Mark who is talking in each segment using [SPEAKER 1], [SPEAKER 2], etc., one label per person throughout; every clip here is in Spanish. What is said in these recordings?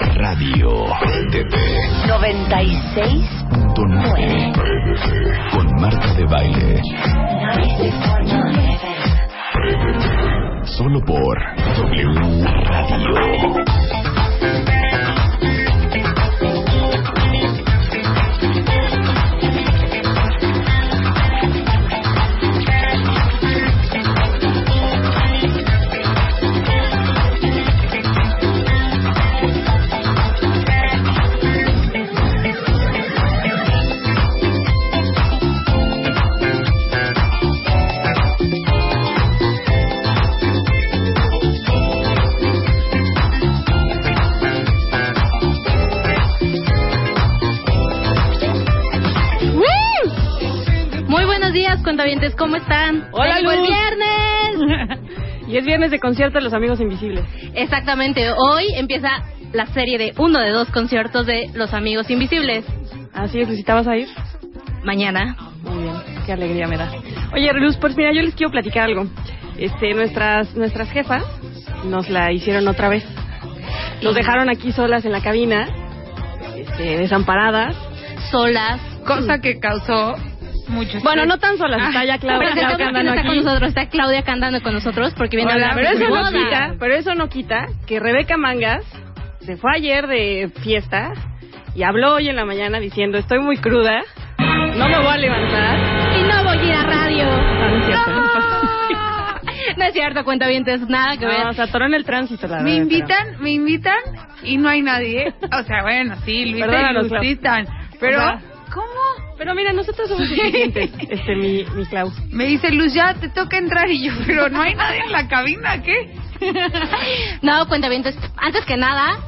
[SPEAKER 1] Radio. Préndete.
[SPEAKER 2] 96.9
[SPEAKER 1] Con Marta de Baile.
[SPEAKER 2] 96.9 FM.
[SPEAKER 1] Solo por W Radio.
[SPEAKER 3] Días, cuentavientes, ¿cómo están?
[SPEAKER 4] Hola, Luz.
[SPEAKER 3] viernes.
[SPEAKER 4] Y es viernes de concierto de los amigos invisibles.
[SPEAKER 3] Exactamente, hoy empieza la serie de uno de dos conciertos de Los Amigos Invisibles.
[SPEAKER 4] Así es, ¿necesitabas a ir?
[SPEAKER 3] Mañana.
[SPEAKER 4] Muy bien, qué alegría me da. Oye, Luz, pues mira, yo les quiero platicar algo. Este, nuestras, nuestras jefas nos la hicieron otra vez. Nos dejaron aquí solas en la cabina, este, desamparadas.
[SPEAKER 3] Solas.
[SPEAKER 5] cosa que causó mucho
[SPEAKER 4] Bueno, no tan solas, está ya Claudia,
[SPEAKER 3] Presentamos
[SPEAKER 4] Claudia
[SPEAKER 3] quién
[SPEAKER 4] Candano
[SPEAKER 3] está con
[SPEAKER 4] aquí.
[SPEAKER 3] nosotros. Está Claudia Candano con nosotros porque viene
[SPEAKER 4] Hola,
[SPEAKER 3] a
[SPEAKER 4] pero
[SPEAKER 3] hablar de
[SPEAKER 4] eso no quita, pero eso no quita que Rebeca Mangas se fue ayer de fiesta y habló hoy en la mañana diciendo estoy muy cruda, no me voy a levantar.
[SPEAKER 3] Y no voy a ir a radio.
[SPEAKER 4] No, no es cierto.
[SPEAKER 3] No es cierto, cuentavientes, nada que ver.
[SPEAKER 4] No, se atoró en el tránsito, la
[SPEAKER 5] Me
[SPEAKER 4] verdad,
[SPEAKER 5] invitan, me invitan y no hay nadie. O sea, bueno, sí,
[SPEAKER 4] Perdónanos, Clau.
[SPEAKER 5] Lucitan. Pero,
[SPEAKER 4] O sea,
[SPEAKER 5] ¿cómo?
[SPEAKER 4] Pero- mira, nosotros somos suficientes, este, mi, mi Klaus.
[SPEAKER 5] Me dice Luz, ya te toca entrar y yo, pero no hay nadie en la cabina, ¿qué?
[SPEAKER 3] No, cuentavientes, antes que nada,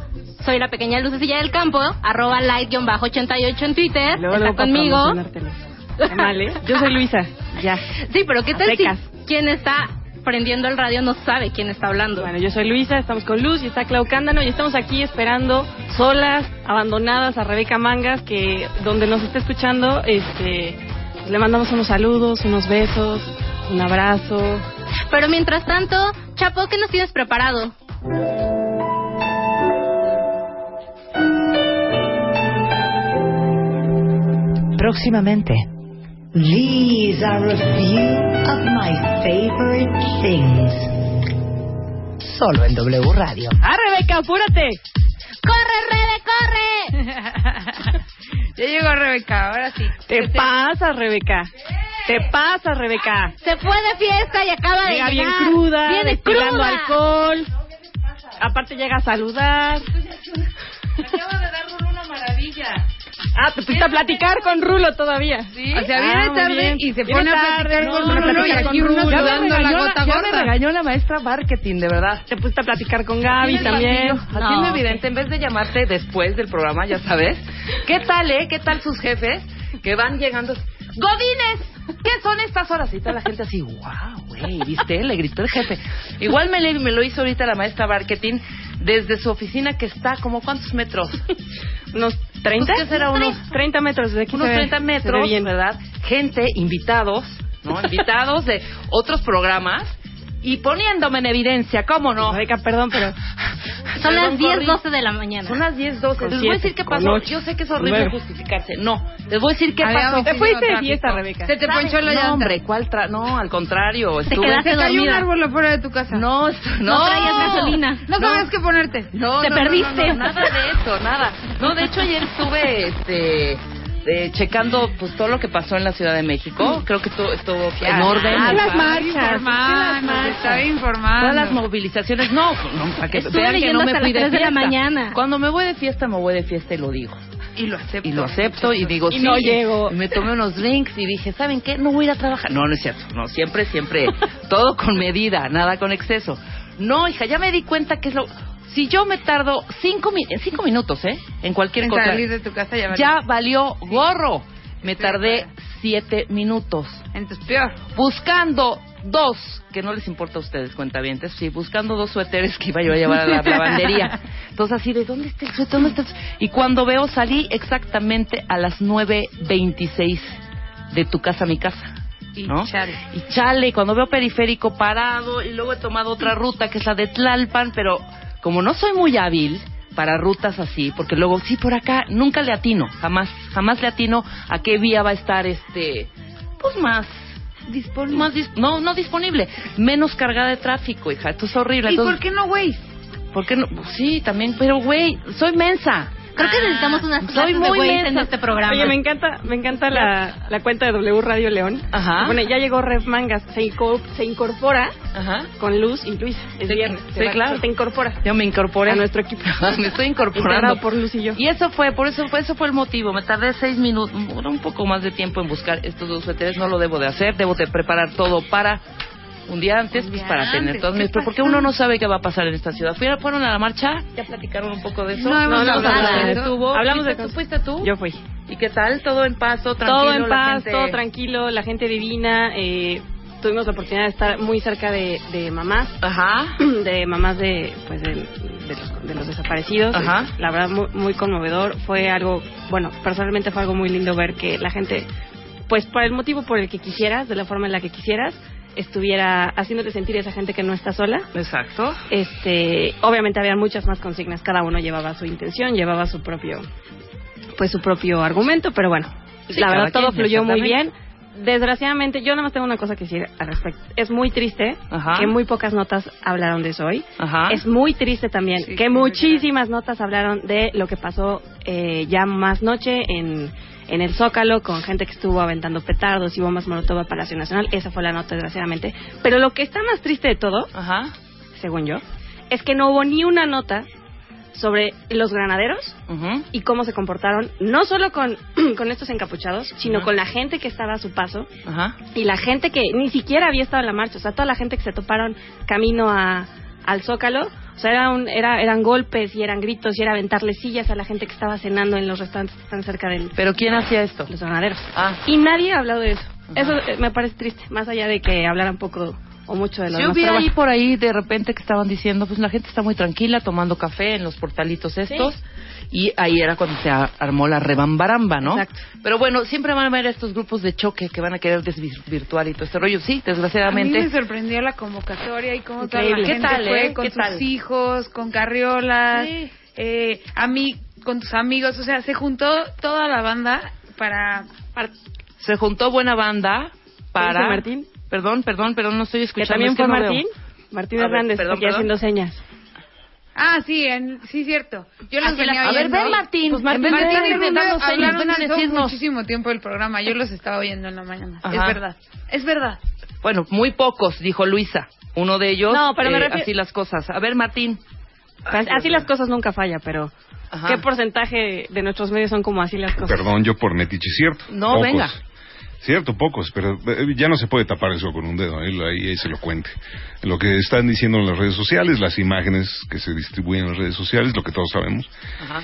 [SPEAKER 3] soy la pequeña lucecilla del campo, arroba light-88 en Twitter,
[SPEAKER 4] Luego,
[SPEAKER 3] está
[SPEAKER 4] luego
[SPEAKER 3] conmigo.
[SPEAKER 4] ¿eh? Yo soy Luisa, ya.
[SPEAKER 3] Sí, pero ¿qué tal si quien está prendiendo el radio no sabe quién está hablando?
[SPEAKER 4] Bueno, yo soy Luisa, estamos con Luz y está Clau Cándano y estamos aquí esperando solas, abandonadas a Rebeca Mangas, que donde nos está escuchando, este, le mandamos unos saludos, unos besos, un abrazo.
[SPEAKER 3] Pero mientras tanto, Chapo, ¿qué nos tienes preparado?
[SPEAKER 2] Próximamente. These are a few of my favorite things. Solo en W Radio.
[SPEAKER 4] ¡Ah, Rebeca, apúrate!
[SPEAKER 3] ¡Corre, Rebe, corre!
[SPEAKER 5] Ya llegó Rebeca, ahora sí.
[SPEAKER 4] Te pasa, Rebeca. Te pasa, Rebeca.
[SPEAKER 3] Se fue de fiesta y acaba de
[SPEAKER 4] Llega bien
[SPEAKER 3] llegar.
[SPEAKER 4] cruda,
[SPEAKER 3] Viene
[SPEAKER 4] destilando
[SPEAKER 3] cruda.
[SPEAKER 4] alcohol. Aparte llega a saludar.
[SPEAKER 5] acaba de dar una maravilla.
[SPEAKER 4] Ah, te fuiste a platicar con Rulo todavía.
[SPEAKER 5] Sí. O sea, viene
[SPEAKER 4] Ah,
[SPEAKER 5] tarde y se pone a platicar
[SPEAKER 4] no,
[SPEAKER 5] con Rulo y aquí
[SPEAKER 4] Rulo.
[SPEAKER 6] Ya me,
[SPEAKER 5] sudando la
[SPEAKER 6] regañó,
[SPEAKER 5] gota
[SPEAKER 6] ya me regañó la maestra marketing, de verdad.
[SPEAKER 4] Te pusiste a platicar con Gaby también.
[SPEAKER 3] No,
[SPEAKER 6] Haciendo evidente, en vez de llamarte después del programa, ya sabes. ¿Qué tal, eh? ¿Qué tal sus jefes que van llegando? ¡Godines! ¿Qué son estas horas? Y toda la gente así, wow, güey, ¿viste? Le gritó el jefe. Igual me, le- me lo hizo ahorita la maestra marketing desde su oficina que está como cuántos metros?
[SPEAKER 4] Unos 30.
[SPEAKER 6] Pues, ¿qué será? Unos
[SPEAKER 4] 30 metros. De aquí
[SPEAKER 6] unos
[SPEAKER 4] se ve-
[SPEAKER 6] 30
[SPEAKER 4] se ve
[SPEAKER 6] metros,
[SPEAKER 4] bien.
[SPEAKER 6] ¿verdad? Gente, invitados, ¿no? Invitados de otros programas y poniéndome en evidencia, ¿cómo no?
[SPEAKER 4] Rebeca, perdón, pero
[SPEAKER 3] Son
[SPEAKER 6] Perdón,
[SPEAKER 3] las 10,
[SPEAKER 6] corrí.
[SPEAKER 3] 12 de la mañana.
[SPEAKER 6] Son las 10, 12.
[SPEAKER 4] Con
[SPEAKER 6] Les voy a decir qué pasó.
[SPEAKER 4] ocho,
[SPEAKER 6] Yo sé que es horrible
[SPEAKER 4] nueve.
[SPEAKER 6] justificarse. No, les voy a decir qué
[SPEAKER 5] Habíamos
[SPEAKER 6] pasó.
[SPEAKER 4] te fuiste de fiesta, Rebeca.
[SPEAKER 5] Se te ponchó la
[SPEAKER 6] No,
[SPEAKER 5] llanta.
[SPEAKER 6] hombre, ¿cuál tra... No, al contrario.
[SPEAKER 3] Te
[SPEAKER 6] Estuve...
[SPEAKER 3] quedaste
[SPEAKER 5] Se cayó un
[SPEAKER 3] dormida.
[SPEAKER 5] árbol afuera de tu casa.
[SPEAKER 6] No,
[SPEAKER 3] No,
[SPEAKER 6] no.
[SPEAKER 3] traías gasolina.
[SPEAKER 5] No sabías qué ponerte.
[SPEAKER 6] No,
[SPEAKER 3] Te
[SPEAKER 6] no, no,
[SPEAKER 3] perdiste.
[SPEAKER 6] no, no, nada de eso, nada. No, de hecho ayer estuve este eh, checando pues todo lo que pasó en la Ciudad de México. Creo que todo estuvo en orden.
[SPEAKER 4] Ah, las
[SPEAKER 5] Estaba
[SPEAKER 4] marchas,
[SPEAKER 5] informando,
[SPEAKER 6] Todas las movilizaciones, no, no para que
[SPEAKER 3] Estuve
[SPEAKER 6] vean que
[SPEAKER 3] leyendo
[SPEAKER 6] no me
[SPEAKER 3] hasta
[SPEAKER 6] fui
[SPEAKER 3] las
[SPEAKER 6] de
[SPEAKER 3] tres de la
[SPEAKER 6] fiesta.
[SPEAKER 3] mañana.
[SPEAKER 6] Cuando me voy de fiesta, me voy de fiesta y lo digo.
[SPEAKER 5] Y lo acepto.
[SPEAKER 6] Y lo acepto y digo,
[SPEAKER 4] Y
[SPEAKER 6] sí.
[SPEAKER 4] no llego.
[SPEAKER 6] Y me tomé unos drinks y dije, ¿saben qué? No voy a ir a trabajar. No, no es cierto. No, siempre, siempre. todo con medida, nada con exceso. No, hija, ya me di cuenta que es lo... Si yo me tardo cinco, mi- cinco minutos, ¿eh? En cualquier
[SPEAKER 5] En
[SPEAKER 6] cosa.
[SPEAKER 5] salir de tu casa ya valió.
[SPEAKER 6] Ya valió gorro. Me tardé siete minutos.
[SPEAKER 5] Entonces, peor.
[SPEAKER 6] Buscando dos, que no les importa a ustedes, cuentavientes, sí, buscando dos suéteres que iba yo a llevar a la lavandería. Entonces así de, ¿dónde está el suéter? ¿Dónde está el suéter? Y cuando veo, salí exactamente a las 9.26 de tu casa a mi casa.
[SPEAKER 5] Y
[SPEAKER 6] ¿no?
[SPEAKER 5] chale.
[SPEAKER 6] Y chale, cuando veo periférico parado y luego he tomado otra ruta que es la de Tlalpan, pero como no soy muy hábil para rutas así, porque luego sí por acá nunca le atino, jamás, jamás le atino a qué vía va a estar este, pues más disponible, más dis- no, no disponible, menos cargada de tráfico, hija, esto es horrible.
[SPEAKER 5] ¿Y
[SPEAKER 6] Entonces,
[SPEAKER 5] por qué no, güey?
[SPEAKER 6] ¿por qué no? Pues sí, también, pero güey, soy mensa.
[SPEAKER 3] Creo que necesitamos unas
[SPEAKER 6] Soy
[SPEAKER 3] de
[SPEAKER 6] muy
[SPEAKER 3] güeyes en este programa.
[SPEAKER 4] Oye, me encanta, me encanta la, la cuenta de W Radio León.
[SPEAKER 6] Ajá.
[SPEAKER 4] Bueno, ya llegó Ref Mangas, se, inco- se incorpora
[SPEAKER 6] Ajá.
[SPEAKER 4] con Luz y Luis. Es viernes.
[SPEAKER 6] sí,
[SPEAKER 4] se
[SPEAKER 6] claro.
[SPEAKER 4] Se incorpora
[SPEAKER 6] Yo me incorporé
[SPEAKER 4] a nuestro equipo.
[SPEAKER 6] me estoy incorporando
[SPEAKER 4] por Luz y yo.
[SPEAKER 6] Y eso fue, por eso fue, eso fue el motivo. Me tardé seis minutos, un poco más de tiempo en buscar estos dos suéteres. No lo debo de hacer, debo de preparar todo para un día antes,
[SPEAKER 5] Un
[SPEAKER 6] pues para tener
[SPEAKER 5] antes,
[SPEAKER 6] todos
[SPEAKER 5] ¿qué
[SPEAKER 6] mis... Porque uno no sabe qué va a pasar en esta ciudad. ¿Fueron fueron a la marcha? ¿Ya platicaron un poco de eso?
[SPEAKER 5] No
[SPEAKER 4] No, no,
[SPEAKER 5] eso.
[SPEAKER 6] ¿Estuvo?
[SPEAKER 4] Hablamos
[SPEAKER 6] ¿Fuiste
[SPEAKER 4] de
[SPEAKER 6] tú? ¿Fuiste tú?
[SPEAKER 4] Yo fui.
[SPEAKER 6] ¿Y qué tal? ¿Todo en paz? ¿Todo tranquilo?
[SPEAKER 4] todo en paz,
[SPEAKER 6] gente-
[SPEAKER 4] todo tranquilo, la gente divina. Eh, tuvimos la oportunidad de estar muy cerca de, de mamás,
[SPEAKER 6] Ajá.
[SPEAKER 4] de mamás de, pues de, de los, de los desaparecidos.
[SPEAKER 6] Ajá.
[SPEAKER 4] La verdad, muy, muy conmovedor. Fue algo, bueno, personalmente fue algo muy lindo ver que la gente, pues por el motivo por el que quisieras, de la forma en la que quisieras, estuviera haciéndote sentir esa gente que no está sola.
[SPEAKER 6] Exacto.
[SPEAKER 4] Este, obviamente había muchas más consignas, cada uno llevaba su intención, llevaba su propio, pues su propio argumento, pero bueno,
[SPEAKER 6] Sí,
[SPEAKER 4] la verdad todo fluyó muy bien. Desgraciadamente, yo nada más tengo una cosa que decir al respecto. Es muy triste
[SPEAKER 6] Ajá.
[SPEAKER 4] que muy pocas notas hablaron de eso hoy.
[SPEAKER 6] Ajá.
[SPEAKER 4] Es muy triste también
[SPEAKER 5] Sí,
[SPEAKER 4] que muchísimas notas hablaron de lo que pasó eh, ya más noche en, en el Zócalo con gente que estuvo aventando petardos y bombas molotov a Palacio Nacional. Esa fue la nota, desgraciadamente. Pero lo que está más triste de todo
[SPEAKER 6] Ajá.
[SPEAKER 4] según yo, es que no hubo ni una nota sobre los granaderos
[SPEAKER 6] Ujú.
[SPEAKER 4] y cómo se comportaron, no solo con, con estos encapuchados, sino con la gente que estaba a su paso
[SPEAKER 6] Ajá.
[SPEAKER 4] y la gente que ni siquiera había estado en la marcha, o sea, toda la gente que se toparon camino a, al Zócalo, o sea, era un, era, eran golpes y eran gritos y era aventarle sillas a la gente que estaba cenando en los restaurantes que están cerca de
[SPEAKER 6] ¿Pero quién hacía esto?
[SPEAKER 4] los granaderos.
[SPEAKER 6] Ah.
[SPEAKER 4] Y nadie ha hablado de eso.
[SPEAKER 6] Ajá.
[SPEAKER 4] Eso eh, me parece triste, más allá de que hablaran poco o mucho de los
[SPEAKER 6] Yo vi ahí
[SPEAKER 4] bueno.
[SPEAKER 6] por ahí de repente que estaban diciendo, pues la gente está muy tranquila tomando café en los portalitos estos. Y ahí era cuando se armó la rebambaramba, ¿no?
[SPEAKER 4] Exacto.
[SPEAKER 6] Pero bueno, siempre van a haber estos grupos de choque que van a querer desvirtuar y todo este rollo. Sí,
[SPEAKER 5] A mí
[SPEAKER 6] desgraciadamente.
[SPEAKER 5] me sorprendió la convocatoria y cómo toda la gente
[SPEAKER 6] ¿Qué tal,
[SPEAKER 5] fue
[SPEAKER 6] eh?
[SPEAKER 5] con
[SPEAKER 6] ¿Qué
[SPEAKER 5] sus
[SPEAKER 6] tal?
[SPEAKER 5] hijos, con carriolas,
[SPEAKER 6] Sí.
[SPEAKER 5] eh, a mí, con tus amigos. O sea, se juntó toda la banda para... para-
[SPEAKER 6] Se juntó buena banda para.
[SPEAKER 4] Martín?
[SPEAKER 6] Perdón, perdón, perdón, no estoy
[SPEAKER 4] Que
[SPEAKER 6] escuchando.
[SPEAKER 4] también
[SPEAKER 6] es que
[SPEAKER 4] fue
[SPEAKER 6] no veo.
[SPEAKER 4] Martín. Martín Hernández,
[SPEAKER 6] perdón,
[SPEAKER 4] aquí
[SPEAKER 6] perdón.
[SPEAKER 4] haciendo señas.
[SPEAKER 5] Ah, sí, en- sí, cierto. Yo los
[SPEAKER 3] Así la-
[SPEAKER 5] venía
[SPEAKER 6] A ver,
[SPEAKER 5] oyendo.
[SPEAKER 6] ven Martín.
[SPEAKER 4] Pues Martín,
[SPEAKER 6] en vez de
[SPEAKER 5] Martín y Rubén
[SPEAKER 6] inventando sueños,
[SPEAKER 5] hablaron
[SPEAKER 6] ven a
[SPEAKER 5] de
[SPEAKER 6] decirnos.
[SPEAKER 5] muchísimo tiempo del programa. Yo los estaba oyendo en la mañana.
[SPEAKER 6] Ajá.
[SPEAKER 5] Es verdad. Es verdad.
[SPEAKER 6] Bueno, muy pocos, dijo Luisa. Uno de ellos.
[SPEAKER 4] No, pero me
[SPEAKER 6] eh,
[SPEAKER 4] refiero-
[SPEAKER 6] Así las cosas. A ver, Martín.
[SPEAKER 4] Así, así las cosas nunca falla, pero
[SPEAKER 6] Ajá.
[SPEAKER 4] ¿qué porcentaje de nuestros medios son como así las cosas?
[SPEAKER 7] Perdón, yo por metiche, cierto.
[SPEAKER 6] No,
[SPEAKER 7] pocos.
[SPEAKER 6] venga.
[SPEAKER 7] Cierto, pocos, pero eh, ya no se puede tapar eso con un dedo, ahí, ahí, ahí se lo cuente. Lo que están diciendo en las redes sociales, las imágenes que se distribuyen en las redes sociales, lo que todos sabemos,
[SPEAKER 6] Ajá.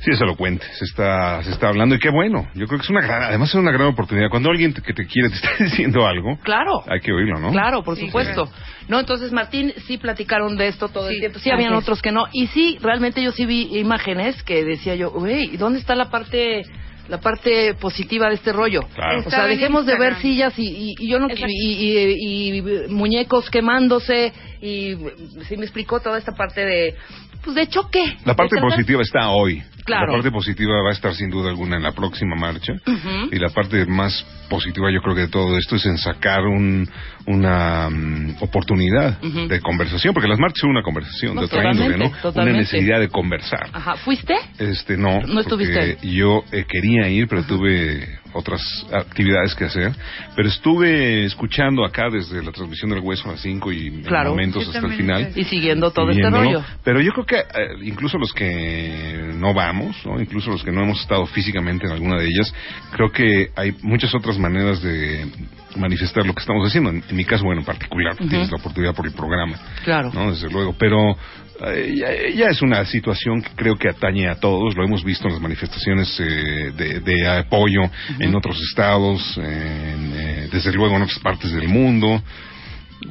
[SPEAKER 7] sí se lo cuente, se está, se está hablando y qué bueno, yo creo que es una gran, además es una gran oportunidad. Cuando alguien te- que te quiere te está diciendo algo,
[SPEAKER 6] Claro.
[SPEAKER 7] hay que oírlo, ¿no?
[SPEAKER 6] Claro, por
[SPEAKER 5] Sí,
[SPEAKER 6] supuesto. No, entonces Martín sí platicaron de esto todo el
[SPEAKER 5] Sí,
[SPEAKER 6] tiempo. Sí, habían otros que no. Y sí, realmente yo sí vi imágenes que decía yo, güey, ¿dónde está la parte la parte positiva de este rollo?
[SPEAKER 7] Claro.
[SPEAKER 6] O sea, dejemos de ver sillas y, y- y yo no y, y- y muñecos quemándose y sí me explicó toda esta parte de pues de choque.
[SPEAKER 7] La parte
[SPEAKER 6] De
[SPEAKER 7] positiva está hoy.
[SPEAKER 6] Claro.
[SPEAKER 7] La parte positiva va a estar sin duda alguna en la próxima marcha.
[SPEAKER 6] Ujú.
[SPEAKER 7] Y la parte más positiva yo creo que de todo esto es en sacar un, una mm, oportunidad de conversación, porque las marchas son una conversación,
[SPEAKER 6] No,
[SPEAKER 7] de otra índole, ¿no?
[SPEAKER 6] totalmente.
[SPEAKER 7] Una necesidad de conversar.
[SPEAKER 6] Ajá, ¿fuiste?
[SPEAKER 7] Este, no,
[SPEAKER 6] No estuviste
[SPEAKER 7] yo eh, quería ir, pero tuve otras actividades que hacer. Pero estuve escuchando acá desde la transmisión del Hueso a las 5 y
[SPEAKER 6] Claro.
[SPEAKER 7] momentos hasta el final.
[SPEAKER 6] Y siguiendo todo este rollo.
[SPEAKER 7] Pero yo creo que eh, incluso los que no vamos, ¿no? incluso los que no hemos estado físicamente en alguna de ellas, creo que hay muchas otras maneras de, manifestar lo que estamos haciendo. En, en mi caso, bueno, en particular, tienes la oportunidad por el programa.
[SPEAKER 6] Claro.
[SPEAKER 7] ¿no? Desde luego, pero eh, ya, ya es una situación que creo que atañe a todos, lo hemos visto en las manifestaciones eh, de, de apoyo en otros estados, en, eh, desde luego en otras partes del mundo.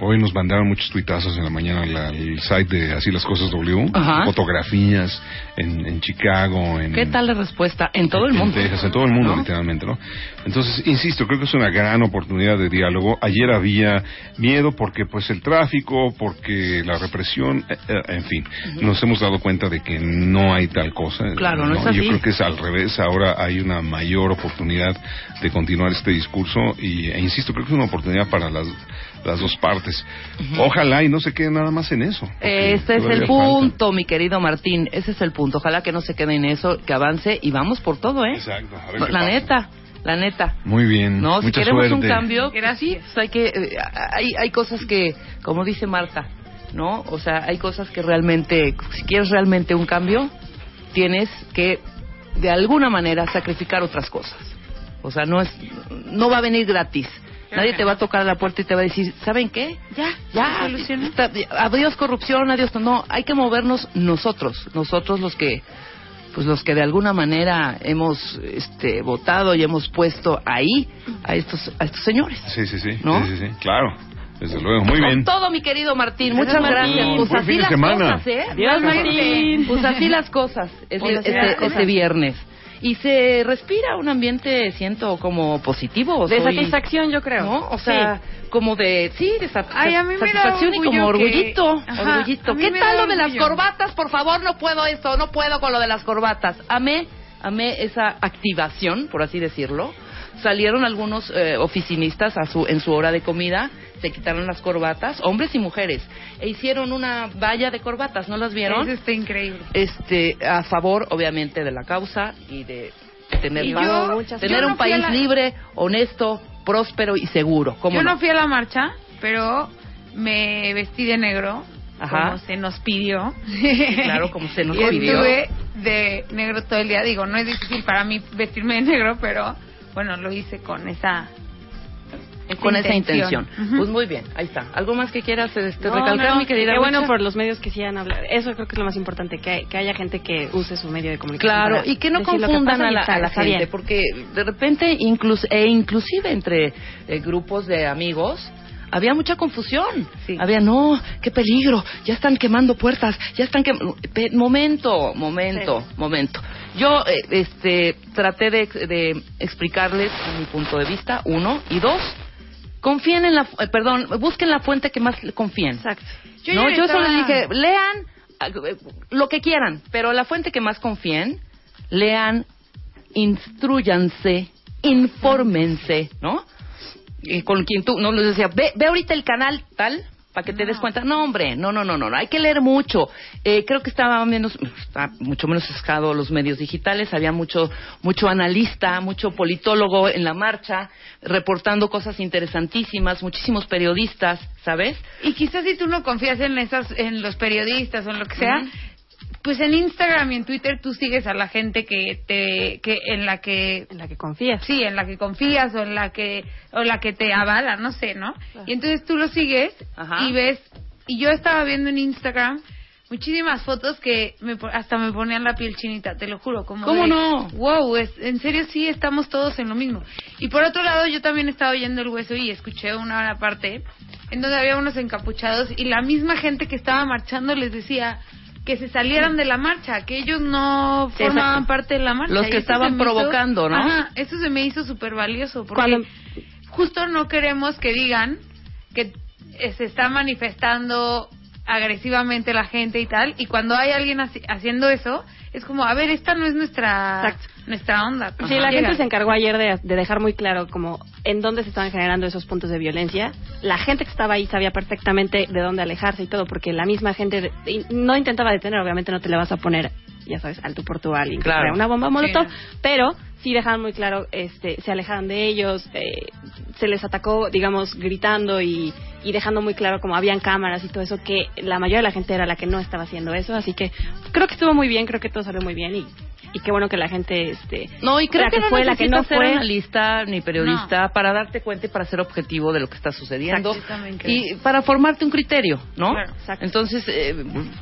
[SPEAKER 7] Hoy nos mandaron muchos tuitazos en la mañana al, site de Así las Cosas W,
[SPEAKER 6] Ajá.
[SPEAKER 7] fotografías en, en Chicago, en,
[SPEAKER 6] ¿Qué tal la respuesta? En todo el
[SPEAKER 7] en
[SPEAKER 6] mundo.
[SPEAKER 7] Texas, en todo el mundo,
[SPEAKER 6] ¿No?
[SPEAKER 7] literalmente, ¿no? Entonces, insisto, creo que es una gran oportunidad de diálogo. Ayer había miedo porque, pues, el tráfico, porque la represión, eh, eh, en fin, nos hemos dado cuenta de que no hay tal cosa.
[SPEAKER 6] Claro, no es
[SPEAKER 7] Yo
[SPEAKER 6] así.
[SPEAKER 7] creo que es al revés. Ahora hay una mayor oportunidad de continuar este discurso y, e insisto, creo que es una oportunidad para las, las dos partes. Ojalá y no se quede nada más en eso.
[SPEAKER 6] Ese es el
[SPEAKER 7] falta.
[SPEAKER 6] punto, mi querido Martín. Ese es el punto. Ojalá que no se quede en eso, que avance y vamos por todo, ¿eh?
[SPEAKER 7] Exacto. a ver
[SPEAKER 6] No,
[SPEAKER 7] qué
[SPEAKER 6] la
[SPEAKER 7] pasa.
[SPEAKER 6] neta, la neta.
[SPEAKER 7] Muy bien.
[SPEAKER 6] No, si
[SPEAKER 7] Mucha
[SPEAKER 6] queremos un cambio,
[SPEAKER 5] Gracias.
[SPEAKER 6] sí, pues hay que, eh, hay, hay cosas que, como dice Marta, ¿no? O sea, hay cosas que realmente, si quieres realmente un cambio, tienes que, de alguna manera, sacrificar otras cosas. O sea, no es, no va a venir gratis. Nadie te va a tocar a la puerta y te va a decir, ¿saben qué? Ya, ya, está- adiós corrupción, adiós, no, hay que movernos nosotros, nosotros los que, pues los que de alguna manera hemos este, votado y hemos puesto ahí a estos, a estos señores.
[SPEAKER 7] Sí, sí, sí.
[SPEAKER 6] ¿No?
[SPEAKER 7] Sí, sí, sí. Claro. Desde luego. Muy
[SPEAKER 6] Con
[SPEAKER 7] bien.
[SPEAKER 6] todo, mi querido Martín.
[SPEAKER 8] Gracias,
[SPEAKER 6] Muchas
[SPEAKER 8] Martín.
[SPEAKER 6] gracias. Pues
[SPEAKER 7] Buen
[SPEAKER 6] así
[SPEAKER 7] fin de
[SPEAKER 6] las
[SPEAKER 7] semana.
[SPEAKER 6] cosas, ¿eh?
[SPEAKER 8] Adiós, Martín.
[SPEAKER 6] Pues así las cosas. Es,
[SPEAKER 8] Pues
[SPEAKER 6] este,
[SPEAKER 8] las cosas.
[SPEAKER 6] este viernes. Y se respira un ambiente, siento, como positivo.
[SPEAKER 8] De
[SPEAKER 6] Soy-
[SPEAKER 8] satisfacción, yo creo.
[SPEAKER 6] ¿No? O sea, como de, sí, de sa-
[SPEAKER 5] Ay, a mí me da
[SPEAKER 6] satisfacción y como
[SPEAKER 5] que-
[SPEAKER 6] orgullito.
[SPEAKER 5] Mí
[SPEAKER 6] ¿Qué tal lo de las corbatas? Por favor, no puedo esto, no puedo con lo de las corbatas. Amé, amé esa activación, por así decirlo. Salieron algunos eh, oficinistas a su, en su hora de comida, se quitaron las corbatas, hombres y mujeres, e hicieron una valla de corbatas, ¿no las vieron?
[SPEAKER 5] Eso está increíble.
[SPEAKER 6] este a favor obviamente de la causa y de tener
[SPEAKER 5] Y yo-
[SPEAKER 6] tener
[SPEAKER 5] no
[SPEAKER 6] un país
[SPEAKER 5] la-
[SPEAKER 6] libre, honesto, próspero y seguro. ¿Cómo
[SPEAKER 5] Yo no?
[SPEAKER 6] no?
[SPEAKER 5] fui a la marcha, pero me vestí de negro,
[SPEAKER 6] Ajá.
[SPEAKER 5] como se nos pidió.
[SPEAKER 6] claro, como se nos
[SPEAKER 5] y
[SPEAKER 6] pidió.
[SPEAKER 5] estuve de negro todo el día. Digo, no es difícil para mí vestirme de negro, pero bueno, lo hice con esa...
[SPEAKER 6] con esa intención.
[SPEAKER 5] Ujú.
[SPEAKER 6] Pues muy bien, ahí está. ¿Algo más que quieras este,
[SPEAKER 8] No,
[SPEAKER 6] recalcar,
[SPEAKER 8] no,
[SPEAKER 6] mi querida?
[SPEAKER 8] Qué bueno por los medios que sigan hablar. Eso creo que es lo más importante, que, que haya gente que use su medio de comunicación.
[SPEAKER 6] Claro, y que no confundan a la, a gente,
[SPEAKER 8] bien.
[SPEAKER 6] porque de repente, inclus, e inclusive entre eh, grupos de amigos, había mucha confusión.
[SPEAKER 5] Sí.
[SPEAKER 6] Había, no, qué peligro, ya están quemando puertas, ya están quemando... Momento, momento, momento. Yo eh, este, traté de, de explicarles mi punto de vista, uno, y dos, confíen en la... eh, perdón, busquen la fuente que más confíen.
[SPEAKER 8] Exacto.
[SPEAKER 5] Yo
[SPEAKER 6] no, yo
[SPEAKER 5] estaba-
[SPEAKER 6] solo les dije, lean lo que quieran, pero la fuente que más confíen, lean, instruyanse, infórmense, ¿no? Y con quien tú, no les decía, ve, ve ahorita el canal tal, para que te des cuenta. No, hombre, no, no, no, no, hay que leer mucho. Eh, creo que estaba menos, mucho menos sesgado los medios digitales, había mucho, mucho analista, mucho politólogo en la marcha, reportando cosas interesantísimas, muchísimos periodistas, ¿sabes?
[SPEAKER 5] Y quizás si tú no confías en esas, en los periodistas o en lo que sea. Pues en Instagram y en Twitter tú sigues a la gente que te, que en la que
[SPEAKER 8] En la que confías.
[SPEAKER 5] sí, en la que confías o en la que o la que te avala, no sé, ¿no? Y entonces tú lo sigues
[SPEAKER 6] Ajá.
[SPEAKER 5] y ves y yo estaba viendo en Instagram muchísimas fotos que me, hasta me ponían la piel chinita, te lo juro, como
[SPEAKER 6] ¿Cómo
[SPEAKER 5] de,
[SPEAKER 6] no?
[SPEAKER 5] Wow, es, en serio sí estamos todos en lo mismo. Y por otro lado, yo también estaba oyendo el hueso y escuché una hora parte en donde había unos encapuchados y la misma gente que estaba marchando les decía que se salieran de la marcha, que ellos no formaban
[SPEAKER 6] exacto.
[SPEAKER 5] parte de la marcha.
[SPEAKER 6] Los que estaban
[SPEAKER 5] hizo-
[SPEAKER 6] provocando, ¿no?
[SPEAKER 5] Ajá, eso se me hizo súper valioso porque
[SPEAKER 8] Cuando-
[SPEAKER 5] justo no queremos que digan que se está manifestando agresivamente la gente y tal, y cuando hay alguien haci- haciendo eso, es como, a ver, esta no es nuestra
[SPEAKER 8] Exacto.
[SPEAKER 5] nuestra onda.
[SPEAKER 8] Sí, la gente se encargó ayer de, de dejar muy claro como en dónde se estaban generando esos puntos de violencia. La gente que estaba ahí sabía perfectamente de dónde alejarse y todo, porque la misma gente no intentaba detener, obviamente no te le vas a poner, ya sabes, al tú por a alguien que
[SPEAKER 6] Claro.
[SPEAKER 8] trae una bomba molotov,
[SPEAKER 5] Sí.
[SPEAKER 8] pero sí dejaban muy claro, este, se alejaron de ellos, eh, se les atacó, digamos, gritando y, y dejando muy claro como habían cámaras y todo eso, que la mayoría de la gente era la que no estaba haciendo eso, así que creo que estuvo muy bien, creo que todo salió muy bien y y qué bueno que la gente este
[SPEAKER 6] No, y creo
[SPEAKER 8] la
[SPEAKER 6] que, no
[SPEAKER 8] fue, la que no
[SPEAKER 6] ser
[SPEAKER 8] fue.
[SPEAKER 6] analista ni periodista para darte cuenta y para ser objetivo de lo que está sucediendo y para formarte un criterio, ¿no?
[SPEAKER 5] Claro,
[SPEAKER 6] Entonces, eh,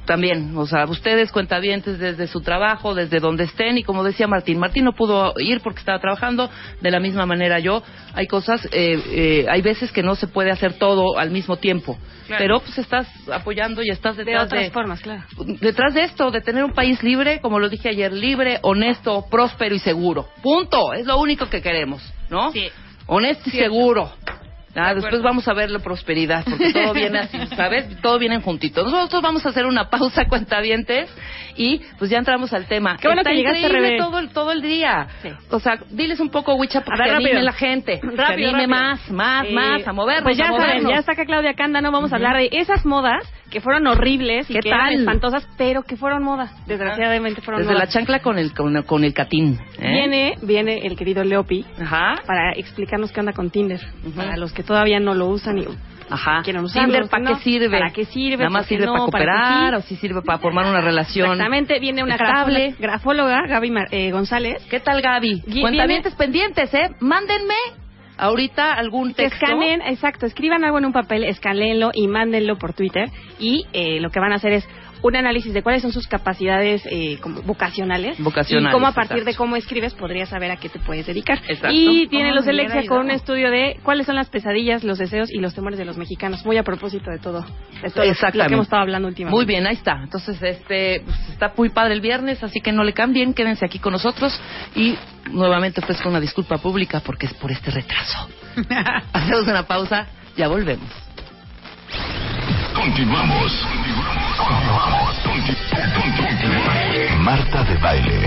[SPEAKER 6] también, o sea, ustedes cuentavientes desde su trabajo, desde donde estén y como decía Martín, Martín no pudo ir porque estaba trabajando, de la misma manera yo, hay cosas, eh, eh, hay veces que no se puede hacer todo al mismo tiempo,
[SPEAKER 8] Claro.
[SPEAKER 6] pero pues estás apoyando y estás
[SPEAKER 8] de
[SPEAKER 6] detrás
[SPEAKER 8] otras formas, claro.
[SPEAKER 6] detrás de esto, de tener un país libre, como lo dije ayer, libre, honesto, próspero y seguro. Punto. Es lo único que queremos, ¿no?
[SPEAKER 8] Sí.
[SPEAKER 6] Honesto y
[SPEAKER 8] Cierto.
[SPEAKER 6] seguro. Ah,
[SPEAKER 8] De
[SPEAKER 6] después vamos a ver la prosperidad, porque todo viene así, ¿sabes? Todo viene juntito. Nosotros vamos a hacer una pausa, cuentavientes, y pues ya entramos al tema.
[SPEAKER 8] Qué bueno
[SPEAKER 6] Está
[SPEAKER 8] que llegaste, Rebe.
[SPEAKER 6] todo el, todo el día. O sea, diles un poco, Wicha, para que anime la gente. que
[SPEAKER 8] Rápido,
[SPEAKER 6] anime más, más,
[SPEAKER 8] Eh,
[SPEAKER 6] más, a movernos,
[SPEAKER 8] Pues ya saben, ya acá Claudia Cándano, vamos a hablar de esas modas que fueron horribles y
[SPEAKER 6] ¿Qué
[SPEAKER 8] que eran
[SPEAKER 6] tal?
[SPEAKER 8] espantosas, pero que fueron modas. Desgraciadamente fueron
[SPEAKER 6] Desde la
[SPEAKER 8] modas.
[SPEAKER 6] chancla con el, con, con el catín. ¿eh?
[SPEAKER 8] Viene, viene el querido Leopi
[SPEAKER 6] Ajá.
[SPEAKER 8] para explicarnos qué onda con Tinder. Para los que todavía no lo usan y
[SPEAKER 6] Ajá. Tinder, ¿para
[SPEAKER 8] ¿no?
[SPEAKER 6] qué sirve?
[SPEAKER 8] ¿Para qué sirve?
[SPEAKER 6] Nada más
[SPEAKER 8] ¿Por qué
[SPEAKER 6] sirve
[SPEAKER 8] no?
[SPEAKER 6] para
[SPEAKER 8] ¿Para qué
[SPEAKER 6] cooperar o si sirve para formar una relación.
[SPEAKER 8] Exactamente, viene una
[SPEAKER 6] estable.
[SPEAKER 8] grafóloga, Gaby Mar- eh, González.
[SPEAKER 6] ¿Qué tal, Gaby? Cuentavientes pendientes, ¿eh? Mándenme ahorita algún
[SPEAKER 8] Que
[SPEAKER 6] texto.
[SPEAKER 8] escaneen, exacto, escriban algo en un papel, escaneenlo y mándenlo por Twitter. Y eh, lo que van a hacer es un análisis de cuáles son sus capacidades eh, como vocacionales.
[SPEAKER 6] Vocacionales,
[SPEAKER 8] Y cómo a partir
[SPEAKER 6] exacto.
[SPEAKER 8] de cómo escribes podrías saber a qué te puedes dedicar.
[SPEAKER 6] Exacto.
[SPEAKER 8] Y tiene los Alexia con un estudio de cuáles son las pesadillas, los deseos y los temores de los mexicanos. Muy a propósito de todo, de todo lo que hemos estado hablando últimamente.
[SPEAKER 6] Muy bien, ahí está. Entonces, este, pues, está muy padre el viernes, así que no le cambien, quédense aquí con nosotros y nuevamente ofrezco una disculpa pública porque es por este retraso. Hacemos una pausa, ya volvemos.
[SPEAKER 1] Continuamos. Marta de baile.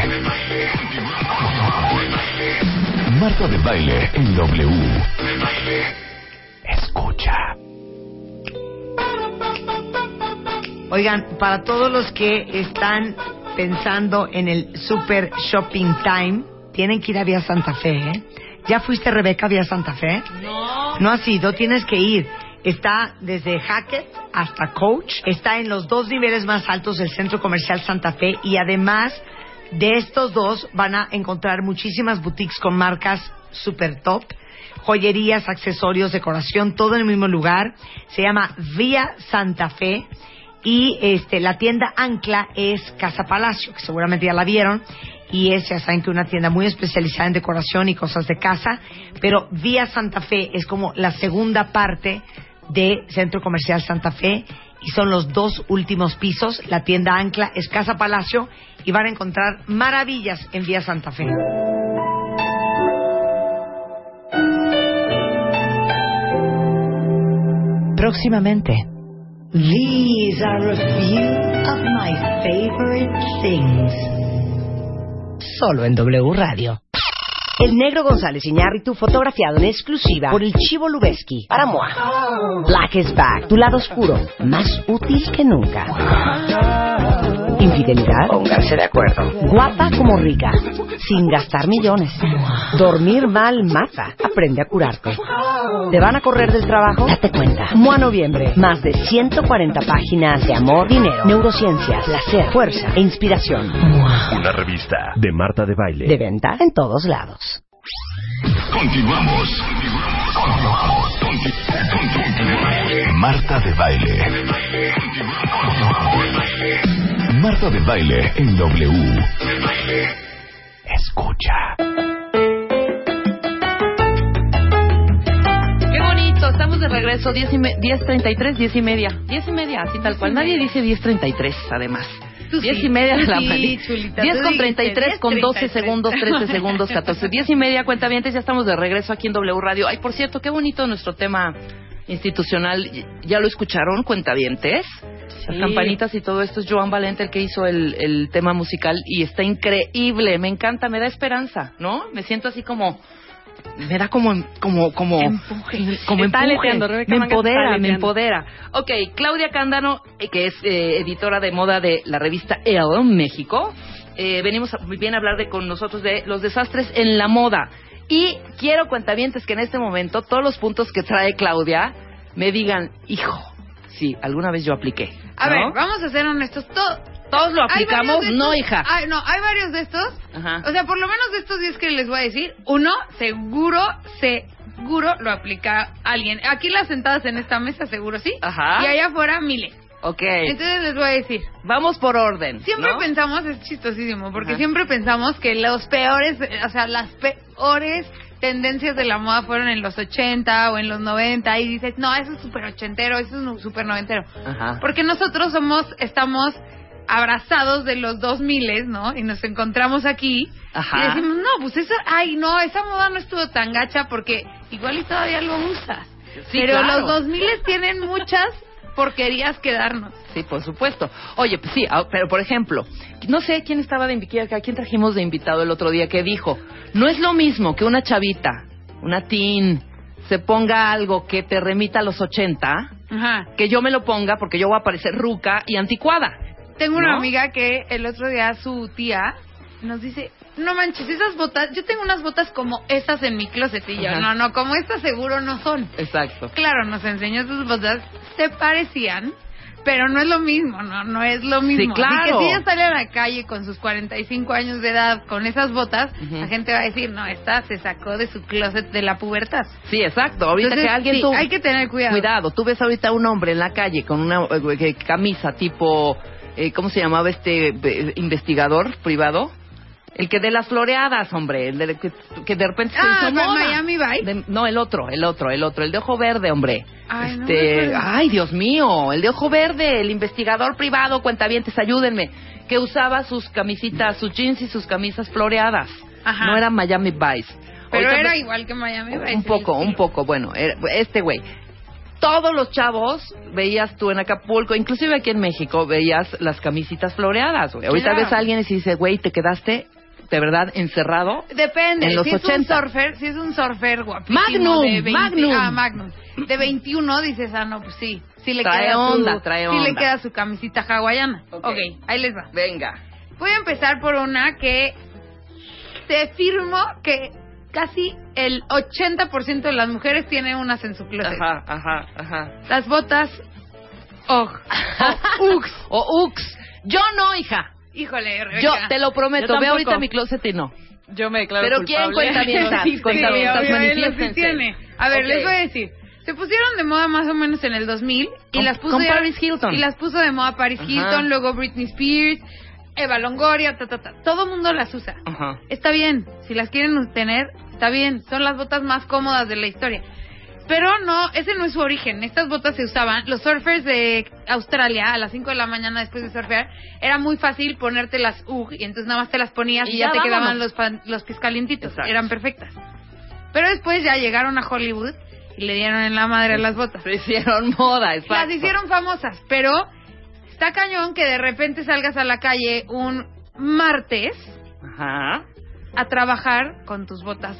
[SPEAKER 1] Marta de baile en W. Escucha.
[SPEAKER 2] Oigan, para todos los que están pensando en el Super Shopping Time, tienen que ir a Vía Santa Fe, ¿eh? ¿Ya fuiste, Rebeca, a Vía Santa Fe?
[SPEAKER 5] No.
[SPEAKER 2] No has ido, tienes que ir. Está desde Hackett hasta Coach. Está en los dos niveles más altos del Centro Comercial Santa Fe. Y además de estos dos van a encontrar muchísimas boutiques con marcas super top. Joyerías, accesorios, decoración, todo en el mismo lugar. Se llama Vía Santa Fe. Y este, la tienda Ancla es Casa Palacio, que seguramente ya la vieron. Y es, ya saben que una tienda muy especializada en decoración y cosas de casa. Pero Vía Santa Fe es como la segunda parte de Centro Comercial Santa Fe. Y son los dos últimos pisos. La tienda Ancla es Casa Palacio. Y van a encontrar maravillas en Vía Santa Fe. Próximamente. These are a few of my favorite things. Solo en W Radio.
[SPEAKER 9] El negro González Iñárritu fotografiado en exclusiva por el Chivo Lubeski para Moa. Black is back, tu lado oscuro, más útil que nunca. Infidelidad, pónganse de acuerdo. Guapa como rica, sin gastar millones. Dormir mal mata, aprende a curarte. ¿Te van a correr del trabajo? Date cuenta. Moa Noviembre, más de 140 páginas de amor, dinero, neurociencias, placer, fuerza e inspiración.
[SPEAKER 1] Una revista de Marta de baile.
[SPEAKER 9] De venta en todos lados.
[SPEAKER 1] Continuamos. Marta de baile. Marta de baile en W. Escucha.
[SPEAKER 6] Qué bonito, estamos de regreso, 10 y me- 10.33, 10 y media. 10 y media, así tal cual. Nadie dice 10.33, además.
[SPEAKER 5] Tú
[SPEAKER 6] 10
[SPEAKER 5] sí,
[SPEAKER 6] y media de la mañana.
[SPEAKER 5] chulita,
[SPEAKER 6] 10
[SPEAKER 5] tú
[SPEAKER 6] con
[SPEAKER 5] dijiste
[SPEAKER 6] 33, con 12
[SPEAKER 5] 10:33.
[SPEAKER 6] segundos, 13 segundos, 14. 10 y media, cuentavientes, ya estamos de regreso aquí en W Radio. Ay, por cierto, qué bonito nuestro tema institucional. ¿Ya lo escucharon, cuentavientes? Las
[SPEAKER 8] Sí.
[SPEAKER 6] campanitas y todo esto es Joan Valente el que hizo el, el tema musical y está increíble, me encanta, me da esperanza, ¿no? Me siento así como me da como como como
[SPEAKER 8] Empuje.
[SPEAKER 6] como empuje. me empodera, me empodera. Ok, Claudia Cándano, eh, que es eh, editora de moda de la revista Elle México, eh, venimos a, bien a hablar de con nosotros de los desastres en la moda. Y quiero cuentavientes que en este momento todos los puntos que trae Claudia me digan, hijo, sí, alguna vez yo apliqué.
[SPEAKER 5] A
[SPEAKER 6] ¿no?
[SPEAKER 5] ver, vamos a ser honestos. To-
[SPEAKER 6] Todos lo aplicamos, no, hija.
[SPEAKER 5] Hay, no, hay varios de estos.
[SPEAKER 6] Ajá.
[SPEAKER 5] O sea, por lo menos de estos 10 que les voy a decir, uno, seguro, seguro lo aplica alguien. Aquí las sentadas en esta mesa, seguro sí.
[SPEAKER 6] Ajá.
[SPEAKER 5] Y allá afuera, miles.
[SPEAKER 6] Ok.
[SPEAKER 5] Entonces les voy a decir.
[SPEAKER 6] Vamos por orden.
[SPEAKER 5] Siempre
[SPEAKER 6] ¿no?
[SPEAKER 5] pensamos, es chistosísimo, porque
[SPEAKER 6] Ajá.
[SPEAKER 5] siempre pensamos que los peores, o sea, las peores tendencias de la moda fueron en los 80 o en los 90 y dices, no, eso es súper ochentero, eso es súper noventero.
[SPEAKER 6] Ajá.
[SPEAKER 5] Porque nosotros somos, estamos abrazados de los 2000, ¿no? Y nos encontramos aquí
[SPEAKER 6] Ajá.
[SPEAKER 5] y decimos, no, pues esa, ay, no, esa moda no estuvo tan gacha porque igual y todavía lo usas.
[SPEAKER 6] Sí,
[SPEAKER 5] Pero
[SPEAKER 6] claro.
[SPEAKER 5] los 2000 tienen muchas porquerías que darnos.
[SPEAKER 6] Sí, por supuesto. Oye, pues sí, ah, pero por ejemplo, no sé quién estaba de invitado, a quién trajimos de invitado el otro día que dijo, no es lo mismo que una chavita, una teen, se ponga algo que te remita a los 80,
[SPEAKER 5] Ajá.
[SPEAKER 6] que yo me lo ponga porque yo voy a parecer ruca y anticuada.
[SPEAKER 5] Tengo una
[SPEAKER 6] ¿No?
[SPEAKER 5] amiga que el otro día su tía nos dice, no manches, esas botas, yo tengo unas botas como esas en mi closet y yo,
[SPEAKER 6] Ajá.
[SPEAKER 5] no, no, como estas seguro no son.
[SPEAKER 6] Exacto.
[SPEAKER 5] Claro, nos enseñó sus botas, se parecían, pero no es lo mismo, no, no es lo mismo.
[SPEAKER 6] Sí, claro.
[SPEAKER 5] Así que si ella sale a la calle con sus 45 años de edad con esas botas, la gente va a decir, no, esta se sacó de su closet de la pubertad.
[SPEAKER 6] Sí, exacto. Ahorita
[SPEAKER 5] Entonces,
[SPEAKER 6] que alguien
[SPEAKER 5] sí,
[SPEAKER 6] tú...
[SPEAKER 5] hay que tener cuidado.
[SPEAKER 6] Cuidado, tú ves ahorita a un hombre en la calle con una eh, eh, camisa tipo, eh, ¿cómo se llamaba este eh, investigador privado? El que de las floreadas, hombre, el de, que, que de repente se
[SPEAKER 5] Ah,
[SPEAKER 6] hizo
[SPEAKER 5] ¿de
[SPEAKER 6] moda.
[SPEAKER 5] Miami Vice?
[SPEAKER 6] De- no, el otro, el otro, el otro, el de ojo verde, hombre.
[SPEAKER 5] Ay, no me
[SPEAKER 6] este,
[SPEAKER 5] acuerdo.
[SPEAKER 6] ay, Dios mío, el de ojo verde, el investigador privado, cuentavientes, ayúdenme, que usaba sus camisitas, sus jeans y sus camisas floreadas.
[SPEAKER 5] Ajá.
[SPEAKER 6] No era Miami Vice.
[SPEAKER 5] Pero
[SPEAKER 6] Ahorita
[SPEAKER 5] era
[SPEAKER 6] me-
[SPEAKER 5] igual que Miami Vice.
[SPEAKER 6] un poco, un poco, bueno, era- este güey. Todos los chavos veías tú en Acapulco, inclusive aquí en México, veías las camisitas floreadas, güey. Ahorita
[SPEAKER 5] Claro.
[SPEAKER 6] ves a alguien y se dice, güey, te quedaste de verdad encerrado.
[SPEAKER 5] Depende,
[SPEAKER 6] En los
[SPEAKER 5] si es
[SPEAKER 6] 80.
[SPEAKER 5] un surfer, si es un surfer guapísimo
[SPEAKER 6] Magnum,
[SPEAKER 5] de 20,
[SPEAKER 6] Magnum.
[SPEAKER 5] ah, Magnum. De 21 dices, ah, no, pues sí, sí le
[SPEAKER 6] Trae
[SPEAKER 5] queda
[SPEAKER 6] onda,
[SPEAKER 5] su,
[SPEAKER 6] trae
[SPEAKER 5] sí le queda su camisita hawaiana.
[SPEAKER 6] Ok.
[SPEAKER 5] ok, ahí les va.
[SPEAKER 6] Venga.
[SPEAKER 5] Voy a empezar por una que te firmo que casi el 80% de las mujeres tienen unas en su closet.
[SPEAKER 6] Ajá, ajá, ajá.
[SPEAKER 5] Las botas OG. O Ux.
[SPEAKER 6] O Ux. Yo no, hija.
[SPEAKER 5] Híjole, Rebeca.
[SPEAKER 6] Yo te lo prometo.
[SPEAKER 8] Yo
[SPEAKER 6] Ve ahorita mi closet y no.
[SPEAKER 8] Yo me declaro
[SPEAKER 6] Pero ¿quién cuenta bien esas?
[SPEAKER 8] Sí,
[SPEAKER 6] Cuenta
[SPEAKER 5] sí
[SPEAKER 6] manifiéstense.
[SPEAKER 5] tiene. A ver,
[SPEAKER 6] Ok.
[SPEAKER 5] les voy a decir. Se pusieron de moda más o menos en el 2000 y
[SPEAKER 6] Con-
[SPEAKER 5] las puso
[SPEAKER 6] con Paris Hilton.
[SPEAKER 5] Y las puso de moda Paris
[SPEAKER 6] Ajá.
[SPEAKER 5] Hilton, luego Britney Spears, Eva Longoria, ta, ta, ta. Todo mundo las usa.
[SPEAKER 6] Ajá.
[SPEAKER 5] Está bien, si las quieren tener, está bien. Son las botas más cómodas de la historia. Pero no, ese no es su origen. Estas botas se usaban. Los surfers de Australia, a las 5 de la mañana después de surfear, era muy fácil ponerte las UG y entonces nada más te las ponías y,
[SPEAKER 6] Y
[SPEAKER 5] ya,
[SPEAKER 6] ya
[SPEAKER 5] te
[SPEAKER 6] vámonos.
[SPEAKER 5] quedaban los, pan- los pies calientitos.
[SPEAKER 6] Exacto.
[SPEAKER 5] Eran perfectas. Pero después ya llegaron a Hollywood y le dieron en la madre las botas.
[SPEAKER 6] Se hicieron moda, exacto.
[SPEAKER 5] Las hicieron famosas, pero está cañón que de repente salgas a la calle un martes
[SPEAKER 6] Ajá.
[SPEAKER 5] a trabajar con tus botas.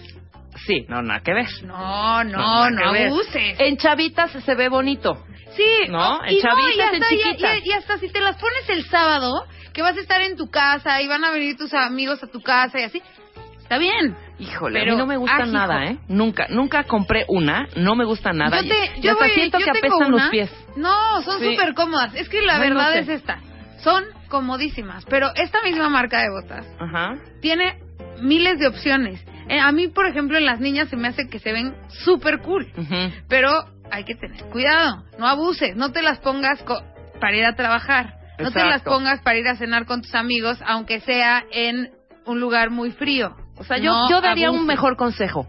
[SPEAKER 6] Sí, no, nada que ver.
[SPEAKER 5] No, no, no, abuses.
[SPEAKER 6] En chavitas se ve bonito.
[SPEAKER 5] Sí,
[SPEAKER 6] ¿No? En
[SPEAKER 5] y no,
[SPEAKER 6] chavitas,
[SPEAKER 5] y hasta,
[SPEAKER 6] en chiquitas.
[SPEAKER 5] Y, y hasta si te las pones el sábado, que vas a estar en tu casa y van a venir tus amigos a tu casa y así, está bien.
[SPEAKER 6] Híjole,
[SPEAKER 5] Pero,
[SPEAKER 6] a mí no me gusta
[SPEAKER 5] ah,
[SPEAKER 6] nada,
[SPEAKER 5] hijo.
[SPEAKER 6] ¿eh? Nunca, nunca compré una, no me gusta nada.
[SPEAKER 5] Yo, te, yo
[SPEAKER 6] hasta
[SPEAKER 5] voy-
[SPEAKER 6] siento
[SPEAKER 5] yo
[SPEAKER 6] que apestan los
[SPEAKER 5] una-
[SPEAKER 6] pies.
[SPEAKER 5] No, son
[SPEAKER 6] Sí.
[SPEAKER 5] súper cómodas. Es que la
[SPEAKER 6] no
[SPEAKER 5] verdad
[SPEAKER 6] sé.
[SPEAKER 5] es esta. Son comodísimas, pero esta misma marca de botas
[SPEAKER 6] Ajá.
[SPEAKER 5] tiene miles de opciones. Eh, a mí, por ejemplo, en las niñas se me hace que se ven súper cool. Pero hay que tener cuidado, no abuses, no te las pongas co- para ir a trabajar, no te las pongas para ir a cenar con tus amigos, aunque sea en un lugar muy frío.
[SPEAKER 6] O sea, yo,
[SPEAKER 5] No
[SPEAKER 6] yo daría
[SPEAKER 5] abuses.
[SPEAKER 6] un mejor consejo.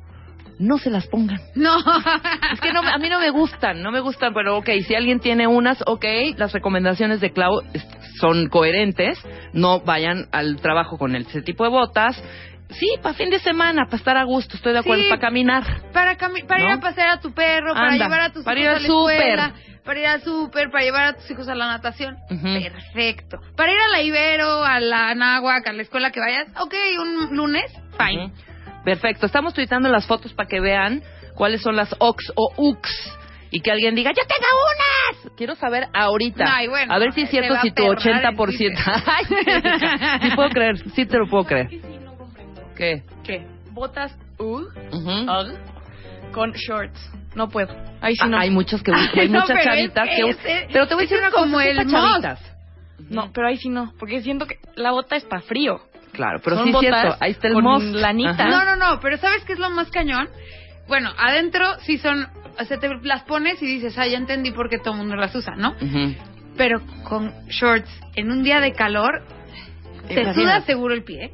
[SPEAKER 6] No se las pongan.
[SPEAKER 5] No.
[SPEAKER 6] Es que no, a mí no me gustan, no me gustan, pero ok, si alguien tiene unas, ok, las recomendaciones de Clau son coherentes, no vayan al trabajo con ese tipo de botas. Sí, para fin de semana, para estar a gusto, estoy de acuerdo,
[SPEAKER 5] Sí.
[SPEAKER 6] para caminar.
[SPEAKER 5] para cami- para ir a pasear a tu perro, para llevar a tus
[SPEAKER 6] para
[SPEAKER 5] hijos
[SPEAKER 6] ir
[SPEAKER 5] a la escuela,
[SPEAKER 6] súper.
[SPEAKER 5] para ir al súper, para llevar a tus hijos a la natación. Perfecto. Para ir a la Ibero, a la Náhuac, a la escuela que vayas, ok, un lunes, fine.
[SPEAKER 6] Perfecto, estamos tuitando las fotos para que vean cuáles son las OX o UX y que alguien diga, ¡yo tengo unas! Quiero saber ahorita.
[SPEAKER 5] Ay, bueno,
[SPEAKER 6] a ver si es cierto si tu
[SPEAKER 5] perrar el
[SPEAKER 6] 80%. Ay, sí puedo creer, sí te lo puedo creer. ¿Qué?
[SPEAKER 8] ¿Qué? Botas UG. UGG, con shorts. No puedo. Ahí sí
[SPEAKER 6] Ah,
[SPEAKER 8] no.
[SPEAKER 6] Hay muchas que hay
[SPEAKER 5] No,
[SPEAKER 6] muchas
[SPEAKER 5] pero
[SPEAKER 6] chavitas
[SPEAKER 5] es
[SPEAKER 6] que
[SPEAKER 5] ese-
[SPEAKER 6] Pero te voy a decir una cosa,
[SPEAKER 5] como
[SPEAKER 6] sí
[SPEAKER 5] el
[SPEAKER 6] chavitas.
[SPEAKER 8] No, pero ahí sí no, porque siento que la bota es para frío.
[SPEAKER 6] Claro, pero
[SPEAKER 8] Son
[SPEAKER 6] sí es
[SPEAKER 8] botas
[SPEAKER 6] cierto, ahí está el
[SPEAKER 8] con
[SPEAKER 6] most.
[SPEAKER 8] lanita.
[SPEAKER 6] Ajá.
[SPEAKER 5] No, no, no, pero ¿sabes qué es lo más cañón? Bueno, adentro sí son, o sea, te las pones y dices, ah, ya entendí por qué todo el mundo las usa, ¿no? Pero con shorts en un día de calor, te suda seguro el pie.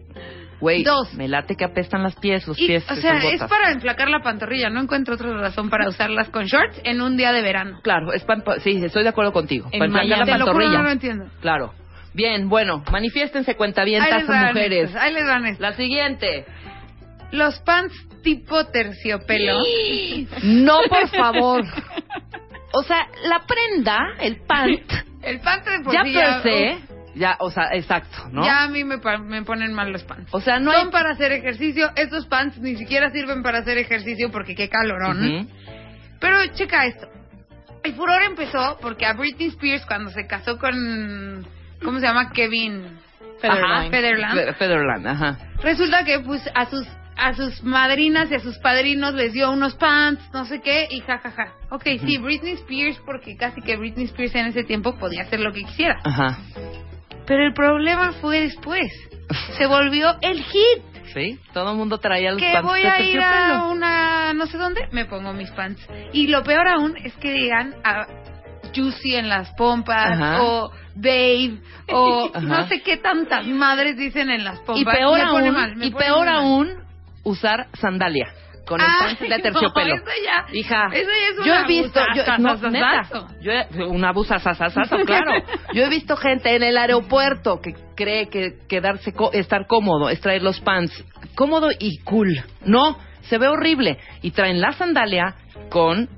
[SPEAKER 6] Güey,
[SPEAKER 5] Dos.
[SPEAKER 6] me late que apestan las pies, los
[SPEAKER 5] Y,
[SPEAKER 6] pies.
[SPEAKER 5] o sea, es para enflacar la pantorrilla. No encuentro otra razón para usarlas con shorts en un día de verano.
[SPEAKER 6] Claro, es pa- pa- sí, estoy de acuerdo contigo.
[SPEAKER 8] En
[SPEAKER 6] para enflacar la.
[SPEAKER 5] Te lo juro,
[SPEAKER 6] pantorrilla.
[SPEAKER 5] no lo entiendo.
[SPEAKER 6] Claro. Bien, bueno, manifiéstense cuentavientas mujeres.
[SPEAKER 5] estos, ahí les van estos.
[SPEAKER 6] La siguiente.
[SPEAKER 5] Los pants tipo terciopelo.
[SPEAKER 6] No, por favor. O sea, la prenda, el pant,
[SPEAKER 5] El pant de por
[SPEAKER 6] ya
[SPEAKER 5] sí
[SPEAKER 6] per se,
[SPEAKER 5] uf,
[SPEAKER 6] ya, o sea, exacto, ¿no?
[SPEAKER 5] Ya a mí me, pa- me ponen mal los pants.
[SPEAKER 6] O sea, no hay...
[SPEAKER 5] Son para hacer ejercicio. Estos pants ni siquiera sirven para hacer ejercicio porque qué calorón.
[SPEAKER 6] Ujú.
[SPEAKER 5] Pero checa esto. El furor empezó porque a Britney Spears cuando se casó con... ¿Cómo se llama? Kevin
[SPEAKER 6] Ajá.
[SPEAKER 5] Federland.
[SPEAKER 6] Fe- Federland, ajá.
[SPEAKER 5] Resulta que pues a sus a sus madrinas y a sus padrinos les dio unos pants, no sé qué, y jajaja. Ok, sí, Britney Spears, porque casi que Britney Spears en ese tiempo podía hacer lo que quisiera.
[SPEAKER 6] Ajá.
[SPEAKER 5] Pero el problema fue después. Se volvió el hit.
[SPEAKER 6] Sí, todo el mundo traía los
[SPEAKER 5] Que
[SPEAKER 6] pants
[SPEAKER 5] voy
[SPEAKER 6] de
[SPEAKER 5] a ir a una no sé dónde, me pongo mis pants. Y lo peor aún es que digan a Juicy en las pompas,
[SPEAKER 6] Ajá.
[SPEAKER 5] o Babe, o
[SPEAKER 6] Ajá.
[SPEAKER 5] no sé qué tantas madres dicen en las pompas.
[SPEAKER 6] Y peor
[SPEAKER 5] Me
[SPEAKER 6] aún,
[SPEAKER 5] mal,
[SPEAKER 6] y peor aún, usar sandalia con el
[SPEAKER 5] Ay,
[SPEAKER 6] pants de terciopelo.
[SPEAKER 5] no, eso ya-
[SPEAKER 6] Hija,
[SPEAKER 5] eso ya es
[SPEAKER 6] yo
[SPEAKER 5] una
[SPEAKER 6] he visto, yo, no, neta, yo he- una abusazazazazo, claro. Yo he visto gente en el aeropuerto que cree que quedarse co- estar cómodo es traer los pants cómodo y cool. No, se ve horrible y traen la sandalia con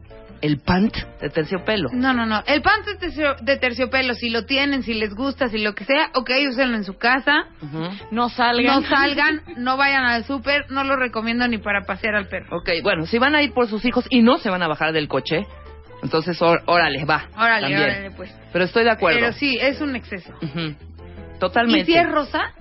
[SPEAKER 6] el pant de terciopelo.
[SPEAKER 5] No, no, no. El pants de, tercio- de terciopelo, si lo tienen, si les gusta, si lo que sea, ok, úsenlo en su casa.
[SPEAKER 8] No salgan.
[SPEAKER 5] No salgan, no vayan al súper, no lo recomiendo ni para pasear al perro.
[SPEAKER 6] Ok, bueno, si van a ir por sus hijos y no se van a bajar del coche, entonces órale, va.
[SPEAKER 5] Órale,
[SPEAKER 6] también.
[SPEAKER 5] órale, pues.
[SPEAKER 6] Pero estoy de acuerdo.
[SPEAKER 5] Pero sí, es un exceso.
[SPEAKER 6] Totalmente.
[SPEAKER 5] Y si es rosa,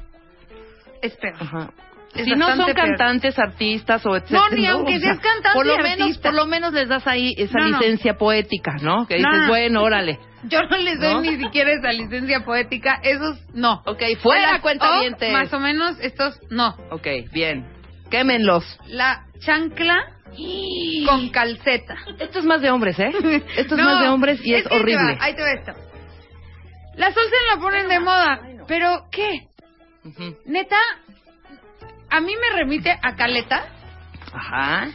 [SPEAKER 5] es peor.
[SPEAKER 6] Ajá.
[SPEAKER 5] Es
[SPEAKER 6] Si no son
[SPEAKER 5] peor.
[SPEAKER 6] cantantes, artistas o etcétera.
[SPEAKER 5] No, ni aunque seas cantante
[SPEAKER 6] Por lo menos, por lo menos les das ahí esa
[SPEAKER 5] No, no.
[SPEAKER 6] licencia poética, ¿no? Que dices,
[SPEAKER 5] no.
[SPEAKER 6] bueno, órale.
[SPEAKER 5] Yo no les doy ni siquiera esa licencia poética, esos no.
[SPEAKER 6] Ok, fuera cuenta
[SPEAKER 5] O, Más o menos, estos no.
[SPEAKER 6] Ok, bien. Quémenlos.
[SPEAKER 5] La chancla con calceta.
[SPEAKER 6] Esto es más de hombres, ¿eh? Esto es más de hombres y es, horrible.
[SPEAKER 5] Ahí te va esto. La Olsen la ponen de moda, pero ¿qué? Neta, a mí me remite a caleta,
[SPEAKER 6] Ajá,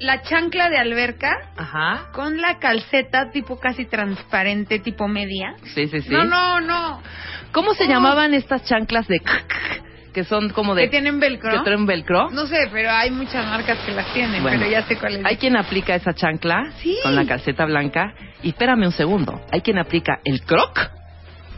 [SPEAKER 5] la chancla de alberca
[SPEAKER 6] ajá.
[SPEAKER 5] con la calceta tipo casi transparente, tipo media.
[SPEAKER 6] Sí, sí, sí.
[SPEAKER 5] No, no, no.
[SPEAKER 6] ¿Cómo se llamaban estas chanclas de que son como de
[SPEAKER 5] Que tienen velcro.
[SPEAKER 6] que traen velcro?
[SPEAKER 5] No sé, pero hay muchas marcas que las tienen,
[SPEAKER 6] Bueno,
[SPEAKER 5] pero ya sé cuál es.
[SPEAKER 6] Hay quien aplica esa chancla
[SPEAKER 5] Sí.
[SPEAKER 6] con la calceta blanca y espérame un segundo, hay quien aplica el croc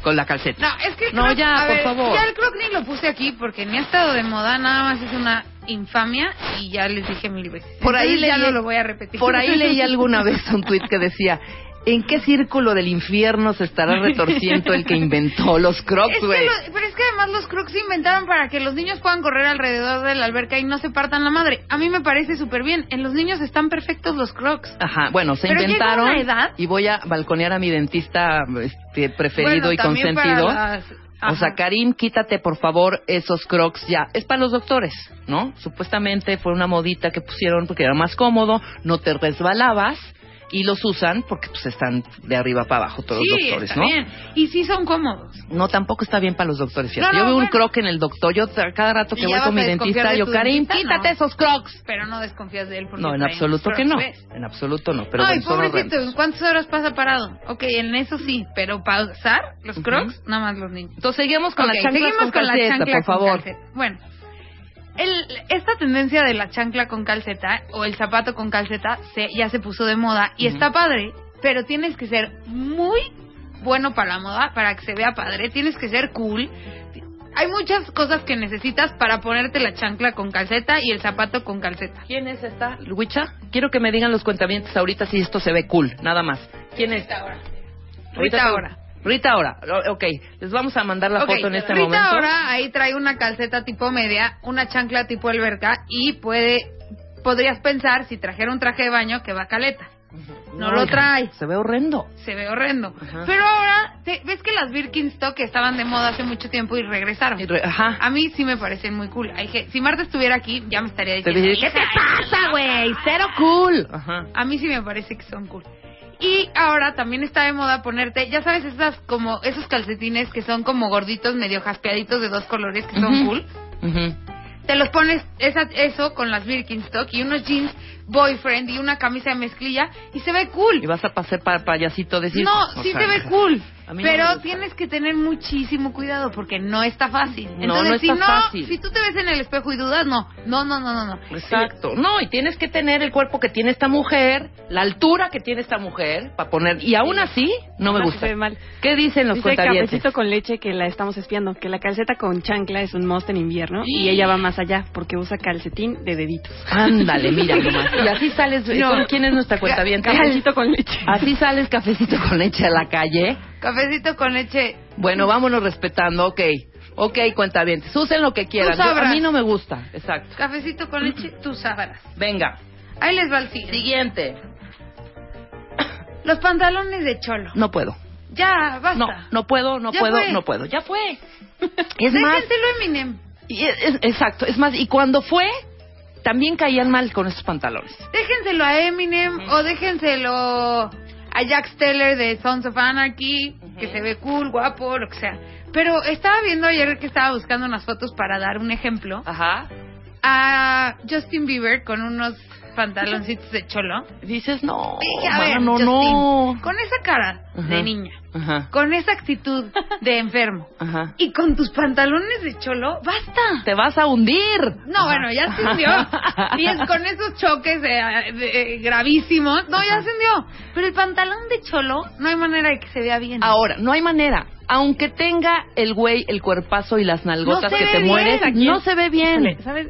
[SPEAKER 6] con la calceta.
[SPEAKER 5] No, es que el
[SPEAKER 6] No,
[SPEAKER 5] croc-
[SPEAKER 6] ya,
[SPEAKER 5] a
[SPEAKER 6] por
[SPEAKER 5] ver,
[SPEAKER 6] favor.
[SPEAKER 5] Ya el croc ni lo puse aquí porque ni ha estado de moda, nada más es una infamia y ya les dije mil veces.
[SPEAKER 6] Por ahí
[SPEAKER 5] Entonces ya
[SPEAKER 6] leí-
[SPEAKER 5] no lo voy a repetir.
[SPEAKER 6] Por ahí leí alguna vez un tuit que decía, ¿en qué círculo del infierno se estará retorciendo el que inventó los crocs,
[SPEAKER 5] Es que
[SPEAKER 6] güey?
[SPEAKER 5] lo- pero es que además los crocs se inventaron para que los niños puedan correr alrededor de la alberca y no se partan la madre. A mí me parece súper bien. En los niños están perfectos los crocs.
[SPEAKER 6] Ajá, bueno, se
[SPEAKER 5] Pero llega
[SPEAKER 6] inventaron
[SPEAKER 5] una edad-
[SPEAKER 6] y voy a balconear a mi dentista este, preferido
[SPEAKER 5] Bueno,
[SPEAKER 6] y consentido.
[SPEAKER 5] las-
[SPEAKER 6] O sea. Karim, quítate por favor esos crocs ya. Es para los doctores, ¿no? Supuestamente fue una modita que pusieron porque era más cómodo, no te resbalabas y los usan porque pues están de arriba para abajo todos los
[SPEAKER 5] sí,
[SPEAKER 6] doctores,
[SPEAKER 5] está
[SPEAKER 6] ¿no?
[SPEAKER 5] bien. Y sí son cómodos.
[SPEAKER 6] No, tampoco está bien para los doctores.
[SPEAKER 5] No, no,
[SPEAKER 6] yo veo un
[SPEAKER 5] bueno.
[SPEAKER 6] croc en el doctor, yo cada rato que
[SPEAKER 5] Y
[SPEAKER 6] voy con mi dentista,
[SPEAKER 5] de
[SPEAKER 6] yo, Karim,
[SPEAKER 5] dentista,
[SPEAKER 6] quítate
[SPEAKER 5] no.
[SPEAKER 6] esos crocs.
[SPEAKER 5] Pero no desconfías de él porque
[SPEAKER 6] No, en absoluto que no.
[SPEAKER 5] ¿ves?
[SPEAKER 6] En absoluto no. Pero
[SPEAKER 5] Ay, pobrecito,
[SPEAKER 6] horrendos.
[SPEAKER 5] ¿cuántas horas pasa parado? Ok, en eso sí, pero para usar los crocs, nada más los niños.
[SPEAKER 6] Entonces seguimos con
[SPEAKER 5] Ok,
[SPEAKER 6] las chanclas
[SPEAKER 5] seguimos
[SPEAKER 6] con,
[SPEAKER 5] con la chancla
[SPEAKER 6] por favor.
[SPEAKER 5] Bueno, el- esta tendencia de la chancla con calceta o el zapato con calceta se, ya se puso de moda y está padre, pero tienes que ser muy bueno para la moda, para que se vea padre, tienes que ser cool. Hay muchas cosas que necesitas para ponerte la chancla con calceta y el zapato con calceta.
[SPEAKER 6] ¿Quién es esta? ¿Luicha? Quiero que me digan los cuentamientos ahorita si esto se ve cool, nada más. ¿Quién es?
[SPEAKER 5] ahora.
[SPEAKER 6] Ahorita
[SPEAKER 5] Rita ahora.
[SPEAKER 6] Rita ahora. Ok, les vamos a mandar la foto en este
[SPEAKER 5] Rita
[SPEAKER 6] momento.
[SPEAKER 5] ahora ahí trae una calceta tipo media, una chancla tipo alberca y puede podrías pensar si trajera un traje de baño que va caleta. no, lo trae.
[SPEAKER 6] Se ve horrendo.
[SPEAKER 5] Se ve horrendo.
[SPEAKER 6] Ajá.
[SPEAKER 5] Pero ahora, te- ¿ves que las Birkenstock estaban de moda hace mucho tiempo y regresaron?
[SPEAKER 6] Y re- Ajá.
[SPEAKER 5] A mí sí me parecen muy cool. Si Marta estuviera aquí, ya me estaría
[SPEAKER 6] Te
[SPEAKER 5] diciendo...
[SPEAKER 6] dije, ¿qué te
[SPEAKER 5] "Hija,
[SPEAKER 6] pasa, güey? Cero cool. Ajá.
[SPEAKER 5] A mí sí me parece que son cool. Y ahora también está de moda ponerte, ya sabes, esas como esos calcetines que son como gorditos, medio jaspeaditos de dos colores que son cool. Te los pones esa, eso con las Birkenstock y unos jeans boyfriend y una camisa de mezclilla y se ve cool.
[SPEAKER 6] Y vas a pasar para payasito de circo.
[SPEAKER 5] No, sí
[SPEAKER 6] sea,
[SPEAKER 5] se ve cool.
[SPEAKER 6] A mí no
[SPEAKER 5] Pero tienes que tener muchísimo cuidado porque no está fácil. Entonces,
[SPEAKER 6] no
[SPEAKER 5] si
[SPEAKER 6] está
[SPEAKER 5] no,
[SPEAKER 6] fácil.
[SPEAKER 5] si tú te ves en el espejo y dudas, no. No, no, no, no, no.
[SPEAKER 6] Exacto. No, y tienes que tener el cuerpo que tiene esta mujer, la altura que tiene esta mujer, para poner. Y aún así, no me gusta.
[SPEAKER 8] se ve mal.
[SPEAKER 6] ¿Qué dicen los
[SPEAKER 8] Dice cafecito con leche que la estamos espiando, que la calceta con chancla es un must en invierno y ella va más allá porque usa calcetín de deditos.
[SPEAKER 6] Ándale, mira nomás. Y así sales.
[SPEAKER 8] No.
[SPEAKER 6] ¿con ¿Quién es nuestra cuenta bien?
[SPEAKER 8] Cafecito con leche.
[SPEAKER 6] Así sales cafecito con leche a la calle.
[SPEAKER 5] Cafecito con leche.
[SPEAKER 6] Bueno, vámonos respetando, ok. Ok, cuenta bien. Usen lo que quieran.
[SPEAKER 5] Tú sabrás.
[SPEAKER 6] A mí no me gusta. Exacto.
[SPEAKER 5] Cafecito con leche, tú sabrás.
[SPEAKER 6] Venga.
[SPEAKER 5] Ahí les va el siguiente.
[SPEAKER 6] Siguiente.
[SPEAKER 5] Los pantalones de cholo.
[SPEAKER 6] No puedo.
[SPEAKER 5] Ya, basta.
[SPEAKER 6] No, no puedo, no
[SPEAKER 5] Ya
[SPEAKER 6] puedo,
[SPEAKER 5] fue.
[SPEAKER 6] no puedo. Ya fue. Es más,
[SPEAKER 5] Déjenselo Eminem.
[SPEAKER 6] y es- es- exacto. Es más, y cuando fue, también caían mal con estos pantalones.
[SPEAKER 5] Déjenselo a Eminem o déjenselo a Jack Steller de Sons of Anarchy, que se ve cool, guapo, lo que sea. Pero estaba viendo ayer que estaba buscando unas fotos para dar un ejemplo
[SPEAKER 6] Ajá.
[SPEAKER 5] a Justin Bieber con unos pantaloncitos de cholo.
[SPEAKER 6] Dices, no,
[SPEAKER 5] Dije, a ver,
[SPEAKER 6] mano,
[SPEAKER 5] Justin,
[SPEAKER 6] no.
[SPEAKER 5] con esa cara de niña,
[SPEAKER 6] Ajá,
[SPEAKER 5] con esa actitud de enfermo
[SPEAKER 6] ajá.
[SPEAKER 5] y con tus pantalones de cholo, basta.
[SPEAKER 6] Te vas a hundir.
[SPEAKER 5] No, bueno, ya se hundió. Y es con esos choques de- de- gravísimos. No, ya se hundió. Pero el pantalón de cholo, no hay manera de que se vea bien.
[SPEAKER 6] Ahora, no hay manera. Aunque tenga el güey el cuerpazo y las nalgotas
[SPEAKER 5] No
[SPEAKER 6] que te
[SPEAKER 5] bien.
[SPEAKER 6] mueres, no se ve bien.
[SPEAKER 8] ¿Sabes?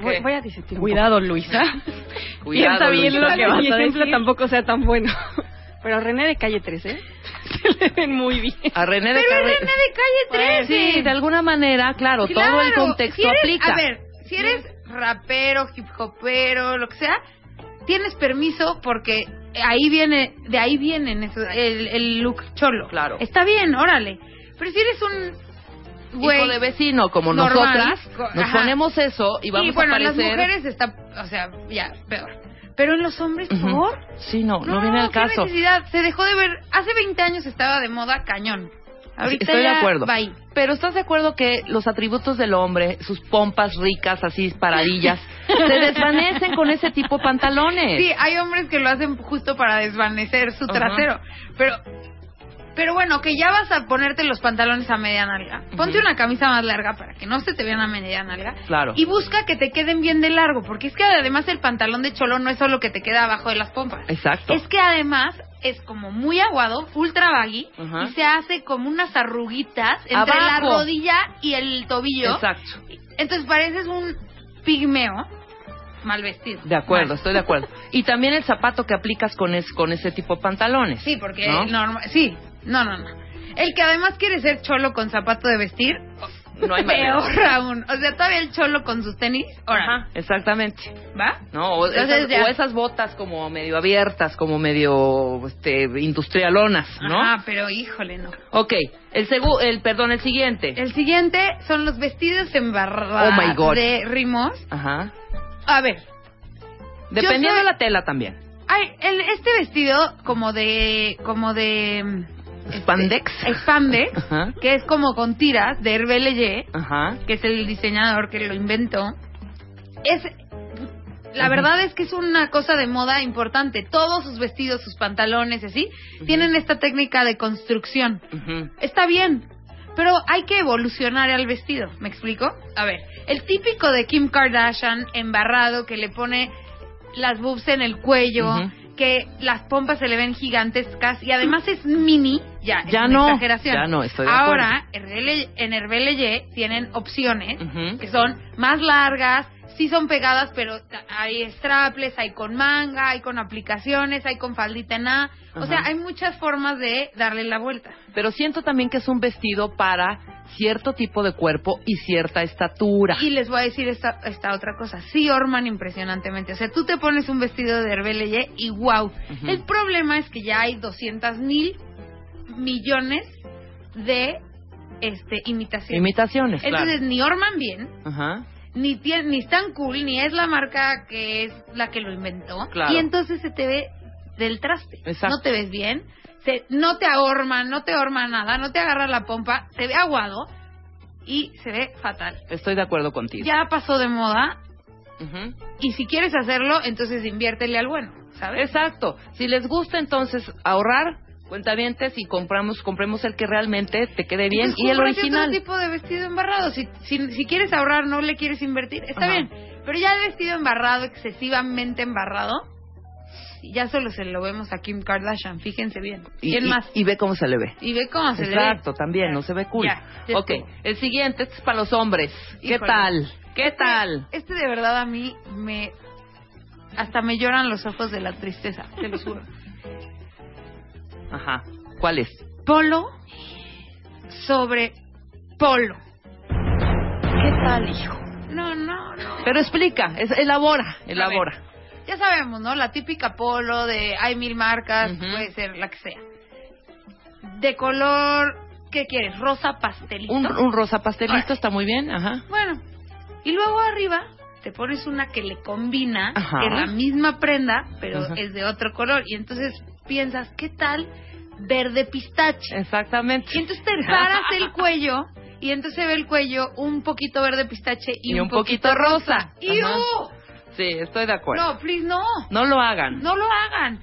[SPEAKER 8] Voy,
[SPEAKER 6] ¿Qué?
[SPEAKER 8] voy a discutir. un
[SPEAKER 3] Cuidado. Luisa.
[SPEAKER 6] Cuidado,
[SPEAKER 8] Piensa bien
[SPEAKER 6] Luisa.
[SPEAKER 8] lo que vas
[SPEAKER 3] Mi
[SPEAKER 8] a
[SPEAKER 3] ejemplo
[SPEAKER 8] decir.
[SPEAKER 3] tampoco sea tan bueno.
[SPEAKER 8] Pero René de calle 13 se le ven muy bien.
[SPEAKER 6] A René de
[SPEAKER 5] Pero René de calle 13.
[SPEAKER 6] Sí, de alguna manera, claro, todo el
[SPEAKER 5] Claro,
[SPEAKER 6] contexto
[SPEAKER 5] si eres-
[SPEAKER 6] aplica.
[SPEAKER 5] A ver, si eres rapero, hip hopero, lo que sea, tienes permiso porque ahí viene, de ahí vienen eso, el, el look cholo.
[SPEAKER 6] Claro.
[SPEAKER 5] Está bien, órale. Pero si eres un güey
[SPEAKER 6] Hijo de vecino como
[SPEAKER 5] normal,
[SPEAKER 6] nosotras, nos
[SPEAKER 5] ajá.
[SPEAKER 6] ponemos eso y vamos
[SPEAKER 5] y bueno,
[SPEAKER 6] a
[SPEAKER 5] las mujeres está, o sea, ya, peor. Pero en los hombres. ¿por?
[SPEAKER 6] Sí, no, no, viene al
[SPEAKER 5] ¿qué
[SPEAKER 6] caso.
[SPEAKER 5] necesidad? Se dejó de ver, hace 20 años estaba de moda cañón. Ahorita
[SPEAKER 6] Estoy de
[SPEAKER 5] ya
[SPEAKER 6] acuerdo.
[SPEAKER 5] bye.
[SPEAKER 6] Pero ¿estás de acuerdo que los atributos del hombre, sus pompas ricas, así paradillas, se desvanecen con ese tipo de pantalones?
[SPEAKER 5] Sí, hay hombres que lo hacen justo para desvanecer su trasero. Pero, pero bueno, que ya vas a ponerte los pantalones a media nalga. Ponte una camisa más larga para que no se te vean a media nalga.
[SPEAKER 6] Claro.
[SPEAKER 5] Y busca que te queden bien de largo, porque es que además el pantalón de cholo no es solo que te queda abajo de las pompas.
[SPEAKER 6] Exacto.
[SPEAKER 5] Es que además es como muy aguado, ultra baggy, y se hace como unas arruguitas entre la rodilla y el tobillo.
[SPEAKER 6] Exacto.
[SPEAKER 5] Entonces pareces un pigmeo mal vestido.
[SPEAKER 6] De acuerdo,
[SPEAKER 5] Mal.
[SPEAKER 6] estoy de acuerdo. Y también el zapato que aplicas con, es, con ese tipo de pantalones.
[SPEAKER 5] Sí, porque
[SPEAKER 6] ¿no?
[SPEAKER 5] norma- sí, no, no, no. El que además quiere ser cholo con zapato de vestir,
[SPEAKER 6] No hay manera.
[SPEAKER 5] peor aún. O sea, todavía el cholo con sus tenis, ahora,
[SPEAKER 6] Ajá, exactamente.
[SPEAKER 5] ¿va?
[SPEAKER 6] No, o,
[SPEAKER 5] Entonces
[SPEAKER 6] esas, o esas botas como medio abiertas, como medio este, industrialonas, ¿no?
[SPEAKER 5] Ajá, pero híjole, no.
[SPEAKER 6] Ok, el segu el perdón, el siguiente.
[SPEAKER 5] El siguiente son los vestidos embarrados
[SPEAKER 6] Oh, my God.
[SPEAKER 5] de rimos.
[SPEAKER 6] Ajá.
[SPEAKER 5] A ver,
[SPEAKER 6] Dependiendo
[SPEAKER 5] soy-
[SPEAKER 6] de la tela también.
[SPEAKER 5] hay el, este vestido como de, como de...
[SPEAKER 6] Spandex.
[SPEAKER 5] Spandex,
[SPEAKER 6] Ajá.
[SPEAKER 5] que es como con tiras de Hervé
[SPEAKER 6] Ajá.
[SPEAKER 5] que es el diseñador que lo inventó, es la verdad es que es una cosa de moda importante. Todos sus vestidos, sus pantalones, así, tienen esta técnica de construcción.
[SPEAKER 6] Ujú.
[SPEAKER 5] Está bien, pero hay que evolucionar al vestido. ¿Me explico? A ver, el típico de Kim Kardashian embarrado que le pone las boobs en el cuello. Que las pompas se le ven gigantescas y además es mini, ya, es una
[SPEAKER 6] no,
[SPEAKER 5] exageración.
[SPEAKER 6] ya no, estoy de
[SPEAKER 5] Ahora, Le- en Hervé Leger tienen opciones que son más largas, sí son pegadas, pero hay strapless, hay con manga, hay con aplicaciones, hay con faldita en A. O
[SPEAKER 6] Ajá.
[SPEAKER 5] sea, hay muchas formas de darle la vuelta.
[SPEAKER 6] Pero siento también que es un vestido para cierto tipo de cuerpo y cierta estatura.
[SPEAKER 5] Y les voy a decir esta, esta otra cosa. Sí orman impresionantemente. O sea, tú te pones un vestido de Herbeleye y wow. El problema es que ya hay 200 mil millones de este imitaciones.
[SPEAKER 6] Imitaciones, claro.
[SPEAKER 5] Entonces, ni orman bien,
[SPEAKER 6] Ajá.
[SPEAKER 5] Ni, tien- ni están cool, ni es la marca que es la que lo inventó.
[SPEAKER 6] Claro.
[SPEAKER 5] Y entonces se te ve del traste.
[SPEAKER 6] Exacto.
[SPEAKER 5] No te ves bien, se, no te ahorma, no te ahorma nada, no te agarra la pompa, se ve aguado y se ve fatal.
[SPEAKER 6] Estoy de acuerdo contigo.
[SPEAKER 5] Ya pasó de moda y si quieres hacerlo, entonces inviértele al bueno, ¿sabes?
[SPEAKER 6] Exacto. Si les gusta entonces ahorrar, cuentavientes y compramos compremos el que realmente te quede bien
[SPEAKER 5] Entonces,
[SPEAKER 6] y el original.
[SPEAKER 5] otro tipo de vestido embarrado. Si, si, si quieres ahorrar, no le quieres invertir, está
[SPEAKER 6] Ajá.
[SPEAKER 5] bien. Pero ya el vestido embarrado, excesivamente embarrado, ya solo se lo vemos a Kim Kardashian, fíjense bien.
[SPEAKER 6] Y,
[SPEAKER 5] ¿Quién
[SPEAKER 6] y-
[SPEAKER 5] más?
[SPEAKER 6] y ve cómo se le ve.
[SPEAKER 5] Y ve cómo se le ve.
[SPEAKER 6] Exacto, también, no se ve cool.
[SPEAKER 5] Ya, ya
[SPEAKER 6] ok,
[SPEAKER 5] estuvo.
[SPEAKER 6] el siguiente este es para los hombres. ¿Qué
[SPEAKER 5] Híjole.
[SPEAKER 6] tal? ¿Qué
[SPEAKER 5] Este-
[SPEAKER 6] tal?
[SPEAKER 5] Este de verdad a mí me... Hasta me lloran los ojos de la tristeza, te lo juro.
[SPEAKER 6] Ajá. ¿Cuál es?
[SPEAKER 5] Polo sobre polo.
[SPEAKER 9] ¿Qué tal, hijo?
[SPEAKER 5] No, no, no.
[SPEAKER 6] Pero explica, es- elabora, elabora.
[SPEAKER 5] Ya sabemos, ¿no? La típica polo de hay mil marcas, puede ser la que sea. De color, ¿qué quieres? Rosa pastelito.
[SPEAKER 6] Un, un rosa pastelito está muy bien, ajá.
[SPEAKER 5] Bueno, y luego arriba te pones una que le combina,
[SPEAKER 6] Ajá.
[SPEAKER 5] que es la misma prenda, pero
[SPEAKER 6] Ajá.
[SPEAKER 5] es de otro color. Y entonces piensas, ¿qué tal verde pistache?
[SPEAKER 6] Exactamente.
[SPEAKER 5] Y entonces te paras el cuello y entonces se ve el cuello un poquito verde pistache y, un, poquito, rosa. ¡Y
[SPEAKER 6] Ajá. Sí, estoy de acuerdo.
[SPEAKER 5] No, please, no.
[SPEAKER 6] No lo hagan.
[SPEAKER 5] No lo hagan.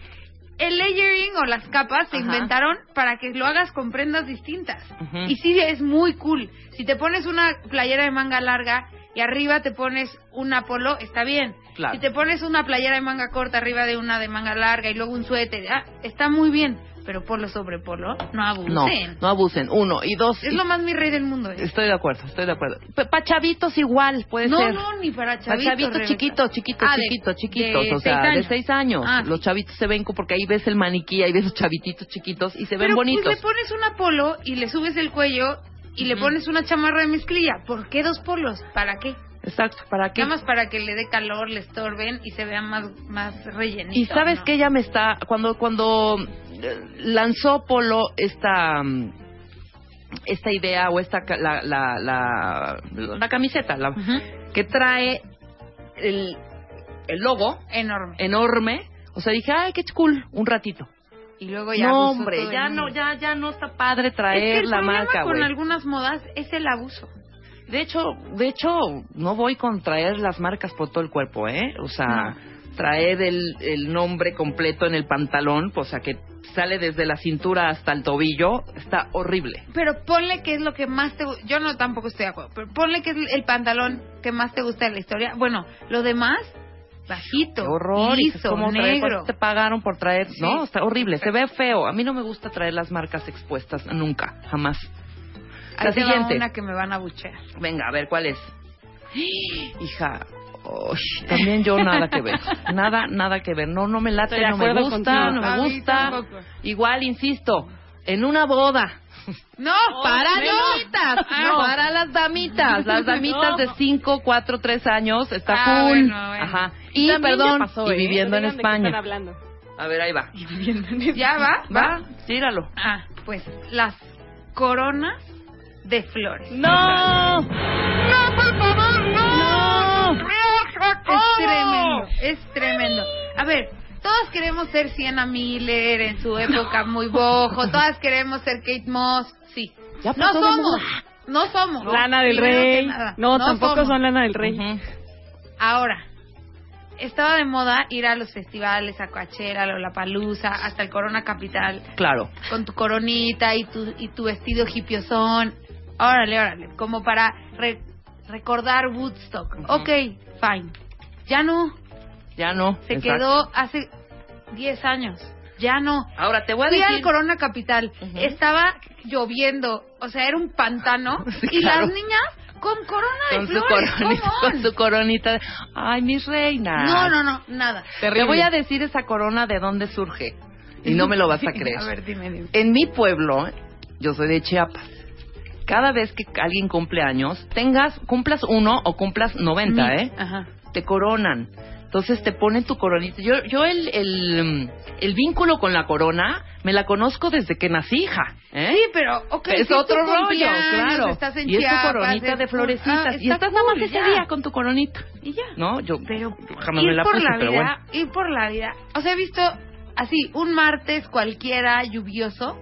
[SPEAKER 5] El layering o las capas se
[SPEAKER 6] Ajá.
[SPEAKER 5] inventaron para que lo hagas con prendas distintas.
[SPEAKER 6] Ujú.
[SPEAKER 5] Y sí, es muy cool. Si te pones una playera de manga larga y arriba te pones una polo, está bien.
[SPEAKER 6] Claro.
[SPEAKER 5] Si te pones una playera de manga corta arriba de una de manga larga y luego un suéter, ah, está muy bien. Pero polo sobre polo, no abusen.
[SPEAKER 6] No, no abusen. Uno. Y dos.
[SPEAKER 5] Es lo más mi rey del mundo. ¿eh?
[SPEAKER 6] Estoy de acuerdo, estoy de acuerdo. Para chavitos igual, puede
[SPEAKER 5] no,
[SPEAKER 6] ser.
[SPEAKER 5] no, ni para
[SPEAKER 6] Para
[SPEAKER 5] chavitos.
[SPEAKER 6] chavitos
[SPEAKER 5] Rebeca.
[SPEAKER 6] chiquitos, chiquitos,
[SPEAKER 5] Ah,
[SPEAKER 6] chiquitos, chiquitos,
[SPEAKER 5] de
[SPEAKER 6] o sea,
[SPEAKER 5] seis
[SPEAKER 6] de seis años.
[SPEAKER 5] Ah,
[SPEAKER 6] los chavitos se ven porque ahí ves el maniquí, ahí ves los chavititos chiquitos y se ven
[SPEAKER 5] Pero
[SPEAKER 6] bonitos.
[SPEAKER 5] pues le pones una polo y le subes el cuello y le
[SPEAKER 6] Ujú.
[SPEAKER 5] pones una chamarra de mezclilla. ¿Por qué dos polos? ¿Para qué?
[SPEAKER 6] Exacto, ¿para qué?
[SPEAKER 5] Nada más para que le dé calor, le estorben y se vea más, más rellenito.
[SPEAKER 6] Y sabes
[SPEAKER 5] ¿no?
[SPEAKER 6] que ella me está cuando cuando eh, lanzó Polo esta mm, esta idea o esta la la la, la camiseta la, que trae el el logo
[SPEAKER 5] Enorme.
[SPEAKER 6] enorme, o sea, dije, "Ay, qué cool, un ratito."
[SPEAKER 5] Y luego ya
[SPEAKER 6] no, hombre, ya no ya ya no está padre
[SPEAKER 5] Es
[SPEAKER 6] traer
[SPEAKER 5] que el
[SPEAKER 6] la
[SPEAKER 5] problema
[SPEAKER 6] marca,
[SPEAKER 5] con algunas modas es el abuso.
[SPEAKER 6] De hecho, de hecho, no voy con traer las marcas por todo el cuerpo, ¿eh? O sea, traer el, el nombre completo en el pantalón, pues, o sea, que sale desde la cintura hasta el tobillo, está horrible.
[SPEAKER 5] Pero ponle que es lo que más te Yo no tampoco estoy de acuerdo. Pero ponle que es el pantalón que más te gusta de la historia. Bueno, lo demás, bajito,
[SPEAKER 6] Qué horror,
[SPEAKER 5] liso,
[SPEAKER 6] como
[SPEAKER 5] negro.
[SPEAKER 6] ¿cuánto te pagaron por traer?
[SPEAKER 5] Sí,
[SPEAKER 6] no, está horrible, se ve feo. A mí no me gusta traer las marcas expuestas, nunca, jamás.
[SPEAKER 5] Ahí
[SPEAKER 6] La
[SPEAKER 5] va
[SPEAKER 6] siguiente.
[SPEAKER 5] una que me van a buchear.
[SPEAKER 6] Venga, a ver, ¿cuál es? Hija, uy, también yo nada que ver. Nada, nada que ver. No, no me late, no me gusta,
[SPEAKER 8] contigo.
[SPEAKER 6] no me gusta. Igual, insisto, en una boda.
[SPEAKER 5] No,
[SPEAKER 6] Para
[SPEAKER 5] menos.
[SPEAKER 6] damitas,
[SPEAKER 5] Ah.
[SPEAKER 6] para las damitas, las damitas
[SPEAKER 8] No.
[SPEAKER 6] de 5, 4, 3 años, está
[SPEAKER 5] Ah,
[SPEAKER 6] cool.
[SPEAKER 5] bueno, bueno.
[SPEAKER 6] Ajá.
[SPEAKER 8] Y
[SPEAKER 6] Y, perdón,
[SPEAKER 8] pasó,
[SPEAKER 6] y
[SPEAKER 8] ¿eh?
[SPEAKER 6] viviendo en
[SPEAKER 8] ¿de qué
[SPEAKER 6] España.
[SPEAKER 8] están hablando?
[SPEAKER 6] A ver, ahí va.
[SPEAKER 5] ¿Ya va?
[SPEAKER 6] ¿Va? Tíralo.
[SPEAKER 5] Ah, pues las coronas de flores.
[SPEAKER 6] ¡No! ¡No, por favor, no!
[SPEAKER 5] Es tremendo, es tremendo. A ver, todas queremos ser Sienna Miller en su época muy bojo, todas queremos ser Kate Moss, sí.
[SPEAKER 6] Ya
[SPEAKER 5] No somos, no somos.
[SPEAKER 8] Lana del Rey.
[SPEAKER 5] nada,
[SPEAKER 8] No, tampoco
[SPEAKER 5] somos.
[SPEAKER 8] son Lana del Rey.
[SPEAKER 6] Ujú.
[SPEAKER 5] Ahora, estaba de moda ir a los festivales, a Coachella, a Lollapalooza, hasta el Corona Capital,
[SPEAKER 6] Claro.
[SPEAKER 5] con tu coronita y tu, y tu vestido hipiosón. Órale, órale, como para re- recordar Woodstock.
[SPEAKER 6] Ujú.
[SPEAKER 5] Ok, fine. Ya no,
[SPEAKER 6] Ya no.
[SPEAKER 5] se
[SPEAKER 6] exacto.
[SPEAKER 5] quedó hace 10 años. Ya no.
[SPEAKER 6] Ahora te voy a
[SPEAKER 5] Fui
[SPEAKER 6] decir.
[SPEAKER 5] al Corona Capital,
[SPEAKER 6] Ujú.
[SPEAKER 5] estaba lloviendo, o sea, era un pantano
[SPEAKER 6] Sí,
[SPEAKER 5] y
[SPEAKER 6] claro.
[SPEAKER 5] las niñas con corona de
[SPEAKER 6] con su
[SPEAKER 5] flores.
[SPEAKER 6] coronita,
[SPEAKER 5] come on.
[SPEAKER 6] con su coronita. Ay, mis reinas.
[SPEAKER 5] No, no, no, nada.
[SPEAKER 6] Te voy a decir esa corona de dónde surge. Y no me lo vas a creer.
[SPEAKER 5] A ver, dime, dime.
[SPEAKER 6] En mi pueblo, yo soy de Chiapas. Cada vez que alguien cumple años, tengas, cumplas uno o cumplas 90,
[SPEAKER 5] Mil.
[SPEAKER 6] ¿eh?
[SPEAKER 5] Ajá.
[SPEAKER 6] Te coronan. Entonces te ponen tu coronita. Yo, yo el, el, el vínculo con la corona me la conozco desde que nací, hija. ¿eh?
[SPEAKER 5] Sí, pero ok,
[SPEAKER 6] es
[SPEAKER 5] si
[SPEAKER 6] otro rollo, claro.
[SPEAKER 5] Estás en
[SPEAKER 6] y es tu coronita
[SPEAKER 5] es
[SPEAKER 6] de florecitas.
[SPEAKER 5] Ah,
[SPEAKER 6] y
[SPEAKER 5] está
[SPEAKER 6] estás nada más ese día con tu coronita.
[SPEAKER 5] Y ya.
[SPEAKER 6] ¿No? Yo,
[SPEAKER 5] Pero
[SPEAKER 6] jamás me la puse,
[SPEAKER 5] la
[SPEAKER 6] pero
[SPEAKER 5] vida,
[SPEAKER 6] bueno.
[SPEAKER 5] ir por la vida. O sea, he visto así un martes cualquiera lluvioso,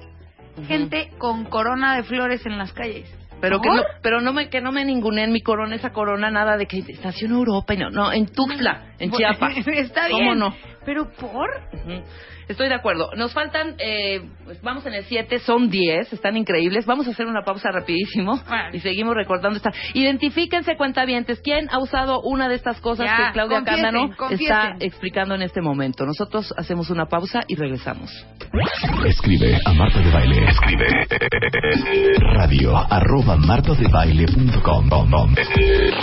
[SPEAKER 5] gente con corona de flores en las calles.
[SPEAKER 6] Pero que no, pero no me, que no me ningunen mi corona, esa corona, nada de que nació en Europa no, no, en Tuxtla, en Chiapas.
[SPEAKER 5] Está bien.
[SPEAKER 6] ¿Cómo no?
[SPEAKER 5] Pero por.
[SPEAKER 6] Estoy de acuerdo. Nos faltan, eh, pues vamos en el 7, son 10, están increíbles. Vamos a hacer una pausa rapidísimo y seguimos recordando esta. Identifíquense, cuentavientes, quién ha usado una de estas cosas
[SPEAKER 5] Ya,
[SPEAKER 6] que Claudia Cándano está explicando en este momento. Nosotros hacemos una pausa y regresamos.
[SPEAKER 1] Escribe a Marta de Baile. Escribe radio arroba martadebaile.com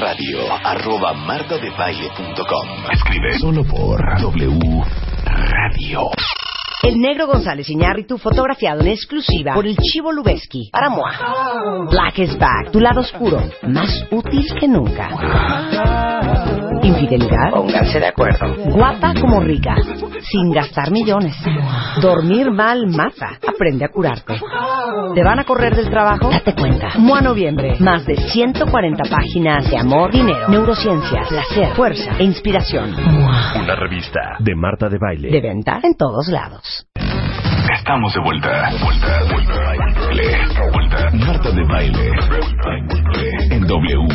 [SPEAKER 1] radio arroba martadebaile.com Escribe solo por W Radio.
[SPEAKER 9] El negro González Iñárritu fotografiado en exclusiva por el Chivo Lubeski para Moa. Black is back, tu lado oscuro, más útil que nunca. Infidelidad. Pónganse de acuerdo. Guapa como rica, sin gastar millones. Dormir mal mata. Aprende a curarte. ¿Te van a correr del trabajo? Date cuenta. Moa Noviembre. Más de 140 páginas de amor, dinero, neurociencia, placer, fuerza e inspiración. Moa.
[SPEAKER 1] Una revista de Marta de Baile.
[SPEAKER 9] De venta en todos lados.
[SPEAKER 1] Estamos de vuelta. Vuelta, vuelta. Baile. Vuelta. Marta de Baile. En W.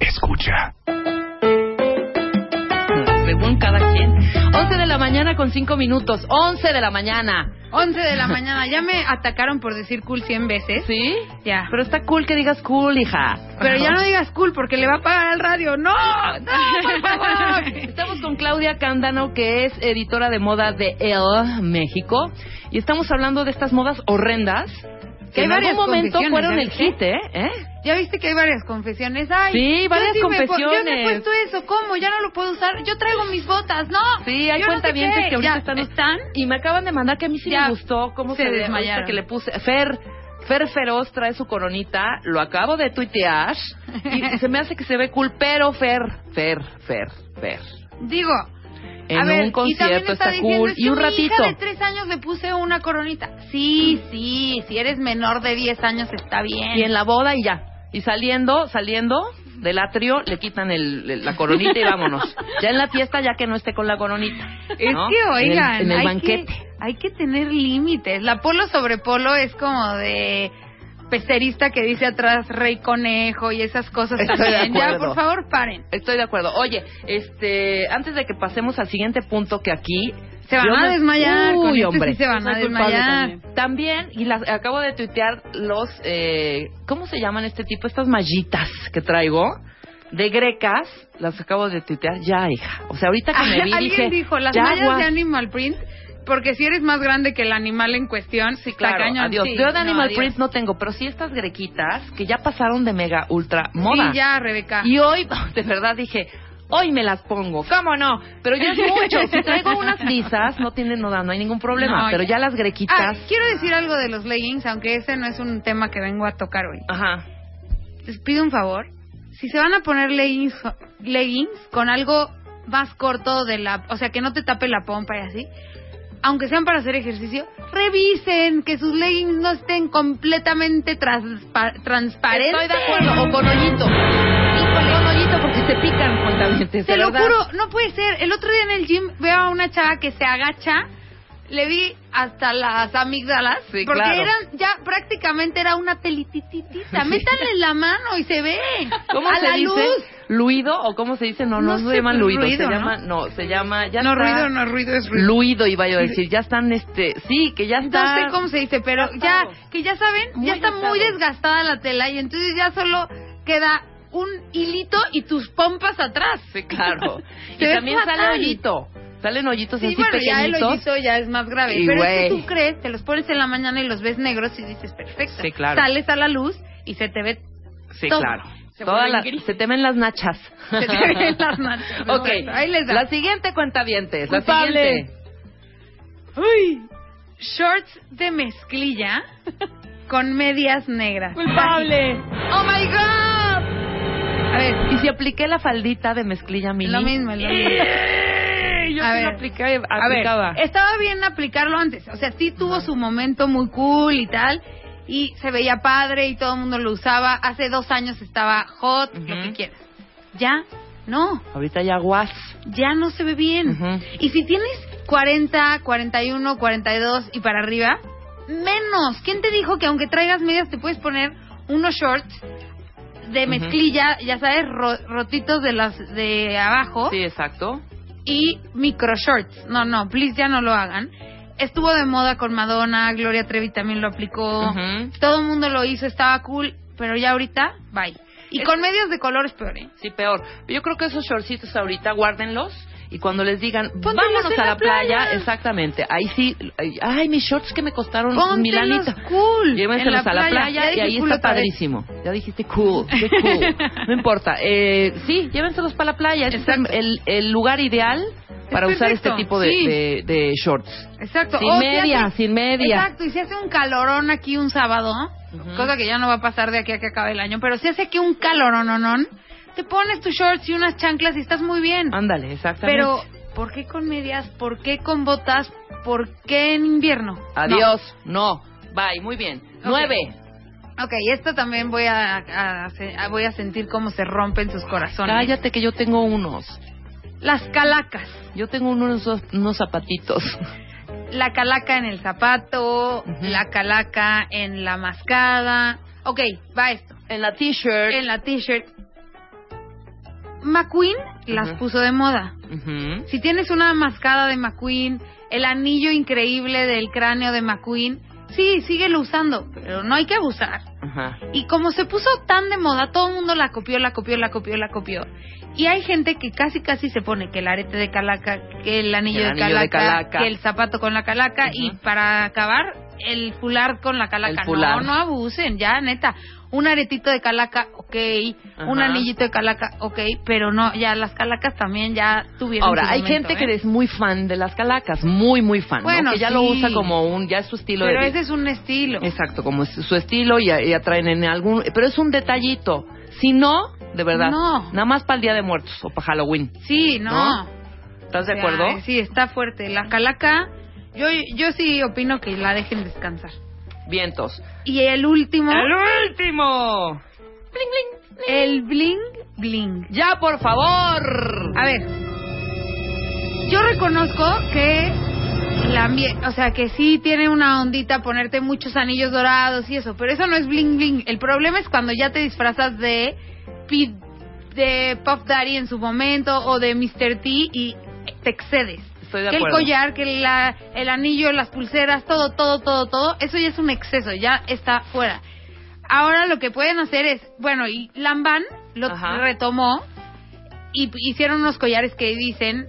[SPEAKER 1] Escucha.
[SPEAKER 6] Según cada quien. 11 de la mañana con 5 minutos. 11 de la mañana.
[SPEAKER 5] 11 de la mañana. Ya me atacaron por decir cool 100 veces.
[SPEAKER 6] ¿Sí?
[SPEAKER 5] Ya.
[SPEAKER 6] Pero está cool que digas cool, hija.
[SPEAKER 5] Pero ya no digas cool porque le va a pagar al radio. ¡No! ¡No, por favor!
[SPEAKER 6] Estamos con Claudia Cándano, que es editora de moda de Elle, México. Y estamos hablando de estas modas horrendas que
[SPEAKER 5] Hay
[SPEAKER 6] en
[SPEAKER 5] varias
[SPEAKER 6] algún momento
[SPEAKER 5] confesiones,
[SPEAKER 6] fueron
[SPEAKER 5] ¿ya
[SPEAKER 6] el hit, ¿eh? ¿Eh?
[SPEAKER 5] Ya viste que hay varias confesiones. Ay,
[SPEAKER 6] Sí,
[SPEAKER 5] yo
[SPEAKER 6] varias
[SPEAKER 5] me pon- yo me he
[SPEAKER 6] confesiones.
[SPEAKER 5] puesto eso. ¿Cómo? Ya no lo puedo usar. Yo traigo mis botas. No.
[SPEAKER 6] Sí, hay
[SPEAKER 5] Yo no sé
[SPEAKER 6] cuentavientes
[SPEAKER 5] qué.
[SPEAKER 6] que ahorita
[SPEAKER 5] Ya,
[SPEAKER 6] están...
[SPEAKER 5] ¿Están?
[SPEAKER 6] Y me acaban de mandar que a mí sí
[SPEAKER 5] Ya
[SPEAKER 6] me gustó cómo
[SPEAKER 5] se
[SPEAKER 6] se,
[SPEAKER 5] desmayaron.
[SPEAKER 6] que le puse... Fer... Fer Feroz trae su coronita, lo acabo de tuitear y se me hace que se ve cool, pero Fer, Fer, Fer, Fer.
[SPEAKER 5] Digo.
[SPEAKER 6] En
[SPEAKER 5] a ver,
[SPEAKER 6] un
[SPEAKER 5] y
[SPEAKER 6] concierto
[SPEAKER 5] está
[SPEAKER 6] está cool
[SPEAKER 5] es
[SPEAKER 6] y
[SPEAKER 5] que
[SPEAKER 6] un
[SPEAKER 5] mi
[SPEAKER 6] ratito.
[SPEAKER 5] hija de tres años le puse una coronita. Sí, sí, si eres menor de 10 años está bien.
[SPEAKER 6] Y en la boda y ya. Y saliendo, saliendo del atrio, le quitan el, el- la coronita y vámonos. Ya en la fiesta, ya que no esté con la coronita.
[SPEAKER 5] Es
[SPEAKER 6] ¿no?
[SPEAKER 5] que, oigan,
[SPEAKER 6] En el, en el
[SPEAKER 5] hay,
[SPEAKER 6] banquete.
[SPEAKER 5] que, hay que tener límites. La polo sobre polo es como de pecerista que dice atrás rey conejo y esas cosas
[SPEAKER 6] Estoy
[SPEAKER 5] también. Ya, por favor, paren.
[SPEAKER 6] Estoy de acuerdo. Oye, este, antes de que pasemos al siguiente punto que aquí
[SPEAKER 5] Se van a desmayar, con
[SPEAKER 6] Uy,
[SPEAKER 5] este
[SPEAKER 6] hombre.
[SPEAKER 5] sí se van a desmayar.
[SPEAKER 8] también.
[SPEAKER 6] También, y las, acabo de tuitear los, eh, ¿cómo se llaman este tipo? Estas mallitas que traigo de grecas, las acabo de tuitear ya, hija. O sea, ahorita que me vi
[SPEAKER 5] Alguien
[SPEAKER 6] dije,
[SPEAKER 5] dijo, las
[SPEAKER 6] ya,
[SPEAKER 5] mallas de Animal Print, porque si eres más grande que el animal en cuestión, sí,
[SPEAKER 6] Claro, adiós.
[SPEAKER 5] Sí,
[SPEAKER 6] Yo de
[SPEAKER 5] no,
[SPEAKER 6] Animal
[SPEAKER 5] adiós.
[SPEAKER 6] Print no tengo, pero sí estas grequitas que ya pasaron de mega ultra moda.
[SPEAKER 5] Sí, ya, Rebeca.
[SPEAKER 6] Y hoy, de verdad, dije, hoy me las pongo. ¿Cómo no? Pero ya es mucho. Si traigo unas lisas, no tienen, no, no hay ningún problema.
[SPEAKER 5] No,
[SPEAKER 6] pero
[SPEAKER 5] ya.
[SPEAKER 6] ya las
[SPEAKER 5] Ah,
[SPEAKER 6] grequitas.
[SPEAKER 5] quiero decir algo de los leggings, aunque ese no es un tema que vengo a tocar hoy.
[SPEAKER 6] Ajá.
[SPEAKER 5] Les pido un favor. Si se van a poner leggings, leggings con algo más corto de la, o sea, que no te tape la pompa y así, aunque sean para hacer ejercicio, revisen que sus leggings no estén completamente transpa- transparentes.
[SPEAKER 6] Estoy de acuerdo. O con hoyito. Y con hoyito porque se pican cuentavientes.
[SPEAKER 5] Te lo
[SPEAKER 6] verdad.
[SPEAKER 5] juro, no puede ser. El otro día en el gym veo a una chava que se agacha, le vi hasta las amígdalas,
[SPEAKER 6] Sí,
[SPEAKER 5] porque
[SPEAKER 6] claro.
[SPEAKER 5] eran ya prácticamente era una telitititita. Métanle la mano y se ve.
[SPEAKER 6] ¿Cómo
[SPEAKER 5] a
[SPEAKER 6] se
[SPEAKER 5] la
[SPEAKER 6] dice?
[SPEAKER 5] luz.
[SPEAKER 6] ¿Luido o cómo se dice? No, no,
[SPEAKER 5] No
[SPEAKER 6] se llama
[SPEAKER 5] pero
[SPEAKER 6] luido,
[SPEAKER 5] ruido,
[SPEAKER 6] se
[SPEAKER 5] ¿no?
[SPEAKER 6] llama, no, se llama, ya
[SPEAKER 5] no
[SPEAKER 6] está-
[SPEAKER 5] ruido, no ruido es ruido.
[SPEAKER 6] Luido iba yo a decir, ya están, este, sí, que ya
[SPEAKER 5] No
[SPEAKER 6] está.
[SPEAKER 5] sé cómo se dice, pero ya, que ya saben,
[SPEAKER 6] Muy
[SPEAKER 5] ya está muy
[SPEAKER 6] gastado.
[SPEAKER 5] desgastada la tela y entonces ya solo queda un hilito y tus pompas atrás.
[SPEAKER 6] Sí, claro. y también sale
[SPEAKER 5] fatal.
[SPEAKER 6] hoyito. Salen hoyitos
[SPEAKER 5] Sí,
[SPEAKER 6] así
[SPEAKER 5] bueno, ya el
[SPEAKER 6] pequeñitos.
[SPEAKER 5] hoyito ya es más grave.
[SPEAKER 6] Y,
[SPEAKER 5] pero es que tú crees, te los pones en la mañana y los ves negros y dices, perfecto.
[SPEAKER 6] Sí, claro.
[SPEAKER 5] Sales a la luz y se te ve,
[SPEAKER 6] Sí,
[SPEAKER 5] todo.
[SPEAKER 6] claro.
[SPEAKER 5] Se
[SPEAKER 6] Toda
[SPEAKER 5] vuelven
[SPEAKER 6] la-
[SPEAKER 5] grises.
[SPEAKER 6] se te ven las nachas.
[SPEAKER 5] se te ven las manchas.
[SPEAKER 6] ok.
[SPEAKER 5] Ahí les da.
[SPEAKER 6] La siguiente cuenta vientes. La siguiente.
[SPEAKER 5] Uy, shorts de mezclilla con medias negras.
[SPEAKER 8] ¡Culpable!
[SPEAKER 5] ¡Oh, my God! A ver,
[SPEAKER 6] ¿Y si apliqué la faldita de mezclilla mini?
[SPEAKER 5] lo mismo, lo mismo.
[SPEAKER 6] Yo
[SPEAKER 5] A
[SPEAKER 6] sí
[SPEAKER 5] ver.
[SPEAKER 6] lo apliqué,
[SPEAKER 5] A ver,
[SPEAKER 6] aplicaba.
[SPEAKER 5] estaba bien aplicarlo antes. O sea, sí tuvo su momento muy cool y tal. Y se veía padre y todo el mundo lo usaba. Hace dos años estaba hot, lo
[SPEAKER 6] Ujú.
[SPEAKER 5] que quieras. Ya, no.
[SPEAKER 6] Ahorita ya guas.
[SPEAKER 5] Ya no se ve bien.
[SPEAKER 6] Ujú.
[SPEAKER 5] Y si tienes 40, 41, 42 y para arriba, menos. ¿Quién te dijo que aunque traigas medias te puedes poner unos shorts de mezclilla, ya sabes, ro- rotitos de las de abajo
[SPEAKER 6] Sí, exacto.
[SPEAKER 5] y micro shorts? No, no, please ya no lo hagan. Estuvo de moda con Madonna, Gloria Trevi también lo aplicó. Todo el mundo lo hizo, estaba cool, pero ya ahorita, bye. Y
[SPEAKER 6] Es-
[SPEAKER 5] con medias de color es peor, ¿eh?
[SPEAKER 6] Sí, peor. Yo creo que esos shortcitos ahorita, guárdenlos. Y cuando les digan,
[SPEAKER 5] Póntelos
[SPEAKER 6] vámonos a
[SPEAKER 5] la
[SPEAKER 6] la playa,
[SPEAKER 5] playa.
[SPEAKER 6] exactamente. Ahí sí, ay, mis shorts que me costaron
[SPEAKER 5] Póntelos
[SPEAKER 6] milanita.
[SPEAKER 5] cool.
[SPEAKER 6] Llévenselos
[SPEAKER 5] en
[SPEAKER 6] a la playa,
[SPEAKER 5] Ya
[SPEAKER 6] y ahí
[SPEAKER 5] cool
[SPEAKER 6] está
[SPEAKER 5] vez.
[SPEAKER 6] padrísimo. Ya dijiste cool, qué cool. No importa. Eh, sí, llévenselos para la playa. Ese es el, el- lugar ideal para usar
[SPEAKER 5] perfecto,
[SPEAKER 6] este tipo de,
[SPEAKER 5] sí.
[SPEAKER 6] de- de shorts.
[SPEAKER 5] Exacto.
[SPEAKER 6] Sin
[SPEAKER 5] O si
[SPEAKER 6] media,
[SPEAKER 5] hace-
[SPEAKER 6] sin media.
[SPEAKER 5] Exacto, y si hace un calorón aquí un sábado, cosa que ya no va a pasar de aquí a que acabe el año, pero si hace aquí un calorón, te pones tus shorts y unas chanclas y estás muy bien.
[SPEAKER 6] Ándale, exactamente.
[SPEAKER 5] Pero, ¿por qué con medias? ¿Por qué con botas? ¿Por qué en invierno?
[SPEAKER 6] Adiós. No. Bye, muy bien. Nueve.
[SPEAKER 5] No. Ok, esto también voy a, a- a- voy a sentir cómo se rompen sus corazones.
[SPEAKER 6] Cállate que yo tengo unos.
[SPEAKER 5] Las calacas.
[SPEAKER 6] Yo tengo unos, unos zapatitos.
[SPEAKER 5] La calaca en el zapato,
[SPEAKER 6] Ujú.
[SPEAKER 5] la calaca en la mascada. Ok, va esto.
[SPEAKER 6] En la t-shirt.
[SPEAKER 5] En la t-shirt. McQueen las puso de moda. Si tienes una mascada de McQueen, el anillo increíble del cráneo de McQueen, sí, síguelo usando, pero no hay que abusar. Y como se puso tan de moda, todo el mundo la copió, la copió, la copió, la copió. Y hay gente que casi casi se pone que el arete de calaca, que el anillo,
[SPEAKER 6] El
[SPEAKER 5] de,
[SPEAKER 6] anillo de
[SPEAKER 5] calaca, que el zapato con la calaca y para acabar el fular con la calaca.
[SPEAKER 6] El fular.
[SPEAKER 5] No, no abusen, ya neta. Un aretito de calaca, ok. Un anillito de calaca, ok. Pero no, ya las calacas también ya tuvieron
[SPEAKER 6] Ahora,
[SPEAKER 5] su
[SPEAKER 6] hay
[SPEAKER 5] momento,
[SPEAKER 6] gente
[SPEAKER 5] ¿eh?
[SPEAKER 6] que es muy fan de las calacas, muy, muy fan, ¿no?
[SPEAKER 5] Bueno,
[SPEAKER 6] que ya lo usa como un, ya es su estilo
[SPEAKER 5] Pero
[SPEAKER 6] de
[SPEAKER 5] ese es un estilo.
[SPEAKER 6] Exacto, como es su estilo y, y atraen en algún, pero es un detallito. Si no, de verdad,
[SPEAKER 5] No.
[SPEAKER 6] nada más para el Día de Muertos o para Halloween.
[SPEAKER 5] Sí, no.
[SPEAKER 6] ¿No? ¿Estás de
[SPEAKER 5] O sea,
[SPEAKER 6] acuerdo?
[SPEAKER 5] Sí, está fuerte. La calaca, yo, yo sí opino que la dejen descansar.
[SPEAKER 6] Vientos.
[SPEAKER 5] Y el último,
[SPEAKER 6] ¡El último!
[SPEAKER 5] El bling bling.
[SPEAKER 6] ¡Ya, por favor!
[SPEAKER 5] A ver, yo reconozco que la o sea, que sí tiene una ondita ponerte muchos anillos dorados y eso, pero eso no es bling bling. El problema es cuando ya te disfrazas de P- de Puff Daddy en su momento o de Mr. T y te excedes.
[SPEAKER 6] Estoy de
[SPEAKER 5] que el collar, que la, el anillo, las pulseras, todo, todo, todo, todo, eso ya es un exceso, ya está fuera. Ahora lo que pueden hacer es, bueno, y Lamban lo
[SPEAKER 6] Ajá.
[SPEAKER 5] retomó y hicieron unos collares que dicen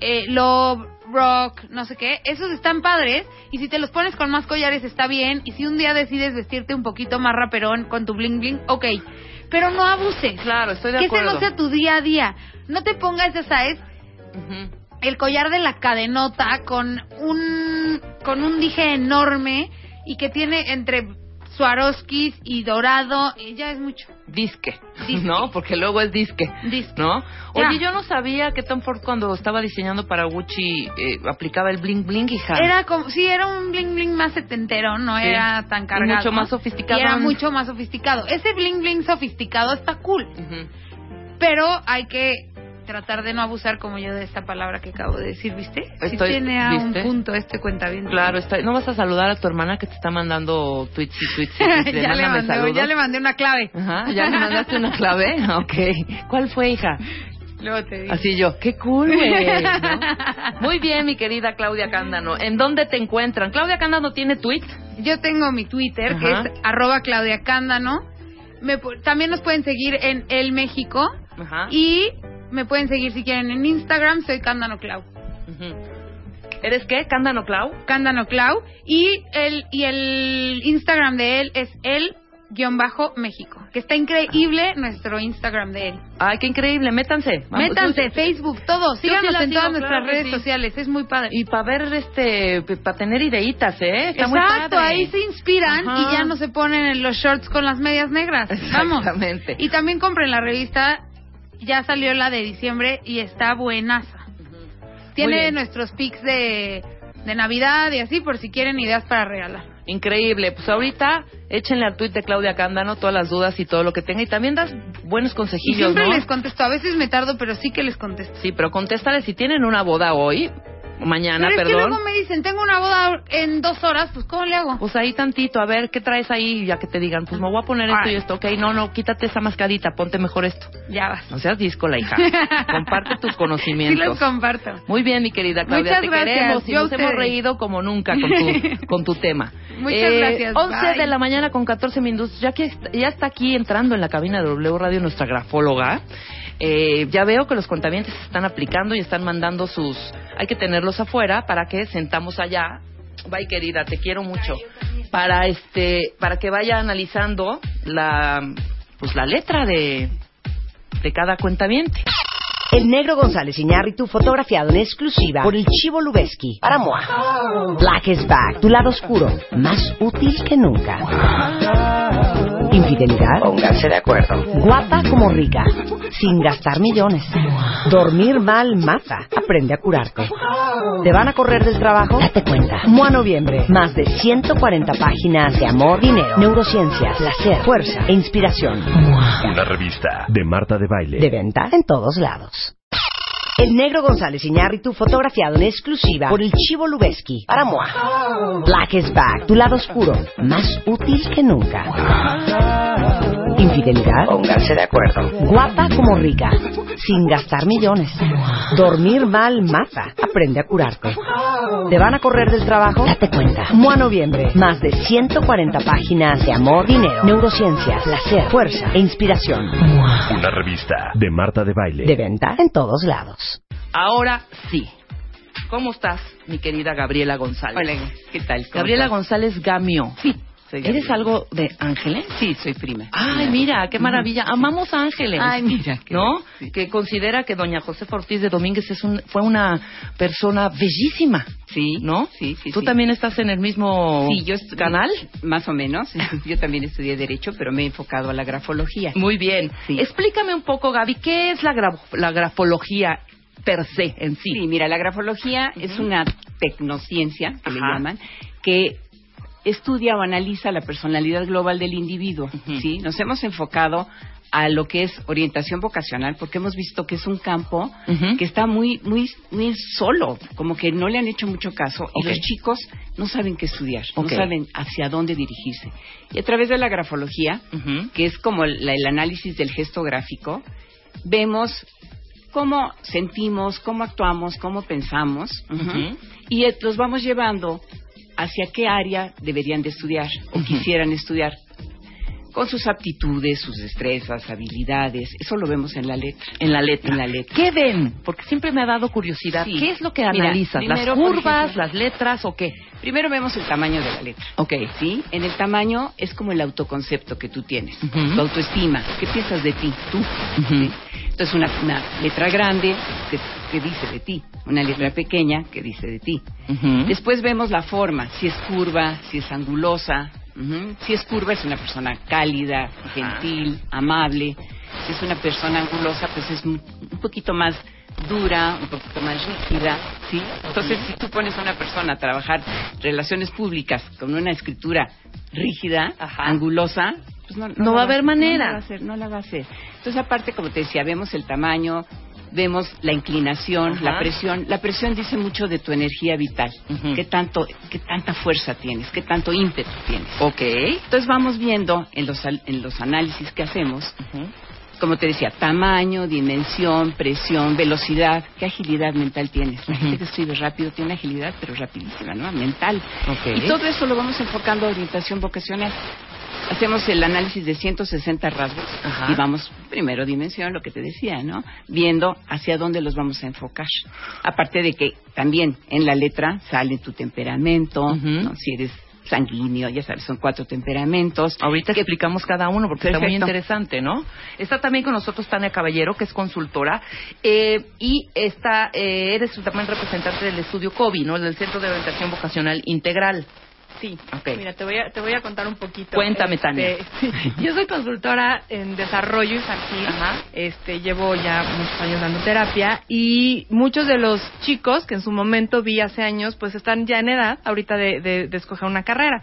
[SPEAKER 5] eh, Love, Rock, no sé qué. Esos están padres y si te los pones con más collares está bien y si un día decides vestirte un poquito más raperón con tu bling bling, ok. Pero no abuses.
[SPEAKER 6] Claro, estoy de
[SPEAKER 5] que
[SPEAKER 6] acuerdo.
[SPEAKER 5] ese no sea tu día a día. No te pongas, ya sabes,
[SPEAKER 6] Ujú.
[SPEAKER 5] el collar de la cadenota con un con un dije enorme y que tiene entre Swarovskis y dorado y ya es mucho.
[SPEAKER 6] Disque,
[SPEAKER 5] Disque.
[SPEAKER 6] ¿no? Porque luego es disque,
[SPEAKER 5] Disque.
[SPEAKER 6] ¿no?
[SPEAKER 5] Ya.
[SPEAKER 6] Oye, yo no sabía que Tom Ford cuando estaba diseñando para Gucci eh, aplicaba el bling bling, hija.
[SPEAKER 5] Era como sí era un bling bling más setentero, no
[SPEAKER 6] Sí.
[SPEAKER 5] era tan
[SPEAKER 6] Y
[SPEAKER 5] cargado.
[SPEAKER 6] mucho más sofisticado.
[SPEAKER 5] Y era mucho más sofisticado. Ese bling bling sofisticado está cool, pero hay que tratar de no abusar como yo de esta palabra que acabo de decir, ¿viste?
[SPEAKER 6] Estoy-
[SPEAKER 5] tiene a un punto este cuenta bien.
[SPEAKER 6] Claro, está, ¿no vas a saludar a tu hermana que te está mandando tweets y tweets y tweets? de
[SPEAKER 5] ya, le
[SPEAKER 6] saludos?
[SPEAKER 5] ya le mandé una clave.
[SPEAKER 6] Ajá, ¿ya le mandaste una clave? Ok. ¿Cuál fue, hija?
[SPEAKER 5] Luego te digo.
[SPEAKER 6] Así yo, qué cool, güey. ¿no? Muy bien, mi querida Claudia Cándano. ¿En dónde te encuentran? ¿Claudia Cándano tiene tweet?
[SPEAKER 5] Yo tengo mi Twitter, que es arroba Claudia Cándano. Me también nos pueden seguir en El México.
[SPEAKER 6] Ajá.
[SPEAKER 5] Y me pueden seguir si quieren en Instagram, soy Cándano Clau.
[SPEAKER 6] ¿Eres qué? ¿Cándano Clau?
[SPEAKER 5] Cándano Clau. Y el, y el Instagram de él es el México, que está increíble nuestro Instagram de él.
[SPEAKER 6] Ay, qué increíble, métanse.
[SPEAKER 5] Vamos, Métanse,
[SPEAKER 6] yo-
[SPEAKER 5] Facebook, todo.
[SPEAKER 6] Sí
[SPEAKER 5] Síganos en
[SPEAKER 6] sigo,
[SPEAKER 5] todas
[SPEAKER 6] claro
[SPEAKER 5] nuestras redes
[SPEAKER 6] sí.
[SPEAKER 5] sociales, es muy padre.
[SPEAKER 6] Y para ver, este, para tener ideitas, ¿eh? Está muy
[SPEAKER 5] Exacto,
[SPEAKER 6] padre.
[SPEAKER 5] ahí se inspiran
[SPEAKER 6] Ajá.
[SPEAKER 5] y ya no se ponen en los shorts con las medias negras. Vamos.
[SPEAKER 6] Exactamente.
[SPEAKER 5] Y también compren la revista, ya salió la de diciembre y está buenaza. Tiene nuestros pics de, de Navidad y así por si quieren ideas para regalar.
[SPEAKER 6] Increíble. Pues ahorita échenle al tuit de Claudia Cándano todas las dudas y todo lo que tenga. Y también das buenos
[SPEAKER 5] Y
[SPEAKER 6] consejillos,
[SPEAKER 5] siempre
[SPEAKER 6] ¿no?
[SPEAKER 5] les contesto, a veces me tardo, pero sí que les contesto.
[SPEAKER 6] Sí, pero contéstale si tienen una boda hoy, mañana,
[SPEAKER 5] pero es que luego me dicen, tengo una boda en dos horas, pues ¿cómo le hago?
[SPEAKER 6] Pues ahí tantito, a ver, ¿qué traes ahí? Ya que te digan, pues me voy a poner esto y esto. Ok, no, no, quítate esa mascarita, ponte mejor esto.
[SPEAKER 5] Ya vas.
[SPEAKER 6] No seas disco, la hija. Comparte tus
[SPEAKER 5] Sí
[SPEAKER 6] conocimientos.
[SPEAKER 5] los comparto.
[SPEAKER 6] Muy bien, mi querida Claudia,
[SPEAKER 5] Muchas
[SPEAKER 6] te
[SPEAKER 5] gracias.
[SPEAKER 6] queremos y
[SPEAKER 5] Yo
[SPEAKER 6] nos hemos reído como nunca con tu, con tu tema. Eh,
[SPEAKER 5] Muchas gracias.
[SPEAKER 6] 11
[SPEAKER 5] Bye.
[SPEAKER 6] de la mañana con 14 minutos, ya que ya está aquí entrando en la cabina de W Radio nuestra grafóloga. Eh, ya veo que los contabientes se están aplicando y están mandando sus... Hay que tenerlos afuera para que sentamos allá. Bye, querida, te quiero mucho. Para este, para que vaya analizando la, pues la letra de, de cada cuentaviente.
[SPEAKER 9] El negro González Iñárritu fotografiado en exclusiva por el Chivo Lubeski para Moa. Black is back, tu lado oscuro, más útil que nunca. Infidelidad, pónganse de acuerdo. Guapa como rica, sin gastar millones. Dormir mal mata, aprende a curarte. ¿Te van a correr del trabajo? Date cuenta. Moa Noviembre, más de 140 páginas de amor, dinero, neurociencia, placer, fuerza e inspiración.
[SPEAKER 1] Una revista de Marta de Baile.
[SPEAKER 9] De venta en todos lados. El negro González Iñárritu fotografiado en exclusiva por el Chivo Lubeski para Moa. Black is back, tu lado oscuro, más útil que nunca. Infidelidad, pónganse de acuerdo. Guapa como rica, sin gastar millones. Dormir mal mata, aprende a curarte. ¿Te van a correr del trabajo? Date cuenta. Moa Noviembre, más de 140 páginas de amor, dinero, neurociencia, placer, fuerza e inspiración.
[SPEAKER 1] Una revista de Marta de Baile.
[SPEAKER 9] De venta en todos lados.
[SPEAKER 6] Ahora sí. ¿Cómo estás, mi querida Gabriela González?
[SPEAKER 10] Hola, ¿qué tal? ¿Cómo
[SPEAKER 6] Gabriela
[SPEAKER 10] estás?
[SPEAKER 6] González Gamio.
[SPEAKER 10] Sí,
[SPEAKER 6] ¿Eres algo de Ángeles?
[SPEAKER 10] Sí, soy prima.
[SPEAKER 6] Ay, mira, qué maravilla. Amamos a Ángeles.
[SPEAKER 10] Ay, mira, qué
[SPEAKER 6] ¿No?
[SPEAKER 10] sí.
[SPEAKER 6] Que considera que doña Josefa Ortiz de Domínguez es un, fue una persona bellísima.
[SPEAKER 10] Sí,
[SPEAKER 6] ¿No?
[SPEAKER 10] Sí, sí,
[SPEAKER 6] ¿Tú
[SPEAKER 10] sí.
[SPEAKER 6] también estás en el mismo
[SPEAKER 10] Sí, yo
[SPEAKER 6] canal?
[SPEAKER 10] Más o menos. Yo también estudié Derecho, pero me he enfocado a la grafología.
[SPEAKER 6] Muy bien.
[SPEAKER 10] Sí.
[SPEAKER 6] Explícame un poco, Gaby, ¿qué es la, gra- la grafología per se en sí?
[SPEAKER 10] Sí, mira, la grafología es una tecnociencia, que le llaman, que estudia o analiza la personalidad global del individuo. ¿sí? Nos hemos enfocado a lo que es orientación vocacional, porque hemos visto que es un campo que está muy, muy, muy solo, como que no le han hecho mucho caso, y los chicos no saben qué estudiar, no saben hacia dónde dirigirse. Y a través de la grafología, que es como el, el análisis del gesto gráfico, vemos cómo sentimos, cómo actuamos, cómo pensamos, y los vamos llevando hacia qué área deberían de estudiar o quisieran estudiar con sus aptitudes, sus destrezas, habilidades. Eso lo vemos en la letra.
[SPEAKER 6] En la letra.
[SPEAKER 10] En la letra.
[SPEAKER 6] ¿Qué ven? Porque siempre me ha dado curiosidad.
[SPEAKER 10] Sí.
[SPEAKER 6] ¿Qué es lo que analizas? ¿Las
[SPEAKER 10] primero,
[SPEAKER 6] curvas,
[SPEAKER 10] ejemplo-
[SPEAKER 6] las letras o qué?
[SPEAKER 10] Primero vemos el tamaño de la letra.
[SPEAKER 6] Ok.
[SPEAKER 10] ¿Sí? En el tamaño es como el autoconcepto que tú tienes, tu autoestima. ¿Qué piensas de ti? Tú.
[SPEAKER 6] Ujú.
[SPEAKER 10] ¿sí? Entonces, una, una letra grande que, que dice de ti, una letra pequeña que dice de ti. Después vemos la forma, si es curva, si es angulosa. Si es curva es una persona cálida, gentil, amable. Si es una persona angulosa, pues es un, poquito más dura, un poquito más rígida, ¿sí? Entonces, si tú pones a una persona a trabajar relaciones públicas con una escritura rígida,
[SPEAKER 6] Ajá.
[SPEAKER 10] angulosa, pues no,
[SPEAKER 6] No va a haber manera.
[SPEAKER 10] No la va a hacer, no la va a hacer. Entonces, aparte, como te decía, vemos el tamaño, vemos la inclinación,
[SPEAKER 6] Ajá.
[SPEAKER 10] la presión. La presión dice mucho de tu energía vital. ¿Qué tanto, qué tanta fuerza tienes? ¿Qué tanto ímpetu tienes?
[SPEAKER 6] Ok.
[SPEAKER 10] Entonces vamos viendo en los, en los análisis que hacemos, como te decía, tamaño, dimensión, presión, velocidad, qué agilidad mental tienes. La gente que escribe rápido tiene agilidad, pero rapidísima, ¿no? Mental.
[SPEAKER 6] Ok.
[SPEAKER 10] Y todo eso lo vamos enfocando a orientación vocacional. Hacemos el análisis de 160 rasgos
[SPEAKER 6] Ajá.
[SPEAKER 10] y vamos, primero dimensión, lo que te decía, ¿no? Viendo hacia dónde los vamos a enfocar. Aparte de que también en la letra sale tu temperamento. ¿no? Si eres sanguíneo, ya sabes, son cuatro temperamentos.
[SPEAKER 6] Ahorita
[SPEAKER 10] que-
[SPEAKER 6] explicamos cada uno porque está muy
[SPEAKER 10] Perfecto.
[SPEAKER 6] interesante, ¿no? Está también con nosotros Tania Caballero, que es consultora, eh, y está, eh, eres también representante del estudio COBI, ¿no? Del Centro de Orientación Vocacional Integral.
[SPEAKER 8] Sí. Mira, te voy a, te voy a contar un poquito.
[SPEAKER 6] Cuéntame,
[SPEAKER 8] Este,
[SPEAKER 6] Tania.
[SPEAKER 8] Yo soy consultora en desarrollo infantil.
[SPEAKER 6] Ajá.
[SPEAKER 8] Este, llevo ya muchos años dando terapia y muchos de los chicos que en su momento vi hace años, pues están ya en edad ahorita de, de- de escoger una carrera.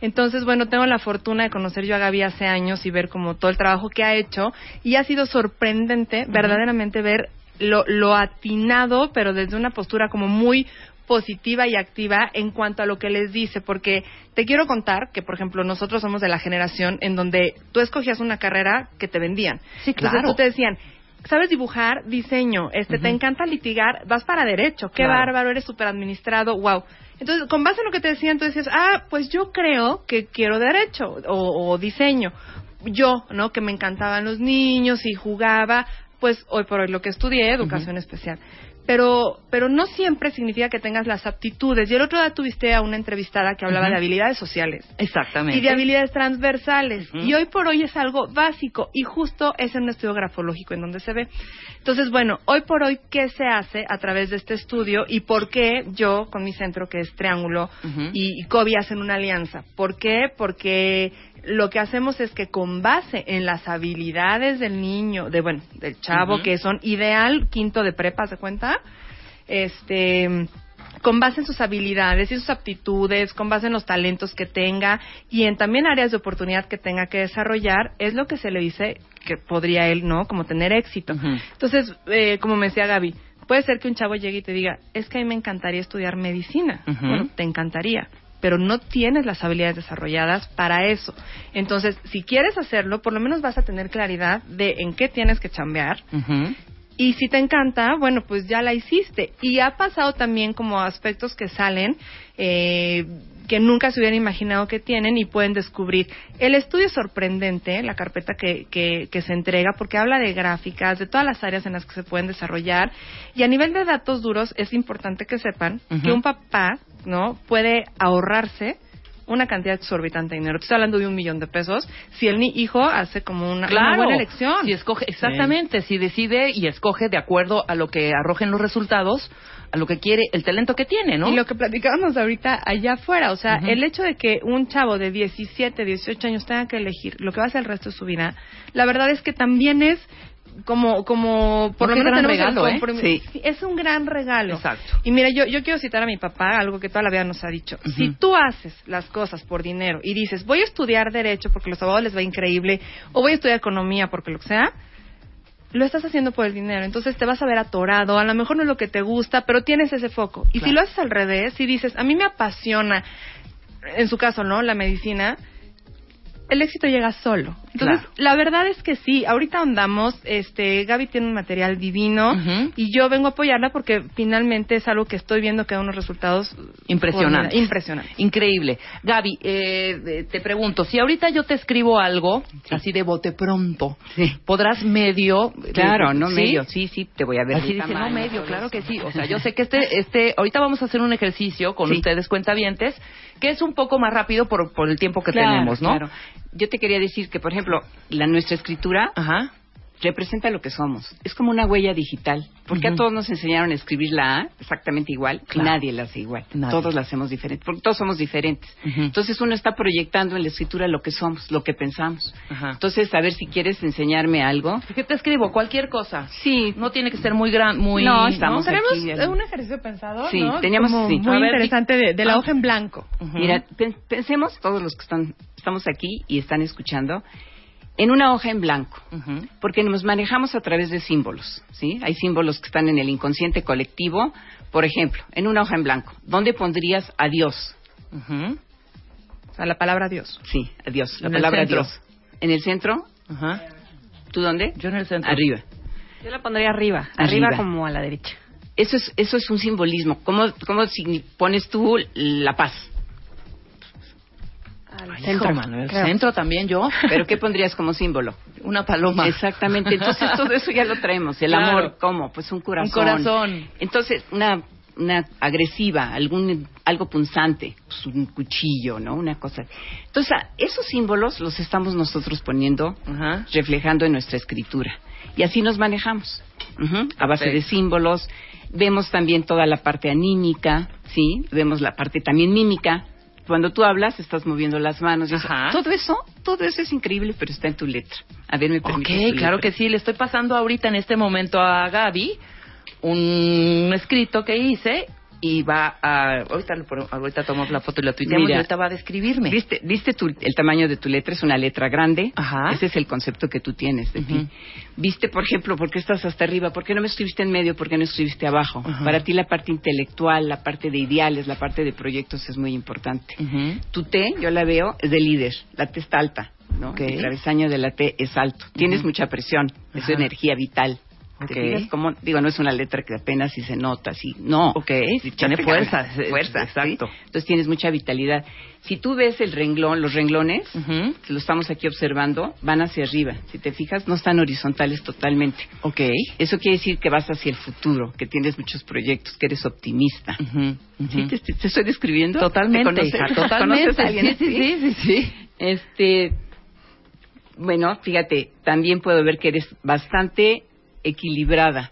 [SPEAKER 8] Entonces, bueno, tengo la fortuna de conocer yo a Gaby hace años y ver como todo el trabajo que ha hecho y ha sido sorprendente verdaderamente ver lo, lo atinado, pero desde una postura como muy positiva y activa en cuanto a lo que les dice, porque te quiero contar que, por ejemplo, nosotros somos de la generación en donde tú escogías una carrera que te vendían.
[SPEAKER 6] Sí,
[SPEAKER 8] Entonces
[SPEAKER 6] claro.
[SPEAKER 8] tú te decían, ¿sabes dibujar? Diseño. Este, te encanta litigar, vas para derecho. Qué
[SPEAKER 6] Claro.
[SPEAKER 8] bárbaro, eres súper administrado, wow. Entonces, con base en lo que te decían, tú decías, ah, pues yo creo que quiero derecho o, o diseño. Yo, ¿no? Que me encantaban los niños y jugaba, pues hoy por hoy lo que estudié, educación especial. Pero, pero no siempre significa que tengas las aptitudes. Y el otro día tuviste a una entrevistada que hablaba de habilidades sociales
[SPEAKER 6] Exactamente.
[SPEAKER 8] y de habilidades transversales. Y hoy por hoy es algo básico y justo es en un estudio grafológico en donde se ve. Entonces, bueno, hoy por hoy, ¿qué se hace a través de este estudio y por qué yo, con mi centro que es Triángulo y, y COBI hacen una alianza? ¿Por qué? Porque lo que hacemos es que con base en las habilidades del niño, de bueno, del chavo, que son ideal quinto de prepa, ¿se cuenta? Este con base en sus habilidades y sus aptitudes, con base en los talentos que tenga y en también áreas de oportunidad que tenga que desarrollar, es lo que se le dice que podría él, ¿no? Como tener éxito. Entonces, eh, como me decía Gaby, puede ser que un chavo llegue y te diga, es que a mí me encantaría estudiar medicina. Bueno, te encantaría, pero no tienes las habilidades desarrolladas para eso. Entonces, si quieres hacerlo, por lo menos vas a tener claridad de en qué tienes que chambear y si te encanta, bueno, pues ya la hiciste. Y ha pasado también como aspectos que salen eh, que nunca se hubieran imaginado que tienen y pueden descubrir. El estudio es sorprendente, la carpeta que, que, que se entrega, porque habla de gráficas, de todas las áreas en las que se pueden desarrollar. Y a nivel de datos duros, es importante que sepan que un papá, ¿no? Puede ahorrarse una cantidad exorbitante de dinero. Te estoy hablando de un millón de pesos. Si el hijo hace como una, buena elección.
[SPEAKER 6] Si escoge, exactamente, si decide y escoge de acuerdo a lo que arrojen los resultados, a lo que quiere, el talento que tiene, ¿no?
[SPEAKER 8] Y lo que platicábamos ahorita allá afuera, o sea, el hecho de que un chavo de 17, 18 años tenga que elegir lo que va a ser el resto de su vida, la verdad es que también es como, como, por lo menos el
[SPEAKER 6] regalo, ¿eh?
[SPEAKER 10] Sí.
[SPEAKER 8] Es un gran regalo.
[SPEAKER 6] Exacto.
[SPEAKER 8] Y mira, yo, yo quiero citar a mi papá, algo que toda la vida nos ha dicho. Si tú haces las cosas por dinero y dices, voy a estudiar Derecho porque los abogados les va increíble, o voy a estudiar Economía porque lo que sea, lo estás haciendo por el dinero. Entonces te vas a ver atorado, a lo mejor no es lo que te gusta, pero tienes ese foco. Y si lo haces al revés, si dices, a mí me apasiona, en su caso, ¿no? La medicina, el éxito llega solo. Entonces,
[SPEAKER 6] Claro.
[SPEAKER 8] la verdad es que sí, ahorita ahondamos, este, Gaby tiene un material divino y yo vengo a apoyarla porque finalmente es algo que estoy viendo que da unos resultados
[SPEAKER 6] Impresionante.
[SPEAKER 8] Impresionante.
[SPEAKER 6] Increíble. Gaby, eh, te pregunto, si ahorita yo te escribo algo, así de bote pronto,
[SPEAKER 10] Sí.
[SPEAKER 6] ¿podrás medio?
[SPEAKER 10] Claro, no
[SPEAKER 6] ¿sí?
[SPEAKER 10] medio, sí, sí, te voy a ver.
[SPEAKER 6] Así dice, no medio, claro que sí. O sea, yo sé que este, este, ahorita vamos a hacer un ejercicio con ustedes cuentavientes, que es un poco más rápido por, por el tiempo que
[SPEAKER 10] Claro,
[SPEAKER 6] tenemos, ¿no?
[SPEAKER 10] claro. Yo te quería decir que, por ejemplo, la nuestra escritura
[SPEAKER 6] Ajá.
[SPEAKER 10] Representa lo que somos. Es como una huella digital. Porque a todos nos enseñaron a escribir la A exactamente igual.
[SPEAKER 6] Claro.
[SPEAKER 10] Nadie la hace igual.
[SPEAKER 6] Nadie.
[SPEAKER 10] Todos la hacemos diferente. Porque todos somos diferentes. Entonces uno está proyectando en la escritura lo que somos, lo que pensamos. Entonces, a ver si quieres enseñarme algo.
[SPEAKER 6] ¿Qué te escribo? Cualquier cosa.
[SPEAKER 10] Sí.
[SPEAKER 6] No tiene que ser muy gran, muy...
[SPEAKER 10] No, estamos
[SPEAKER 8] Tenemos
[SPEAKER 10] aquí, ya.
[SPEAKER 8] un ejercicio pensador,
[SPEAKER 10] Sí,
[SPEAKER 8] ¿no?
[SPEAKER 10] teníamos-
[SPEAKER 8] Como
[SPEAKER 10] sí.
[SPEAKER 8] muy
[SPEAKER 6] ver,
[SPEAKER 8] interesante de, de la
[SPEAKER 6] ah.
[SPEAKER 8] hoja en blanco.
[SPEAKER 10] Mira, pen- pensemos todos los que están, estamos aquí y están escuchando en una hoja en blanco. Porque nos manejamos a través de símbolos, ¿sí? Hay símbolos que están en el inconsciente colectivo. Por ejemplo, en una hoja en blanco, ¿dónde pondrías?
[SPEAKER 6] Ujú.
[SPEAKER 8] O sea, la palabra Dios.
[SPEAKER 10] Sí, adiós, la
[SPEAKER 6] En el
[SPEAKER 10] palabra adiós. ¿En el centro?
[SPEAKER 6] Ajá.
[SPEAKER 10] ¿Tú dónde?
[SPEAKER 6] Yo en el centro.
[SPEAKER 10] Arriba.
[SPEAKER 8] Yo la pondría arriba,
[SPEAKER 10] Arriba.
[SPEAKER 8] arriba como a la derecha.
[SPEAKER 10] Eso es, eso es un simbolismo. ¿Cómo, cómo pones tú la paz?
[SPEAKER 6] Ay,
[SPEAKER 8] centro,
[SPEAKER 6] centro también yo.
[SPEAKER 10] ¿Pero qué pondrías como símbolo?
[SPEAKER 6] Una paloma.
[SPEAKER 10] Exactamente. Entonces todo eso ya lo traemos. El
[SPEAKER 6] Claro.
[SPEAKER 10] amor, ¿cómo? Pues un corazón.
[SPEAKER 6] Un corazón.
[SPEAKER 10] Entonces, una una agresiva, algún algo punzante, pues, un cuchillo, ¿no? Una cosa. Entonces, esos símbolos los estamos nosotros poniendo, reflejando en nuestra escritura. Y así nos manejamos, a base de símbolos. Vemos también toda la parte anímica, ¿sí? Vemos la parte también mímica. Cuando tú hablas, estás moviendo las manos. y eso. Todo eso, todo eso es increíble, pero está en tu letra. A ver, me
[SPEAKER 6] Ok,
[SPEAKER 10] permites tu
[SPEAKER 6] claro
[SPEAKER 10] letra?
[SPEAKER 6] que sí. Le estoy pasando ahorita en este momento a Gaby un escrito que hice y va a... Ahorita, ahorita tomamos la foto y la tuiteamos y
[SPEAKER 10] Mira,
[SPEAKER 6] ahorita va a describirme.
[SPEAKER 10] ¿Viste, viste tu- el tamaño de tu letra? Es una letra grande.
[SPEAKER 6] Ajá.
[SPEAKER 10] Ese es el concepto que tú tienes de ti. ¿Viste, por ejemplo, por qué estás hasta arriba? ¿Por qué no me escribiste en medio? ¿Por qué no escribiste abajo? Para ti la parte intelectual, la parte de ideales, la parte de proyectos es muy importante. Tu T, yo la veo, es de líder. La T está alta. ¿no?
[SPEAKER 6] Ok.
[SPEAKER 10] El travesaño de la T es alto. Tienes mucha presión. Es energía vital. ¿Te
[SPEAKER 6] Ok.
[SPEAKER 10] fijas cómo? Digo, no es una letra que apenas si se nota, así. No.
[SPEAKER 6] Ok,
[SPEAKER 10] Sí,
[SPEAKER 6] tiene fuerza,
[SPEAKER 10] fuerza,
[SPEAKER 6] exacto.
[SPEAKER 10] ¿sí? Entonces tienes mucha vitalidad. Si tú ves el renglón, los renglones, que lo estamos aquí observando, van hacia arriba. Si te fijas, no están horizontales totalmente.
[SPEAKER 6] Ok.
[SPEAKER 10] Eso quiere decir que vas hacia el futuro, que tienes muchos proyectos, que eres optimista. ¿Sí? ¿Te, te estoy describiendo?
[SPEAKER 6] Totalmente,
[SPEAKER 10] ¿Te conoces?
[SPEAKER 6] hija, totalmente.
[SPEAKER 10] ¿Conoces a alguien
[SPEAKER 6] Sí, sí, sí, sí, sí.
[SPEAKER 10] Este, bueno, fíjate, también puedo ver que eres bastante equilibrada.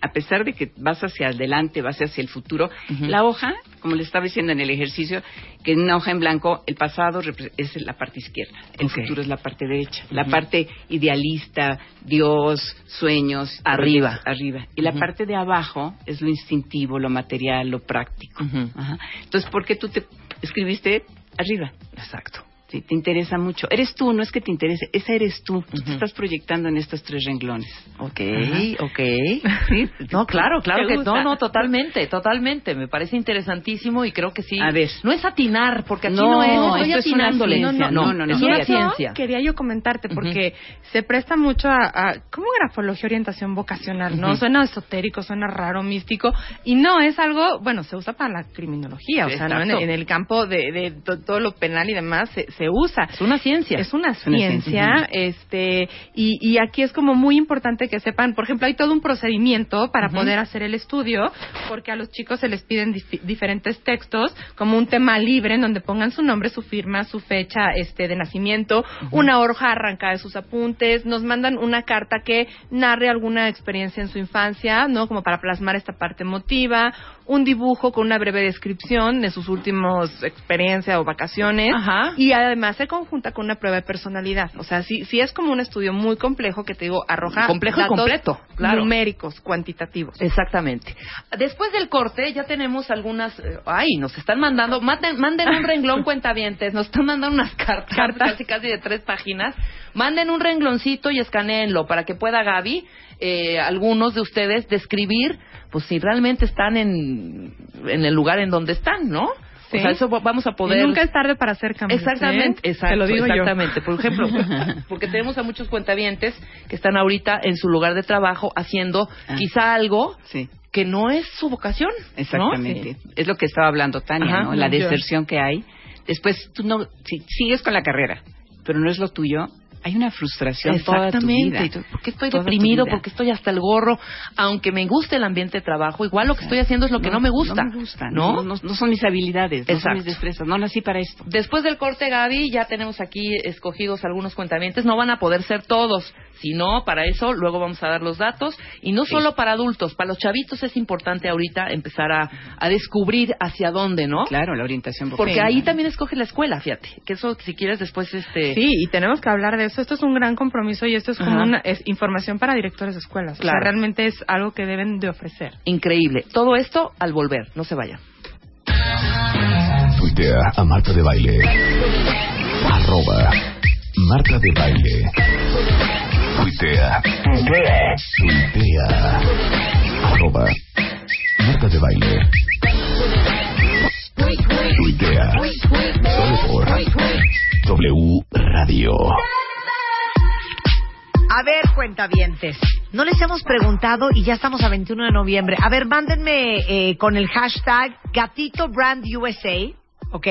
[SPEAKER 10] A pesar de que vas hacia adelante, vas hacia el futuro, la hoja, como le estaba diciendo en el ejercicio, que en una hoja en blanco, el pasado es la parte izquierda, el futuro es la parte derecha, la parte idealista, Dios, sueños,
[SPEAKER 6] Arriba.
[SPEAKER 10] arriba. Y la parte de abajo es lo instintivo, lo material, lo práctico. Ajá. Entonces, ¿por qué tú te escribiste arriba?
[SPEAKER 6] Exacto.
[SPEAKER 10] Sí, te interesa mucho. Eres tú, no es que te interese, esa eres tú. Tú te estás proyectando en estos tres renglones.
[SPEAKER 6] Ok,
[SPEAKER 10] Ajá.
[SPEAKER 6] ok.
[SPEAKER 10] Sí,
[SPEAKER 6] No, claro, claro
[SPEAKER 10] ¿Te
[SPEAKER 6] que no, no, totalmente, totalmente. Me parece interesantísimo y creo que sí.
[SPEAKER 10] A ver.
[SPEAKER 6] No es atinar, porque aquí
[SPEAKER 10] No,
[SPEAKER 6] no, es, no estoy
[SPEAKER 10] esto es una
[SPEAKER 6] atinándole.
[SPEAKER 10] ciencia.
[SPEAKER 6] no,
[SPEAKER 10] No, no, no,
[SPEAKER 6] es
[SPEAKER 10] no,
[SPEAKER 6] una ciencia.
[SPEAKER 8] quería yo comentarte porque se presta mucho a, a como grafología orientación vocacional, ¿no? Suena esotérico, suena raro, místico y no es algo, bueno, se usa para la criminología, o sea, ¿no? en, en el campo de, de to- todo lo penal y demás se, se usa.
[SPEAKER 6] Es una ciencia.
[SPEAKER 8] Es una ciencia, este, y, y aquí es como muy importante que sepan, por ejemplo, hay todo un procedimiento para poder hacer el estudio, porque a los chicos se les piden dif- diferentes textos, como un tema libre en donde pongan su nombre, su firma, su fecha, este, de nacimiento, una hoja arrancada de sus apuntes, nos mandan una carta que narre alguna experiencia en su infancia, ¿no? Como para plasmar esta parte emotiva, un dibujo con una breve descripción de sus últimos experiencias o vacaciones,
[SPEAKER 6] Ajá.
[SPEAKER 8] y además se conjunta con una prueba de personalidad. O sea, sí, sí es como un estudio muy complejo que te digo, arroja
[SPEAKER 6] Complejo y
[SPEAKER 8] datos
[SPEAKER 6] completo, claro.
[SPEAKER 8] numéricos, cuantitativos.
[SPEAKER 6] Exactamente. Después del corte ya tenemos algunas, eh, ay, nos están mandando, manden, manden un renglón cuentavientes, nos están mandando unas cartas,
[SPEAKER 8] Cartas.
[SPEAKER 6] casi casi de tres páginas, manden un rengloncito y escaneenlo para que pueda Gaby, eh, algunos de ustedes, describir, pues si realmente están en, en el lugar en donde están, ¿no?
[SPEAKER 8] Sí.
[SPEAKER 6] O sea, eso va- vamos a poder...
[SPEAKER 8] Y nunca es tarde para hacer cambios.
[SPEAKER 6] Exactamente,
[SPEAKER 8] ¿eh?
[SPEAKER 6] exacto,
[SPEAKER 8] Te lo digo yo.
[SPEAKER 6] exactamente. Por ejemplo, porque tenemos a muchos cuentavientes que están ahorita en su lugar de trabajo haciendo
[SPEAKER 10] Ah.
[SPEAKER 6] quizá algo
[SPEAKER 10] Sí.
[SPEAKER 6] que no es su vocación. ¿no?
[SPEAKER 10] Exactamente. Es lo que estaba hablando Tania,
[SPEAKER 6] Ajá,
[SPEAKER 10] ¿no? La deserción que hay. Después, tú no, si sigues con la carrera, pero no es lo tuyo, hay una frustración toda tu
[SPEAKER 6] Exactamente.
[SPEAKER 10] vida.
[SPEAKER 6] Y tú, ¿Por qué estoy
[SPEAKER 10] Toda
[SPEAKER 6] deprimido?
[SPEAKER 10] vida.
[SPEAKER 6] ¿Por qué estoy hasta el gorro? Aunque me guste el ambiente de trabajo, igual lo que estoy haciendo es lo que no, me gusta.
[SPEAKER 10] No me gusta.
[SPEAKER 6] ¿no?
[SPEAKER 10] No, son mis habilidades, no son mis destrezas. No nací para esto.
[SPEAKER 6] Después del corte, Gaby, ya tenemos aquí escogidos algunos cuentamientos. No van a poder ser todos. Si no, para eso luego vamos a dar los datos. Y no solo para adultos, para los chavitos es importante ahorita empezar a, a descubrir hacia dónde, ¿no?
[SPEAKER 10] Claro, la orientación
[SPEAKER 6] Porque ahí también escoge la escuela, fíjate. Que eso, si quieres, después este.
[SPEAKER 8] Sí, y tenemos que hablar de eso. Esto es un gran compromiso y esto es como
[SPEAKER 6] Ajá.
[SPEAKER 8] una es información para directores de escuelas. O
[SPEAKER 6] Claro.
[SPEAKER 8] sea, realmente es algo que deben de ofrecer.
[SPEAKER 6] Increíble. Todo esto al volver. No se vayan.
[SPEAKER 1] Tuitea a Marta de Baile. Arroba Marta de Baile. Tuitea. Tuitea. Arroba Marta de Baile. Tuitea. Solo por W Radio.
[SPEAKER 2] A ver, cuentavientes. No les hemos preguntado y ya estamos a 21 de noviembre. A ver, mándenme eh, con el hashtag Gatito Brand USA, ¿ok?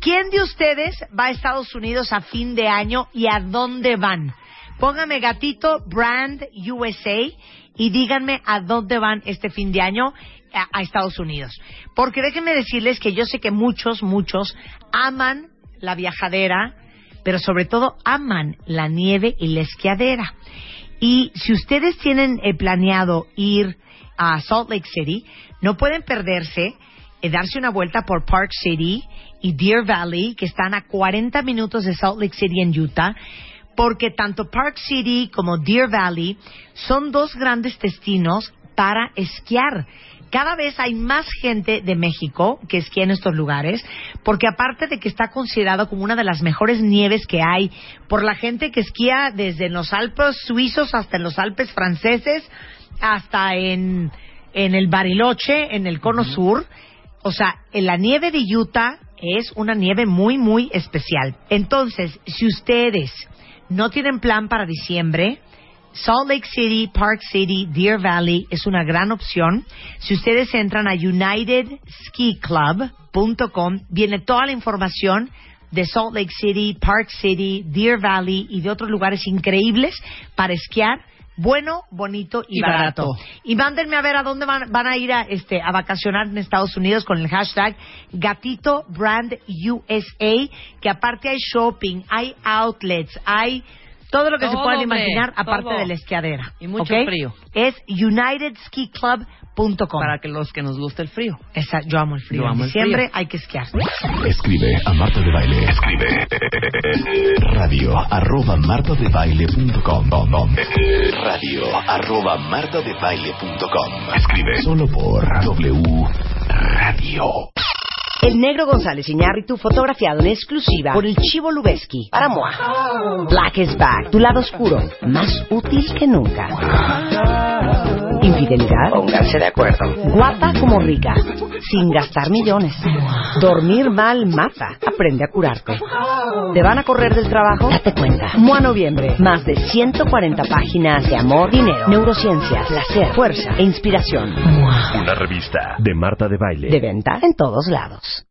[SPEAKER 2] ¿Quién de ustedes va a Estados Unidos a fin de año y a dónde van? Póngame Gatito Brand USA y díganme a dónde van este fin de año a, Estados Unidos. Porque déjenme decirles que yo sé que muchos, muchos aman la viajadera, pero sobre todo aman la nieve y la esquiadera. Y si ustedes tienen eh, planeado ir a Salt Lake City, no pueden perderse eh, darse una vuelta por Park City y Deer Valley, que están a 40 minutos de Salt Lake City en Utah, porque tanto Park City como Deer Valley son dos grandes destinos para esquiar. Cada vez hay más gente de México que esquía en estos lugares, porque aparte de que está considerado como una de las mejores nieves que hay, por la gente que esquía desde los Alpes suizos hasta en los Alpes franceses, hasta en, en el Bariloche, en el Cono Sur, o sea, en la nieve de Utah es una nieve muy, muy especial. Entonces, si ustedes no tienen plan para diciembre, Salt Lake City, Park City, Deer Valley es una gran opción. Si ustedes entran a unitedskiclub.com, viene toda la información de Salt Lake City, Park City, Deer Valley y de otros lugares increíbles para esquiar. Bueno, bonito y,
[SPEAKER 6] Y barato.
[SPEAKER 2] Y mándenme a ver a dónde van, van a ir a, este, a vacacionar en Estados Unidos con el hashtag Gatito Brand USA, que aparte hay shopping, hay outlets, hay todo lo que se puedan imaginar aparte
[SPEAKER 6] todo.
[SPEAKER 2] de la esquiadera.
[SPEAKER 6] Y mucho frío.
[SPEAKER 2] Es unitedskiclub.com.
[SPEAKER 6] Para que los que nos guste el frío.
[SPEAKER 2] Esa- yo amo el frío.
[SPEAKER 6] Yo amo
[SPEAKER 2] en
[SPEAKER 6] el
[SPEAKER 2] diciembre
[SPEAKER 6] frío.
[SPEAKER 2] hay que esquiar.
[SPEAKER 1] Escribe a Marta de Baile. Escribe radio arroba martadebaile.com radio arroba martadebaile.com Escribe solo por W Radio.
[SPEAKER 9] El negro González Iñárritu fotografiado en exclusiva por el Chivo Lubeski para Moa. Black is back, tu lado oscuro, más útil que nunca. Infidelidad, pónganse de acuerdo. Guapa como rica, sin gastar millones. Dormir mal mata, aprende a curarte. ¿Te van a correr del trabajo? Date cuenta. Moa Noviembre, más de 140 páginas de amor, dinero, neurociencia, placer, fuerza e inspiración. Moa.
[SPEAKER 1] Una revista de Marta de Baile.
[SPEAKER 9] De venta en todos lados.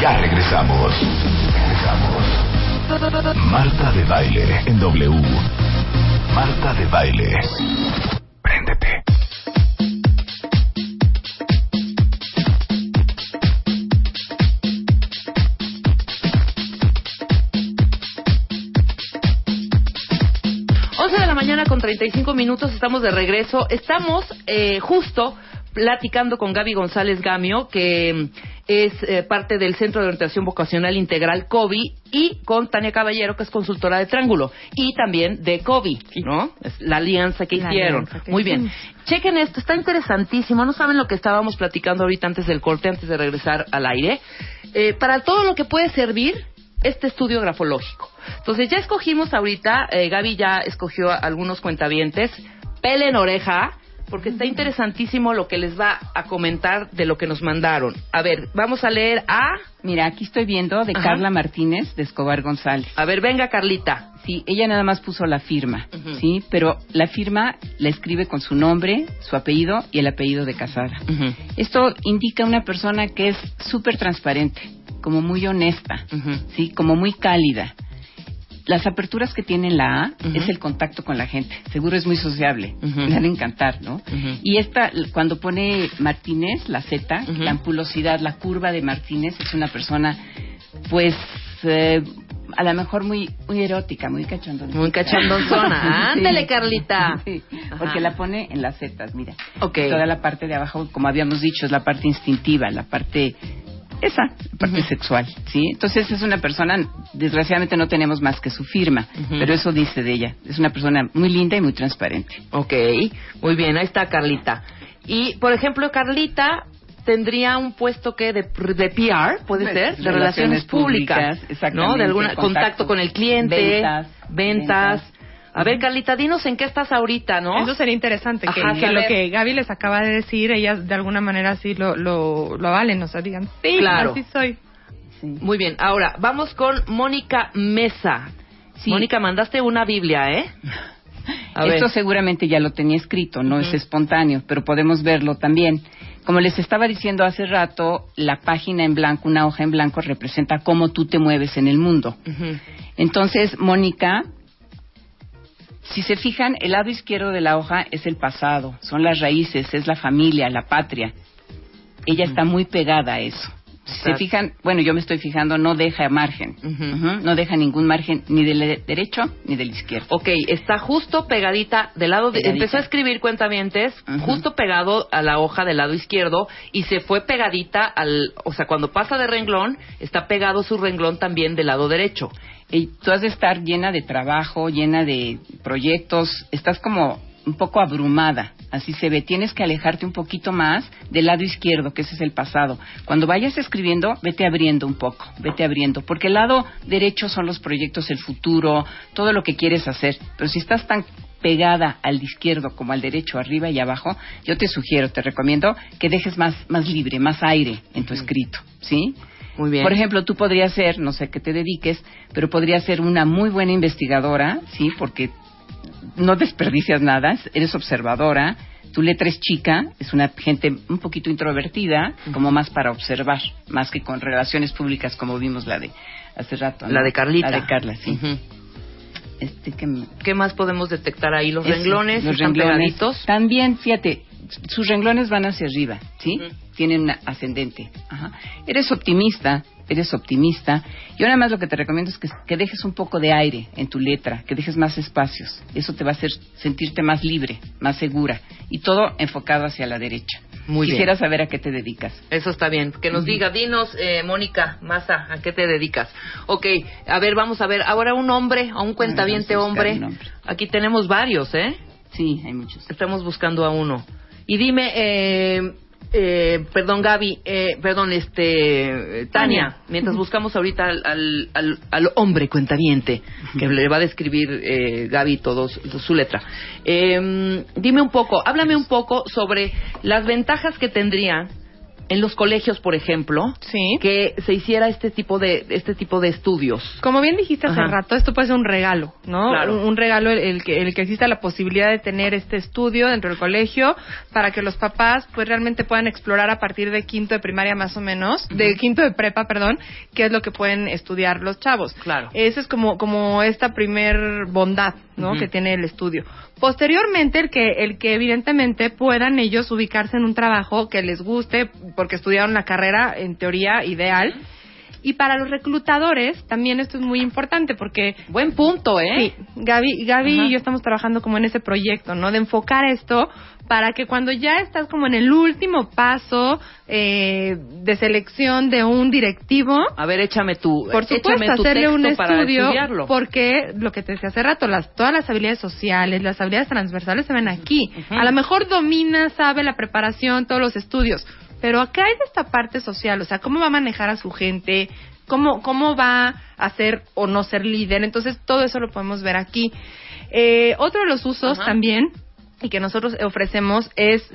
[SPEAKER 1] Ya regresamos. Regresamos. Marta de Baile en W. Marta de Baile. Préndete.
[SPEAKER 6] Once de la mañana con 35 minutos, estamos de regreso. Estamos eh, justo platicando con Gaby González Gamio, que mm, es eh, parte del Centro de Orientación Vocacional Integral COBI, y con Tania Caballero, que es consultora de Triángulo, y también de COBI, ¿no? Es la alianza que
[SPEAKER 8] La
[SPEAKER 6] hicieron.
[SPEAKER 8] alianza que
[SPEAKER 6] Muy bien. Chequen esto, está interesantísimo. No saben lo que estábamos platicando ahorita antes del corte, antes de regresar al aire. Eh, para todo lo que puede servir este estudio grafológico. Entonces ya escogimos ahorita, eh, Gaby ya escogió a algunos cuentavientes, pelen oreja, porque está interesantísimo lo que les va a comentar de lo que nos mandaron. A ver, vamos a leer a...
[SPEAKER 10] Mira, aquí estoy viendo de
[SPEAKER 6] Ajá.
[SPEAKER 10] Carla Martínez de Escobar González.
[SPEAKER 6] A ver, venga Carlita.
[SPEAKER 10] Sí, ella nada más puso la firma, sí, pero la firma la escribe con su nombre, su apellido y el apellido de casada. Esto indica una persona que es súper transparente, como muy honesta, sí, como muy cálida. Las aperturas que tiene la A es el contacto con la gente. Seguro es muy sociable. Le han de encantar, ¿no? Y esta, cuando pone Martínez, la Z, la ampulosidad, la curva de Martínez, es una persona, pues, eh, a lo mejor muy, muy erótica, muy cachondona.
[SPEAKER 6] Muy cachondonzona.
[SPEAKER 10] Sí.
[SPEAKER 6] Ándale, Carlita.
[SPEAKER 10] Sí, porque la pone en las zetas, mira.
[SPEAKER 6] Ok.
[SPEAKER 10] Toda la parte de abajo, como habíamos dicho, es la parte instintiva, la parte esa, parte sexual, ¿sí? Entonces es una persona, desgraciadamente no tenemos más que su firma, pero eso dice de ella. Es una persona muy linda y muy transparente.
[SPEAKER 6] Ok, muy bien, ahí está Carlita. Y, por ejemplo, Carlita tendría un puesto que de, de PR, puede
[SPEAKER 10] Pues,
[SPEAKER 6] ser, de
[SPEAKER 10] relaciones
[SPEAKER 6] relaciones públicas,
[SPEAKER 10] públicas,
[SPEAKER 6] ¿no? De alguna
[SPEAKER 10] contacto,
[SPEAKER 6] contacto, con el cliente,
[SPEAKER 10] ventas,
[SPEAKER 6] ventas. A ver, Carlita, dinos en qué estás ahorita, ¿no?
[SPEAKER 8] Eso sería interesante, que,
[SPEAKER 6] Ajá,
[SPEAKER 8] que lo que Gaby les acaba de decir, ellas de alguna manera sí lo, lo, lo avalen, o sea, digan, sí,
[SPEAKER 6] Claro.
[SPEAKER 8] así soy.
[SPEAKER 6] Muy bien, ahora vamos con Mónica Mesa.
[SPEAKER 10] Sí.
[SPEAKER 6] Mónica, mandaste una Biblia, ¿eh? A ver.
[SPEAKER 10] Esto seguramente ya lo tenía escrito, no es espontáneo, pero podemos verlo también. Como les estaba diciendo hace rato, la página en blanco, una hoja en blanco, representa cómo tú te mueves en el mundo. Entonces, Mónica Si se fijan, el lado izquierdo de la hoja es el pasado, son las raíces, es la familia, la patria. Ella está muy pegada a eso. Si se fijan, bueno, yo me estoy fijando, no deja margen. No deja ningún margen ni del de- derecho ni del izquierdo.
[SPEAKER 6] Ok, está justo pegadita del lado de...
[SPEAKER 10] Pegadita.
[SPEAKER 6] Empezó a escribir cuentavientes
[SPEAKER 10] Ujú.
[SPEAKER 6] justo pegado a la hoja del lado izquierdo y se fue pegadita al... O sea, cuando pasa de renglón, está pegado su renglón también del lado derecho.
[SPEAKER 10] Y tú has de estar llena de trabajo, llena de proyectos, estás como un poco abrumada, así se ve. Tienes que alejarte un poquito más del lado izquierdo, que ese es el pasado. Cuando vayas escribiendo, vete abriendo un poco, vete abriendo, porque el lado derecho son los proyectos, el futuro, todo lo que quieres hacer. Pero si estás tan pegada al izquierdo como al derecho, arriba y abajo, yo te sugiero, te recomiendo que dejes más, más libre, más aire en tu escrito, ¿sí?
[SPEAKER 6] Muy bien.
[SPEAKER 10] Por ejemplo, tú podrías ser, no sé a qué te dediques, pero podrías ser una muy buena investigadora, ¿sí? Porque no desperdicias nada, eres observadora, tu letra es chica, es una gente un poquito introvertida, como más para observar, más que con relaciones públicas como vimos la de hace rato. ¿no?
[SPEAKER 6] La de Carlita.
[SPEAKER 10] La de Carla, sí. Este, me-
[SPEAKER 6] ¿Qué más podemos detectar ahí? Los
[SPEAKER 10] Eso,
[SPEAKER 6] renglones
[SPEAKER 10] los
[SPEAKER 6] están
[SPEAKER 10] renglones.
[SPEAKER 6] pegaditos.
[SPEAKER 10] También, fíjate, sus renglones van hacia arriba, ¿sí? Tienen una ascendente. Ajá. Eres optimista, eres optimista. Y ahora más lo que te recomiendo es que, que dejes un poco de aire en tu letra, que dejes más espacios. Eso te va a hacer sentirte más libre, más segura. Y todo enfocado hacia la derecha.
[SPEAKER 6] Muy bien.
[SPEAKER 10] Quisiera saber a qué te dedicas.
[SPEAKER 6] Eso está bien. Que nos diga, dinos, eh, Mónica Maza, ¿a qué te dedicas? Ok, a ver, vamos a ver. Ahora un hombre, a un cuentaviente
[SPEAKER 10] a buscar
[SPEAKER 6] hombre.
[SPEAKER 10] un hombre.
[SPEAKER 6] Aquí tenemos varios, ¿eh?
[SPEAKER 10] Sí, hay muchos.
[SPEAKER 6] Estamos buscando a uno. Y dime, eh, eh, perdón, Gaby, eh, perdón, este, Tania, mientras buscamos ahorita al, al, al- al hombre cuentaviente, que le va a describir eh, Gaby todo su, su letra. Eh, dime un poco, háblame un poco sobre las ventajas que tendría en los colegios, por ejemplo,
[SPEAKER 8] Sí.
[SPEAKER 6] que se hiciera este tipo de este tipo de estudios.
[SPEAKER 8] Como bien dijiste hace
[SPEAKER 6] Ajá.
[SPEAKER 8] rato, esto puede ser un regalo, ¿no?
[SPEAKER 6] Claro.
[SPEAKER 8] Un, un regalo el, el que, el que exista la posibilidad de tener este estudio dentro del colegio para que los papás pues realmente puedan explorar a partir de quinto de primaria más o menos, de quinto de prepa, perdón, qué es lo que pueden estudiar los chavos.
[SPEAKER 6] Claro.
[SPEAKER 8] Esa es como, como esta primer bondad, ¿no? Que tiene el estudio. Posteriormente, el que, el que evidentemente puedan ellos ubicarse en un trabajo que les guste, porque estudiaron la carrera, en teoría, ideal. Y para los reclutadores, también esto es muy importante, porque
[SPEAKER 6] Buen punto, ¿eh?
[SPEAKER 8] Sí, Gaby, Gaby
[SPEAKER 6] Ajá.
[SPEAKER 8] y yo estamos trabajando como en ese proyecto, ¿no? De enfocar esto para que cuando ya estás como en el último paso eh, de selección de un directivo,
[SPEAKER 6] A ver, échame tu,
[SPEAKER 8] por
[SPEAKER 6] échame
[SPEAKER 8] supuesto,
[SPEAKER 6] tu
[SPEAKER 8] hacerle un
[SPEAKER 6] texto
[SPEAKER 8] estudio, porque lo que te decía hace rato, las, todas las habilidades sociales, las habilidades transversales se ven aquí. A lo mejor domina, sabe la preparación, todos los estudios, pero acá es esta parte social, o sea, cómo va a manejar a su gente, cómo, cómo va a ser o no ser líder. Entonces, todo eso lo podemos ver aquí. Eh, otro de los usos
[SPEAKER 6] Ajá.
[SPEAKER 8] también, y que nosotros ofrecemos, es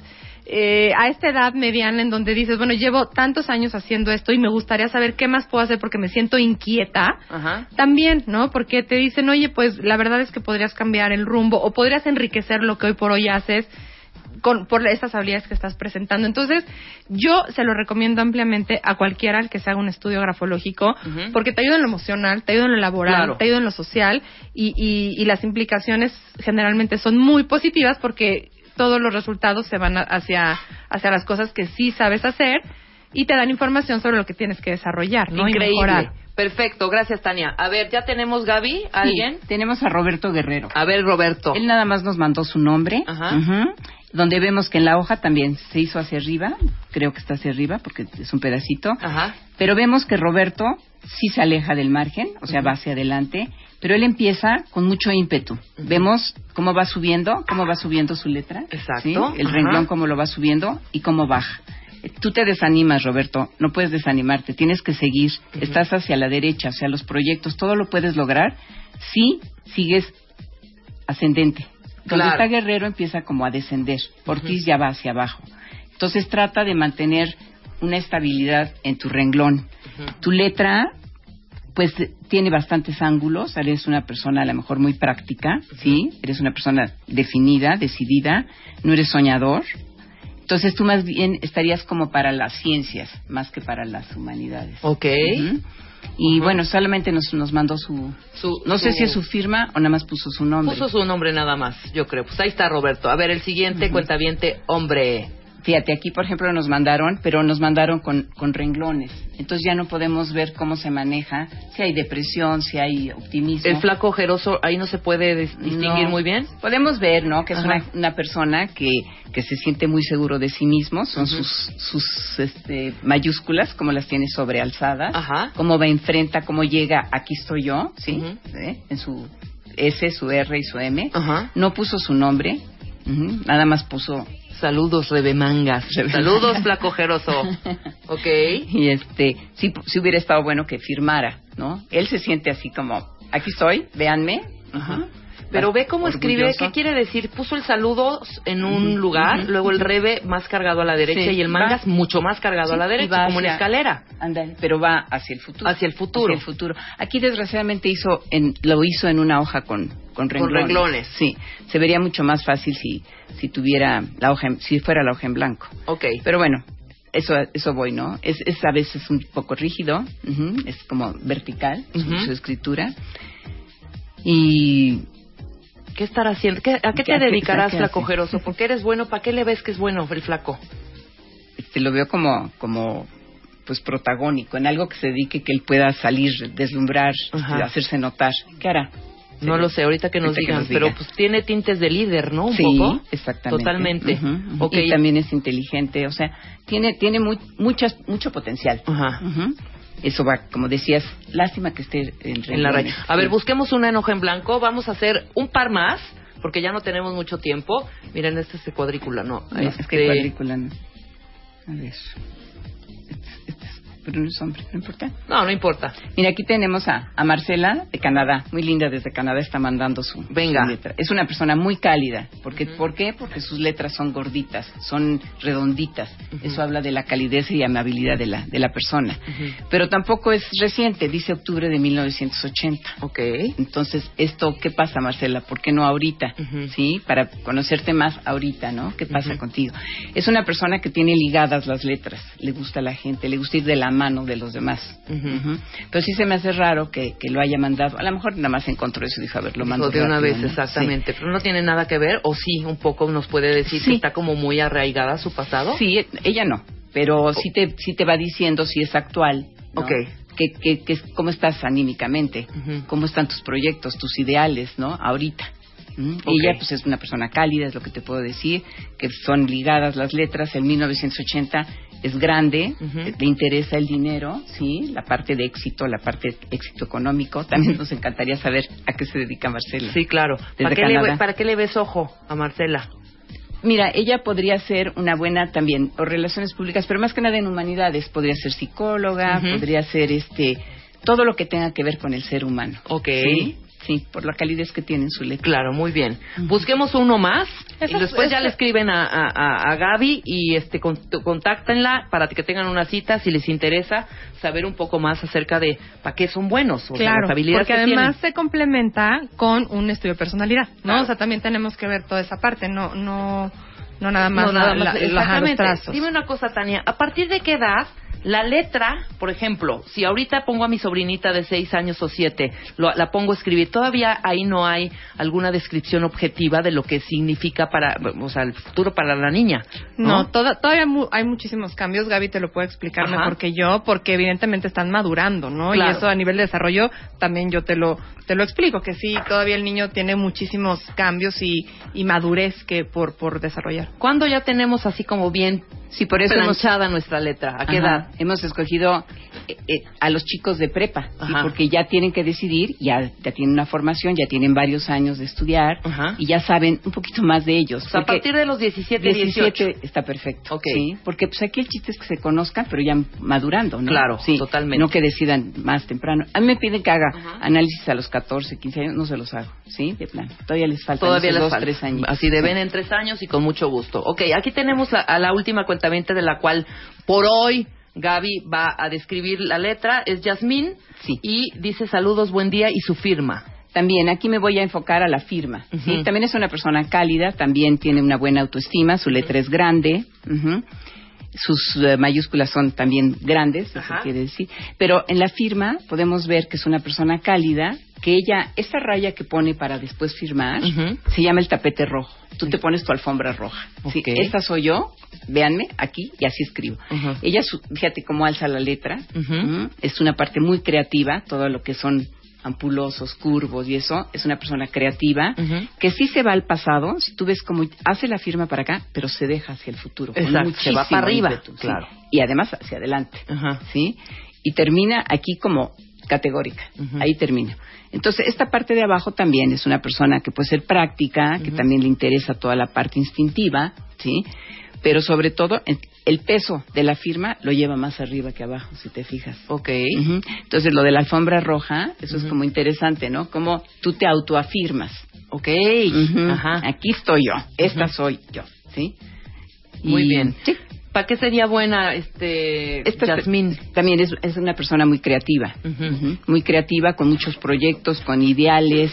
[SPEAKER 8] eh, a esta edad mediana en donde dices, bueno, llevo tantos años haciendo esto y me gustaría saber qué más puedo hacer porque me siento inquieta.
[SPEAKER 6] Ajá.
[SPEAKER 8] También, ¿no? Porque te dicen, oye, pues la verdad es que podrías cambiar el rumbo o podrías enriquecer lo que hoy por hoy haces con, por estas habilidades que estás presentando. Entonces, yo se lo recomiendo ampliamente a cualquiera al que se haga un estudio grafológico, porque te ayuda en lo emocional, te ayuda en lo laboral,
[SPEAKER 6] Claro.
[SPEAKER 8] te ayuda en lo social, y, y, y las implicaciones generalmente son muy positivas porque todos los resultados se van hacia, hacia las cosas que sí sabes hacer y te dan información sobre lo que tienes que desarrollar, ¿no? Y mejorar.
[SPEAKER 6] Perfecto, gracias Tania. A ver, ya tenemos Gaby, ¿alguien?
[SPEAKER 10] Sí, tenemos a Roberto Guerrero.
[SPEAKER 6] A ver, Roberto.
[SPEAKER 10] Él nada más nos mandó su nombre,
[SPEAKER 6] Ajá.
[SPEAKER 10] donde vemos que en la hoja también se hizo hacia arriba, creo que está hacia arriba porque es un pedacito,
[SPEAKER 6] Ajá.
[SPEAKER 10] pero vemos que Roberto sí se aleja del margen, o sea, va hacia adelante, pero él empieza con mucho ímpetu. Vemos cómo va subiendo, cómo va subiendo su letra,
[SPEAKER 6] Exacto,
[SPEAKER 10] ¿sí? el renglón cómo lo va subiendo y cómo baja. Tú te desanimas, Roberto, no puedes desanimarte, tienes que seguir, estás hacia la derecha, hacia los proyectos, todo lo puedes lograr si sigues ascendente. Donde
[SPEAKER 6] Claro.
[SPEAKER 10] está Guerrero empieza como a descender, Ortiz ya va hacia abajo. Entonces trata de mantener una estabilidad en tu renglón. Tu letra, pues tiene bastantes ángulos, eres una persona a lo mejor muy práctica, ¿sí? Eres una persona definida, decidida, no eres soñador. Entonces tú más bien estarías como para las ciencias, más que para las humanidades.
[SPEAKER 6] Ok.
[SPEAKER 10] Y bueno, solamente nos, nos mandó su,
[SPEAKER 6] Su-
[SPEAKER 10] No sé si es su firma o nada más puso su nombre.
[SPEAKER 6] Puso su nombre nada más, yo creo. Pues ahí está Roberto. A ver, el siguiente cuentaviente, hombre.
[SPEAKER 10] Fíjate, aquí por ejemplo nos mandaron, pero nos mandaron con, con renglones. Entonces ya no podemos ver cómo se maneja, si hay depresión, si hay optimismo.
[SPEAKER 6] El flaco ojeroso, ahí no se puede dis- distinguir
[SPEAKER 10] No.
[SPEAKER 6] muy bien.
[SPEAKER 10] Podemos ver, ¿no? Que es una, una persona que, que se siente muy seguro de sí mismo. Son sus, sus este, mayúsculas, como las tiene sobrealzadas.
[SPEAKER 6] Ajá.
[SPEAKER 10] Cómo va enfrenta, cómo llega, aquí estoy yo, ¿sí? ¿Eh? En su S, su R y su M.
[SPEAKER 6] Ajá.
[SPEAKER 10] No puso su nombre. Ujú. Nada más puso
[SPEAKER 6] Saludos, rebemangas. Saludos, flaco ojeroso. Ok.
[SPEAKER 10] y este sí, sí hubiera estado bueno que firmara, ¿no? Él se siente así como, aquí estoy, véanme.
[SPEAKER 6] Ajá. Pero ve cómo escribe. ¿qué quiere decir? Puso el saludo en un lugar, luego el rebe más cargado a la derecha
[SPEAKER 10] Sí,
[SPEAKER 6] y el mangas
[SPEAKER 10] va.
[SPEAKER 6] mucho más cargado a la derecha,
[SPEAKER 10] va
[SPEAKER 6] como
[SPEAKER 10] hacia-
[SPEAKER 6] escalera.
[SPEAKER 10] Ándale, pero va hacia el futuro.
[SPEAKER 6] Hacia el futuro.
[SPEAKER 10] Hacia el futuro. Aquí desgraciadamente hizo en, lo hizo en una hoja con con renglones.
[SPEAKER 6] renglones.
[SPEAKER 10] Sí, se vería mucho más fácil si si tuviera la hoja en- si fuera la hoja en blanco.
[SPEAKER 6] Ok.
[SPEAKER 10] Pero bueno, eso eso voy, ¿no? Es, es a veces un poco rígido, ujú, es como vertical su-
[SPEAKER 6] Ujú.
[SPEAKER 10] su, escritura. Y
[SPEAKER 6] ¿Qué estará haciendo? ¿Qué- ¿A qué
[SPEAKER 10] ¿Qué
[SPEAKER 6] te dedicarás,
[SPEAKER 10] ¿Qué
[SPEAKER 6] flaco
[SPEAKER 10] hace?
[SPEAKER 6] ojeroso? ¿Por qué eres bueno? ¿Para qué le ves que es bueno el flaco?
[SPEAKER 10] este, lo veo como como pues protagónico, en algo que se dedique que él pueda salir, deslumbrar,
[SPEAKER 6] Ajá.
[SPEAKER 10] hacerse notar. ¿Qué hará?
[SPEAKER 6] No lo sé, ahorita que nos
[SPEAKER 10] Ahorita que
[SPEAKER 6] digan, pero pues tiene tintes de líder, ¿no? Un
[SPEAKER 10] sí,
[SPEAKER 6] poco.
[SPEAKER 10] exactamente.
[SPEAKER 6] Totalmente.
[SPEAKER 10] Ujú, ujú.
[SPEAKER 6] Ok.
[SPEAKER 10] Y también es inteligente, o sea, tiene tiene muy, muchas mucho potencial.
[SPEAKER 6] Ajá.
[SPEAKER 10] Ujú. Eso va, como decías, lástima que esté en,
[SPEAKER 6] En la
[SPEAKER 10] renglones.
[SPEAKER 6] A ver,
[SPEAKER 10] Sí.
[SPEAKER 6] busquemos una en hoja en blanco. Vamos a hacer un par más, porque ya no tenemos mucho tiempo. Miren, este es de cuadrícula, ¿no?
[SPEAKER 10] No,
[SPEAKER 6] Este-
[SPEAKER 10] es que cuadrícula no. A ver. Pero no es hombre, no importa.
[SPEAKER 6] No, no importa.
[SPEAKER 10] Mira, aquí tenemos a, a Marcela de Canadá, muy linda desde Canadá, está mandando su,
[SPEAKER 6] Venga.
[SPEAKER 10] su letra. Es una persona muy cálida. Porque, ¿Por qué? Porque sus letras son gorditas, son redonditas. Eso habla de la calidez y amabilidad de la, de la persona. Pero tampoco es reciente, dice octubre de 1980.
[SPEAKER 6] Ok.
[SPEAKER 10] Entonces, esto, ¿qué pasa, Marcela? ¿Por qué no ahorita? ¿Sí? Para conocerte más ahorita, ¿no? ¿Qué pasa contigo? Es una persona que tiene ligadas las letras, le gusta a la gente, le gusta ir de la mano de los demás.
[SPEAKER 6] Ujú.
[SPEAKER 10] Pero sí se me hace raro que, que lo haya mandado. A lo mejor nada más encontró eso y dijo, a ver, lo mando
[SPEAKER 6] de una vez,
[SPEAKER 10] ¿no?
[SPEAKER 6] exactamente. Pero no tiene nada que ver, o sí, un poco nos puede decir
[SPEAKER 10] Sí.
[SPEAKER 6] que está como muy arraigada a su pasado.
[SPEAKER 10] Sí, Sí, ella no. Pero sí te, sí te va diciendo si es actual. ¿no?
[SPEAKER 6] Ok.
[SPEAKER 10] Que, que, que- ¿Cómo estás anímicamente?
[SPEAKER 6] Ujú.
[SPEAKER 10] ¿Cómo están tus proyectos, tus ideales, no? Ahorita. ¿Mm? Ella pues es una persona cálida, es lo que te puedo decir, que son ligadas las letras. En 1980 es grande,
[SPEAKER 6] Ujú.
[SPEAKER 10] le interesa el dinero, sí, la parte de éxito, la parte de éxito económico. También nos encantaría saber a qué se dedica Marcela.
[SPEAKER 6] Sí, claro. ¿Para qué, le. ¿Para qué le ves ojo a Marcela?
[SPEAKER 10] Mira, ella podría ser una buena también, o relaciones públicas, pero más que nada en humanidades. Podría ser psicóloga, podría ser este todo lo que tenga que ver con el ser humano.
[SPEAKER 6] Ok.
[SPEAKER 10] Sí, sí, por la calidez que tiene en su letra.
[SPEAKER 6] Claro, muy bien. Busquemos uno más y después ya le escriben a, a, a- Gaby y este con- contáctenla para que tengan una cita si les interesa saber un poco más acerca de para qué son buenos o
[SPEAKER 11] Claro,
[SPEAKER 6] las habilidades
[SPEAKER 11] porque
[SPEAKER 6] que
[SPEAKER 11] además
[SPEAKER 6] tienen.
[SPEAKER 11] se complementa con un estudio de personalidad, ¿no?
[SPEAKER 6] Claro.
[SPEAKER 11] O sea, también tenemos que ver toda esa parte, no no no nada más,
[SPEAKER 6] No, nada más,
[SPEAKER 11] la- la- los
[SPEAKER 6] exactamente.
[SPEAKER 11] trazos.
[SPEAKER 6] Dime una cosa, Tania, ¿a partir de qué edad la letra, por ejemplo, si ahorita pongo a mi sobrinita de seis años o siete, lo- la pongo a escribir, todavía ahí no hay alguna descripción objetiva de lo que significa para, o sea, el futuro para la niña,
[SPEAKER 11] No,
[SPEAKER 6] ¿no?
[SPEAKER 11] toda- todavía mu- hay muchísimos cambios. Gaby te lo puede explicar
[SPEAKER 6] Ajá.
[SPEAKER 11] mejor que yo, porque evidentemente están madurando, ¿no?
[SPEAKER 6] Claro.
[SPEAKER 11] Y eso a nivel de desarrollo también yo te lo te lo explico, que sí, todavía el niño tiene muchísimos cambios y, y madurez que por, por desarrollar.
[SPEAKER 6] ¿Cuándo ya tenemos así como bien
[SPEAKER 10] Sí, por eso hemos,
[SPEAKER 6] planchada nuestra letra? ¿A qué
[SPEAKER 10] Ajá.
[SPEAKER 6] edad?
[SPEAKER 10] hemos escogido eh, eh, a los chicos de prepa, porque ya tienen que decidir, ya, ya tienen una formación, ya tienen varios años de estudiar
[SPEAKER 6] Ajá.
[SPEAKER 10] y ya saben un poquito más de ellos.
[SPEAKER 6] O sea, a partir de los 17, 18.
[SPEAKER 10] 17 está perfecto.
[SPEAKER 6] Ok.
[SPEAKER 10] Sí, porque pues aquí el chiste es que se conozcan, pero ya madurando, ¿no?
[SPEAKER 6] Claro,
[SPEAKER 10] sí,
[SPEAKER 6] totalmente.
[SPEAKER 10] No que decidan más temprano. A mí me piden que haga
[SPEAKER 6] Ajá.
[SPEAKER 10] análisis a los 14, 15 años, no se los hago, ¿sí? De plano. Todavía les falta
[SPEAKER 6] Todavía les
[SPEAKER 10] dos,
[SPEAKER 6] falta.
[SPEAKER 10] tres años.
[SPEAKER 6] Así de ven en tres años y con mucho gusto. Ok, aquí tenemos a, a la última cuentamente de la cual por hoy Gaby va a describir la letra. Es Yasmín
[SPEAKER 10] Sí.
[SPEAKER 6] y dice saludos, buen día y su firma.
[SPEAKER 10] También aquí me voy a enfocar a la firma. ¿sí? También es una persona cálida, también tiene una buena autoestima, su letra es grande. ujú. sus eh, mayúsculas son también grandes, eso quiere decir. Pero en la firma podemos ver que es una persona cálida, que ella, esa raya que pone para después firmar, se llama el tapete rojo. Tú te pones tu alfombra roja. Sí, esta soy yo, véanme aquí y así escribo. Ella, su- fíjate cómo alza la letra. Ujú. Es una parte muy creativa, todo lo que son ampulosos, curvos y eso, es una persona creativa que sí se va al pasado, si tú ves cómo hace la firma para acá, pero se deja hacia el futuro.
[SPEAKER 6] Exacto, se va para arriba,
[SPEAKER 10] ímpetu, sí.
[SPEAKER 6] claro.
[SPEAKER 10] Y además hacia adelante, ¿sí? Y termina aquí como categórica, ahí termina. Entonces, esta parte de abajo también es una persona que puede ser práctica, que también le interesa toda la parte instintiva, ¿sí? Pero sobre todo, el- peso de la firma lo lleva más arriba que abajo, si te fijas.
[SPEAKER 6] Ok.
[SPEAKER 10] Entonces, lo de la alfombra roja, eso es como interesante, ¿no? Como tú te autoafirmas.
[SPEAKER 6] Ok. Ajá.
[SPEAKER 10] Aquí estoy yo, esta soy yo, ¿sí?
[SPEAKER 6] Muy
[SPEAKER 10] Y-
[SPEAKER 6] bien.
[SPEAKER 10] Sí.
[SPEAKER 6] ¿Para qué sería buena este
[SPEAKER 10] Esta es-
[SPEAKER 6] Yasmín?
[SPEAKER 10] también es, es una persona muy creativa, muy creativa, con muchos proyectos, con ideales,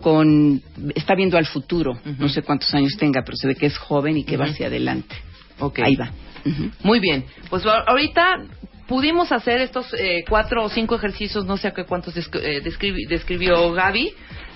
[SPEAKER 10] con está viendo al futuro. No sé cuántos años tenga, pero se ve que es joven y que va hacia adelante.
[SPEAKER 6] Ok.
[SPEAKER 10] Ahí va.
[SPEAKER 6] Muy bien. Pues ahorita pudimos hacer estos eh, cuatro o cinco ejercicios, no sé a qué cuántos eh, describi- describió Gaby.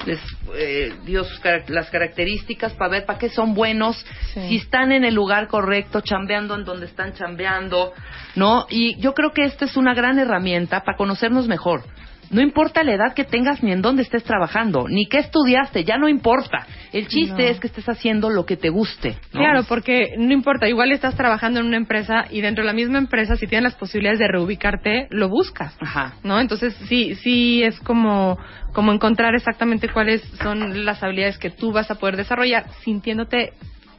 [SPEAKER 6] Les eh, dio sus carac- las características para ver para qué son buenos,
[SPEAKER 8] Sí.
[SPEAKER 6] si están en el lugar correcto, chambeando en donde están chambeando, ¿no? Y yo creo que esta es una gran herramienta para conocernos mejor. No importa la edad que tengas ni en dónde estés trabajando, ni qué estudiaste, ya no importa. El chiste
[SPEAKER 8] No.
[SPEAKER 6] es que estés haciendo lo que te guste. ¿no?
[SPEAKER 8] Claro, porque no importa, igual estás trabajando en una empresa y dentro de la misma empresa, si tienes las posibilidades de reubicarte, lo buscas.
[SPEAKER 6] Ajá.
[SPEAKER 8] ¿No? Entonces, sí, sí es como, como encontrar exactamente cuáles son las habilidades que tú vas a poder desarrollar sintiéndote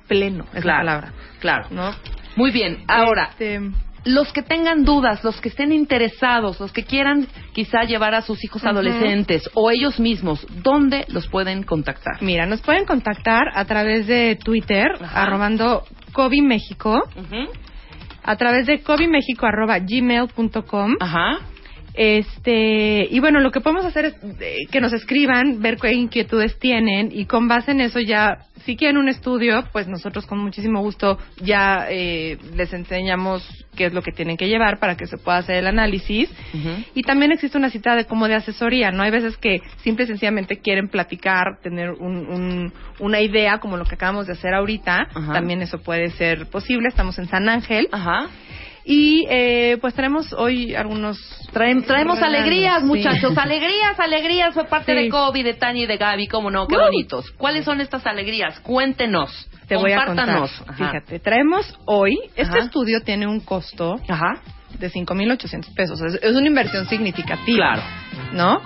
[SPEAKER 8] pleno, es
[SPEAKER 6] Claro,
[SPEAKER 8] la palabra.
[SPEAKER 6] Claro.
[SPEAKER 8] ¿No?
[SPEAKER 6] Muy bien. Ahora,
[SPEAKER 8] Este,
[SPEAKER 6] los que tengan dudas, los que estén interesados, los que quieran quizá llevar a sus hijos adolescentes o ellos mismos, ¿dónde los pueden contactar?
[SPEAKER 8] Mira, nos pueden contactar a través de Twitter, arrobando Kobe México, a través de kobimexico arroba gmail.com.
[SPEAKER 6] Ajá.
[SPEAKER 8] Este, y bueno, lo que podemos hacer es eh, que nos escriban, ver qué inquietudes tienen y con base en eso ya, si quieren un estudio, pues nosotros con muchísimo gusto ya eh, les enseñamos qué es lo que tienen que llevar para que se pueda hacer el análisis. Y también existe una cita de como de asesoría, ¿no? Hay veces que simple y sencillamente quieren platicar, tener un- un- una idea como lo que acabamos de hacer ahorita. También eso puede ser posible. Estamos en San Ángel.
[SPEAKER 6] Ajá.
[SPEAKER 8] Y eh, pues tenemos hoy algunos...
[SPEAKER 6] Traem- traemos
[SPEAKER 8] regalos,
[SPEAKER 6] alegrías,
[SPEAKER 8] sí.
[SPEAKER 6] muchachos. Alegrías, alegrías fue parte
[SPEAKER 8] Sí.
[SPEAKER 6] de Kobe, de Tani y de Gaby, cómo no, qué bonitos. ¿Cuáles son estas alegrías? Cuéntenos.
[SPEAKER 8] Te voy a contar. Fíjate, traemos hoy, este
[SPEAKER 6] Ajá.
[SPEAKER 8] estudio tiene un costo
[SPEAKER 6] Ajá.
[SPEAKER 8] de 5.800 pesos. Es, es una inversión significativa.
[SPEAKER 6] Claro.
[SPEAKER 8] ¿No?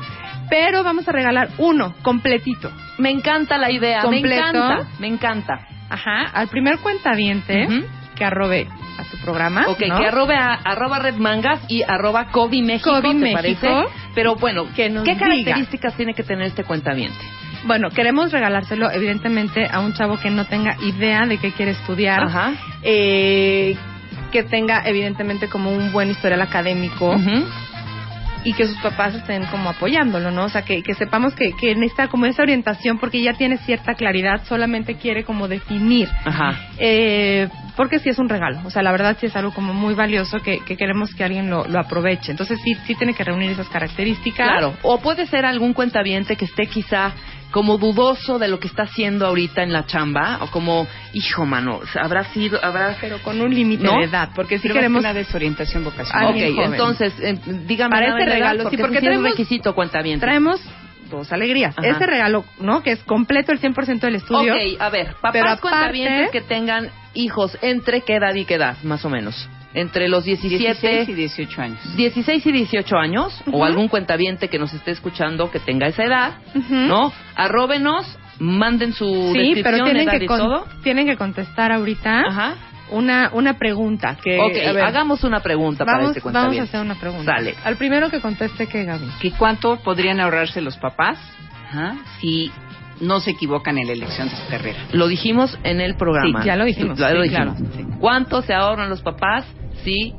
[SPEAKER 8] Pero vamos a regalar uno, completito.
[SPEAKER 6] Me encanta la idea,
[SPEAKER 8] Completo.
[SPEAKER 6] me encanta, me encanta.
[SPEAKER 8] Ajá, al primer cuentaviente
[SPEAKER 6] Ujú.
[SPEAKER 8] Que arrobe a su programa.
[SPEAKER 6] Ok,
[SPEAKER 8] ¿no?
[SPEAKER 6] que arrobe a, arroba Red Mangas y arroba Kobe México,
[SPEAKER 8] Kobe
[SPEAKER 6] ¿te
[SPEAKER 8] México.
[SPEAKER 6] parece? Pero bueno,
[SPEAKER 8] Que nos
[SPEAKER 6] ¿qué
[SPEAKER 8] diga.
[SPEAKER 6] características tiene que tener este cuentaviente?
[SPEAKER 8] Bueno, queremos regalárselo, evidentemente, a un chavo que no tenga idea de qué quiere estudiar.
[SPEAKER 6] Ajá.
[SPEAKER 8] Eh, que tenga, evidentemente, como un buen historial académico. Y que sus papás estén como apoyándolo, ¿no? O sea, que, que sepamos que, que necesita como esa orientación porque ya tiene cierta claridad, solamente quiere como definir.
[SPEAKER 6] Ajá.
[SPEAKER 8] Eh, porque sí es un regalo, o sea, la verdad sí es algo como muy valioso que, que queremos que alguien lo, lo aproveche. Entonces sí, sí tiene que reunir esas características.
[SPEAKER 6] Claro. O puede ser algún cuentaviente que esté quizá como dudoso de lo que está haciendo ahorita en la chamba o como, hijo, mano, habrá sido, habrá...
[SPEAKER 8] Pero con un límite
[SPEAKER 6] ¿No?
[SPEAKER 8] de edad, porque sí
[SPEAKER 10] Pero más
[SPEAKER 8] queremos...
[SPEAKER 10] que nada es orientación vocacional.
[SPEAKER 6] Ok,
[SPEAKER 8] joven.
[SPEAKER 6] entonces, eh, dígame
[SPEAKER 8] Para este regalo, sí,
[SPEAKER 6] porque,
[SPEAKER 8] porque
[SPEAKER 6] sí es un
[SPEAKER 8] traemos-
[SPEAKER 6] requisito cuentaviente.
[SPEAKER 8] Traemos dos alegrías.
[SPEAKER 6] Ajá.
[SPEAKER 8] Este regalo, ¿no? Que es completo el 100% del estudio.
[SPEAKER 6] Ok, a ver, papás
[SPEAKER 8] Pero aparte-
[SPEAKER 6] cuentavientes que tengan hijos entre qué edad y qué edad, más o menos. Entre los 17
[SPEAKER 10] 16 y 18 años.
[SPEAKER 6] 16 y 18 años,
[SPEAKER 8] Ujú.
[SPEAKER 6] o algún cuentaviente que nos esté escuchando que tenga esa edad,
[SPEAKER 8] Ujú.
[SPEAKER 6] ¿no? Arróbenos, manden su
[SPEAKER 8] Sí,
[SPEAKER 6] descripción,
[SPEAKER 8] pero tienen
[SPEAKER 6] edad
[SPEAKER 8] que,
[SPEAKER 6] y todo.
[SPEAKER 8] tienen que contestar ahorita
[SPEAKER 6] Ajá.
[SPEAKER 8] una, una pregunta. Que,
[SPEAKER 6] ok,
[SPEAKER 8] a ver,
[SPEAKER 6] hagamos una pregunta para
[SPEAKER 8] vamos,
[SPEAKER 6] este
[SPEAKER 8] vamos a hacer una pregunta.
[SPEAKER 6] Sale.
[SPEAKER 8] Al primero que conteste, que Gaby?
[SPEAKER 10] ¿Y cuánto podrían ahorrarse los papás ajá, si no se equivocan en la elección de su carrera?
[SPEAKER 6] Lo dijimos en el programa.
[SPEAKER 8] Sí, ya lo dijimos,
[SPEAKER 6] Ya lo
[SPEAKER 8] sí,
[SPEAKER 6] dijimos.
[SPEAKER 8] claro.
[SPEAKER 6] ¿Cuánto se ahorran los papás si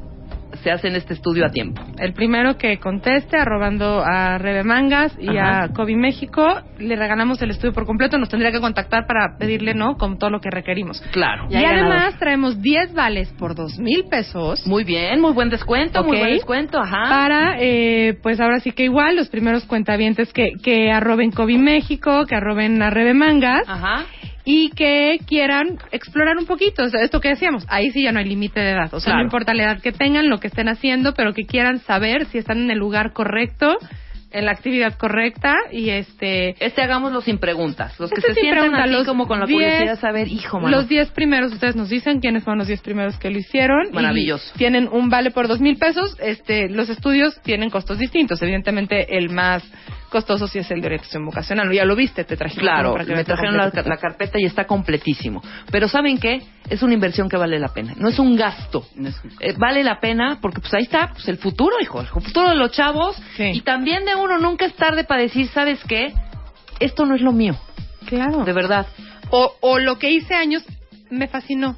[SPEAKER 6] se hace en este estudio a tiempo.
[SPEAKER 8] El primero que conteste, arrobando a Rebe Mangas y
[SPEAKER 6] Ajá.
[SPEAKER 8] a Kobe México, le regalamos el estudio por completo. Nos tendría que contactar para pedirle, ¿no? Con todo lo que requerimos.
[SPEAKER 6] Claro.
[SPEAKER 8] Y además traemos 10 vales por dos mil pesos.
[SPEAKER 6] Muy bien, muy buen descuento, muy buen descuento, ajá.
[SPEAKER 8] Para, eh, pues ahora sí que igual, los primeros cuentavientes que, que arroben Kobe México, que arroben a Rebe Mangas.
[SPEAKER 6] Ajá.
[SPEAKER 8] Y que quieran explorar un poquito, o sea, esto que decíamos, ahí sí ya no hay límite de edad, o sea,
[SPEAKER 6] Claro.
[SPEAKER 8] no importa la edad que tengan, lo que estén haciendo, pero que quieran saber si están en el lugar correcto, en la actividad correcta y este...
[SPEAKER 6] Este hagámoslo sin preguntas. Los que
[SPEAKER 8] Este
[SPEAKER 6] se sientan así
[SPEAKER 8] los
[SPEAKER 6] como con la
[SPEAKER 8] 10
[SPEAKER 6] curiosidad de saber, hijo, mano.
[SPEAKER 8] Los 10 primeros, ustedes nos dicen quiénes fueron los 10 primeros que lo hicieron. y
[SPEAKER 6] Maravilloso.
[SPEAKER 8] tienen un vale por dos mil pesos. Este, los estudios tienen costos distintos. Evidentemente, el más costoso sí es el de orientación vocacional. Ya lo viste, te.
[SPEAKER 6] Claro,
[SPEAKER 8] que
[SPEAKER 6] me trajeron la carpeta y está completísimo. Pero ¿saben qué? Es una inversión que vale la pena. No es un gasto. Eh, vale la pena porque pues ahí está pues, el futuro, hijo. El futuro de los chavos. Y también de uno nunca es tarde para decir, ¿sabes qué? Esto no es lo mío.
[SPEAKER 8] Claro.
[SPEAKER 6] De verdad.
[SPEAKER 8] O, o lo que hice años me fascinó.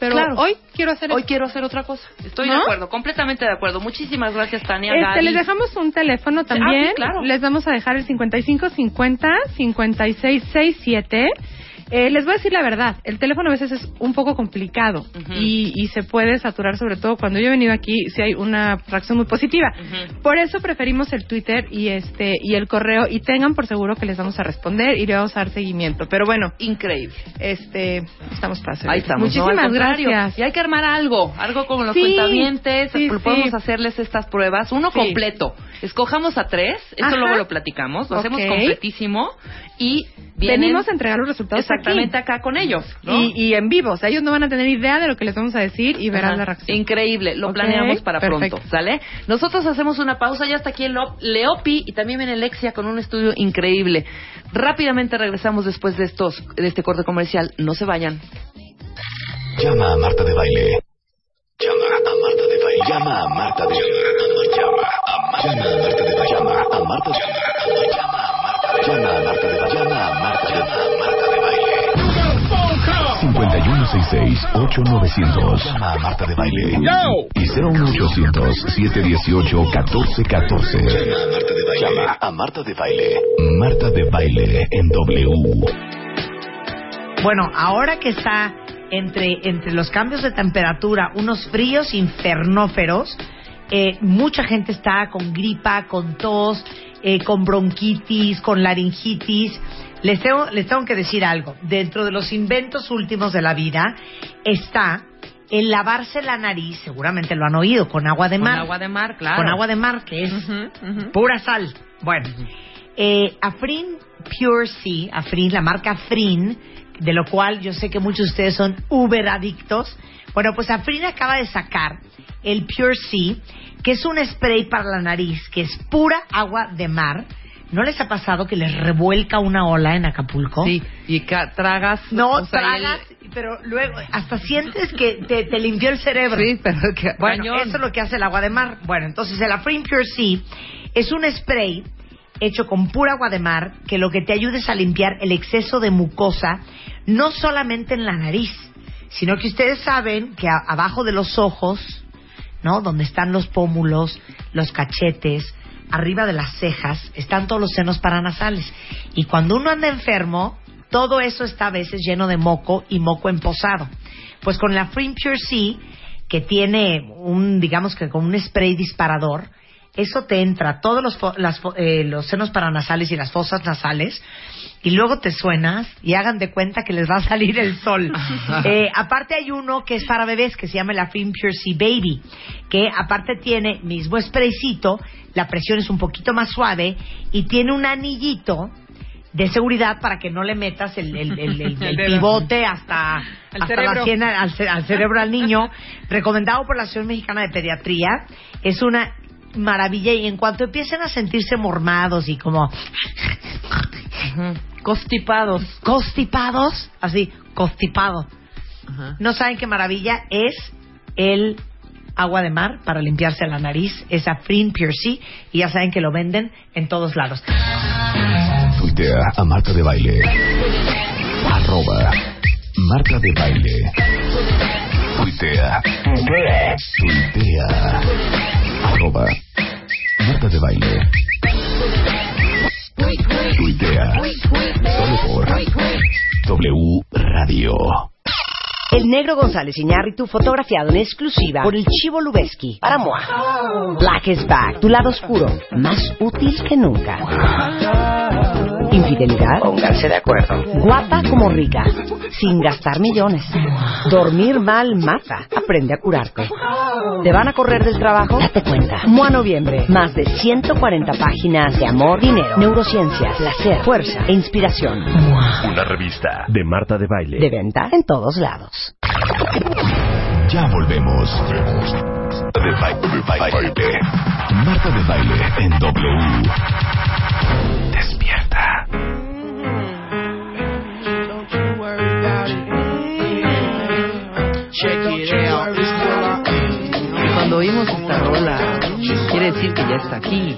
[SPEAKER 8] Pero
[SPEAKER 6] Claro.
[SPEAKER 8] hoy quiero hacer
[SPEAKER 6] Hoy quiero hacer otra cosa. Estoy
[SPEAKER 8] ¿No?
[SPEAKER 6] de acuerdo, completamente de acuerdo. Muchísimas gracias, Tania.
[SPEAKER 8] Este, les dejamos un teléfono también.
[SPEAKER 6] Ah, sí, claro.
[SPEAKER 8] Les vamos a dejar el 5550 5667. Eh, les voy a decir la verdad, el teléfono a veces es un poco complicado y, y se puede saturar, sobre todo cuando yo he venido aquí, si hay una reacción muy positiva. Por eso preferimos el Twitter y este y el correo y tengan por seguro que les vamos a responder y le vamos a dar seguimiento. Pero bueno,
[SPEAKER 6] increíble.
[SPEAKER 8] Este, estamos para
[SPEAKER 6] Ahí estamos.
[SPEAKER 8] Muchísimas
[SPEAKER 6] No,
[SPEAKER 8] gracias.
[SPEAKER 6] Y hay que armar algo, algo como los
[SPEAKER 8] Sí,
[SPEAKER 6] cuentavientes.
[SPEAKER 8] sí,
[SPEAKER 6] podemos hacerles estas pruebas. Uno completo. Escojamos a tres. Eso
[SPEAKER 8] Ajá.
[SPEAKER 6] luego lo platicamos. Lo hacemos completísimo. Y vienen
[SPEAKER 8] Venimos a entregar los resultados
[SPEAKER 6] exactamente
[SPEAKER 8] aquí.
[SPEAKER 6] acá con ellos. ¿no?
[SPEAKER 8] Y, y en vivo, o sea, ellos no van a tener idea de lo que les vamos a decir y verán
[SPEAKER 6] Ajá.
[SPEAKER 8] la reacción.
[SPEAKER 6] Increíble, lo planeamos para
[SPEAKER 8] perfecto.
[SPEAKER 6] pronto, ¿sale? Nosotros hacemos una pausa, ya está aquí el Leo- Leopi y también viene Lexia con un estudio increíble. Rápidamente regresamos después de estos de este corte comercial, no se vayan.
[SPEAKER 1] Llama a Marta de Baile. Llama a Marta de Baile. Llama a Marta de Baile. Llama a Marta de Baile. Llama a Marta de Baile. Llama a Marta de Baile. Llama a Marta de Baile. Llama a Marta de Baile. 5166-8900. Llama a Marta de Baile. Y 01800-718-1414. Llama a Marta de Baile. Llama a Marta de Baile. Marta de Baile en W.
[SPEAKER 2] Bueno, ahora que está entre, entre los cambios de temperatura, unos fríos infernóferos, eh, mucha gente está con gripa, con tos, eh, con bronquitis, con laringitis. Les tengo, les tengo que decir algo. Dentro de los inventos últimos de la vida está el lavarse la nariz, seguramente lo han oído, con agua de
[SPEAKER 6] Con
[SPEAKER 2] mar.
[SPEAKER 6] agua de mar, claro.
[SPEAKER 2] Con agua de mar, que es pura sal. Bueno, eh, Afrin Pure Sea, Afrin, la marca Afrin, de lo cual yo sé que muchos de ustedes son uber adictos. Bueno, pues Afrin acaba de sacar el Pure Sea, que es un spray para la nariz, que es pura agua de mar. ¿No les ha pasado que les revuelca una ola en Acapulco?
[SPEAKER 6] Sí, y tragas.
[SPEAKER 2] No,
[SPEAKER 6] o sea,
[SPEAKER 2] tragas, pero luego hasta sientes que te, te limpió el cerebro.
[SPEAKER 6] Sí, pero que
[SPEAKER 2] Bueno,
[SPEAKER 6] cañón.
[SPEAKER 2] eso es lo que hace el agua de mar. Bueno, entonces el Afrin Pure Sea es un spray hecho con pura agua de mar que lo que te ayuda es a limpiar el exceso de mucosa, no solamente en la nariz, sino que ustedes saben que a- abajo de los ojos, ¿no? Donde están los pómulos, los cachetes, arriba de las cejas, están todos los senos paranasales. Y cuando uno anda enfermo, todo eso está a veces lleno de moco y moco emposado. Pues con la Free Pure Sea, que tiene un, digamos que con un spray disparador, eso te entra todos los, las eh, los senos paranasales y las fosas nasales y luego te suenas y hagan de cuenta que les va a salir el sol. Eh, aparte hay uno que es para bebés que se llama la Film Pure Sea Baby, que aparte tiene mismo spraycito, la presión es un poquito más suave y tiene un anillito de seguridad para que no le metas el, pivote hasta, hasta
[SPEAKER 8] cerebro.
[SPEAKER 2] la sien al, al cerebro al niño, recomendado por la Asociación Mexicana de Pediatría. Es una maravilla y en cuanto empiecen a sentirse mormados y como
[SPEAKER 6] Constipados.
[SPEAKER 2] constipados, así, constipado, no saben qué maravilla es el agua de mar para limpiarse la nariz, esa Free Pure Sea, y ya saben que lo venden en todos lados.
[SPEAKER 1] Tuitea a Marta de Baile. Arroba Marta de Baile. Tuitea. Tuitea. Arroba Marta de Baile. Tuitea. Solo por W Radio.
[SPEAKER 9] El negro González Iñárritu fotografiado en exclusiva por el Chivo Lubeski para Moa. Black is back, tu lado oscuro, más útil que nunca. Infidelidad, pónganse de acuerdo. Guapa como rica, sin gastar millones. Dormir mal mata, aprende a curarte. ¿Te van a correr del trabajo? Date cuenta. Moa Noviembre, más de 140 páginas de amor, dinero, neurociencia, placer, fuerza e inspiración.
[SPEAKER 1] Una revista de Marta de Baile.
[SPEAKER 9] De venta en todos lados.
[SPEAKER 1] Ya volvemos. De baile, de baile. Marta de Baile en W.
[SPEAKER 6] cuando oímos esta rola, quiere decir que ya está aquí.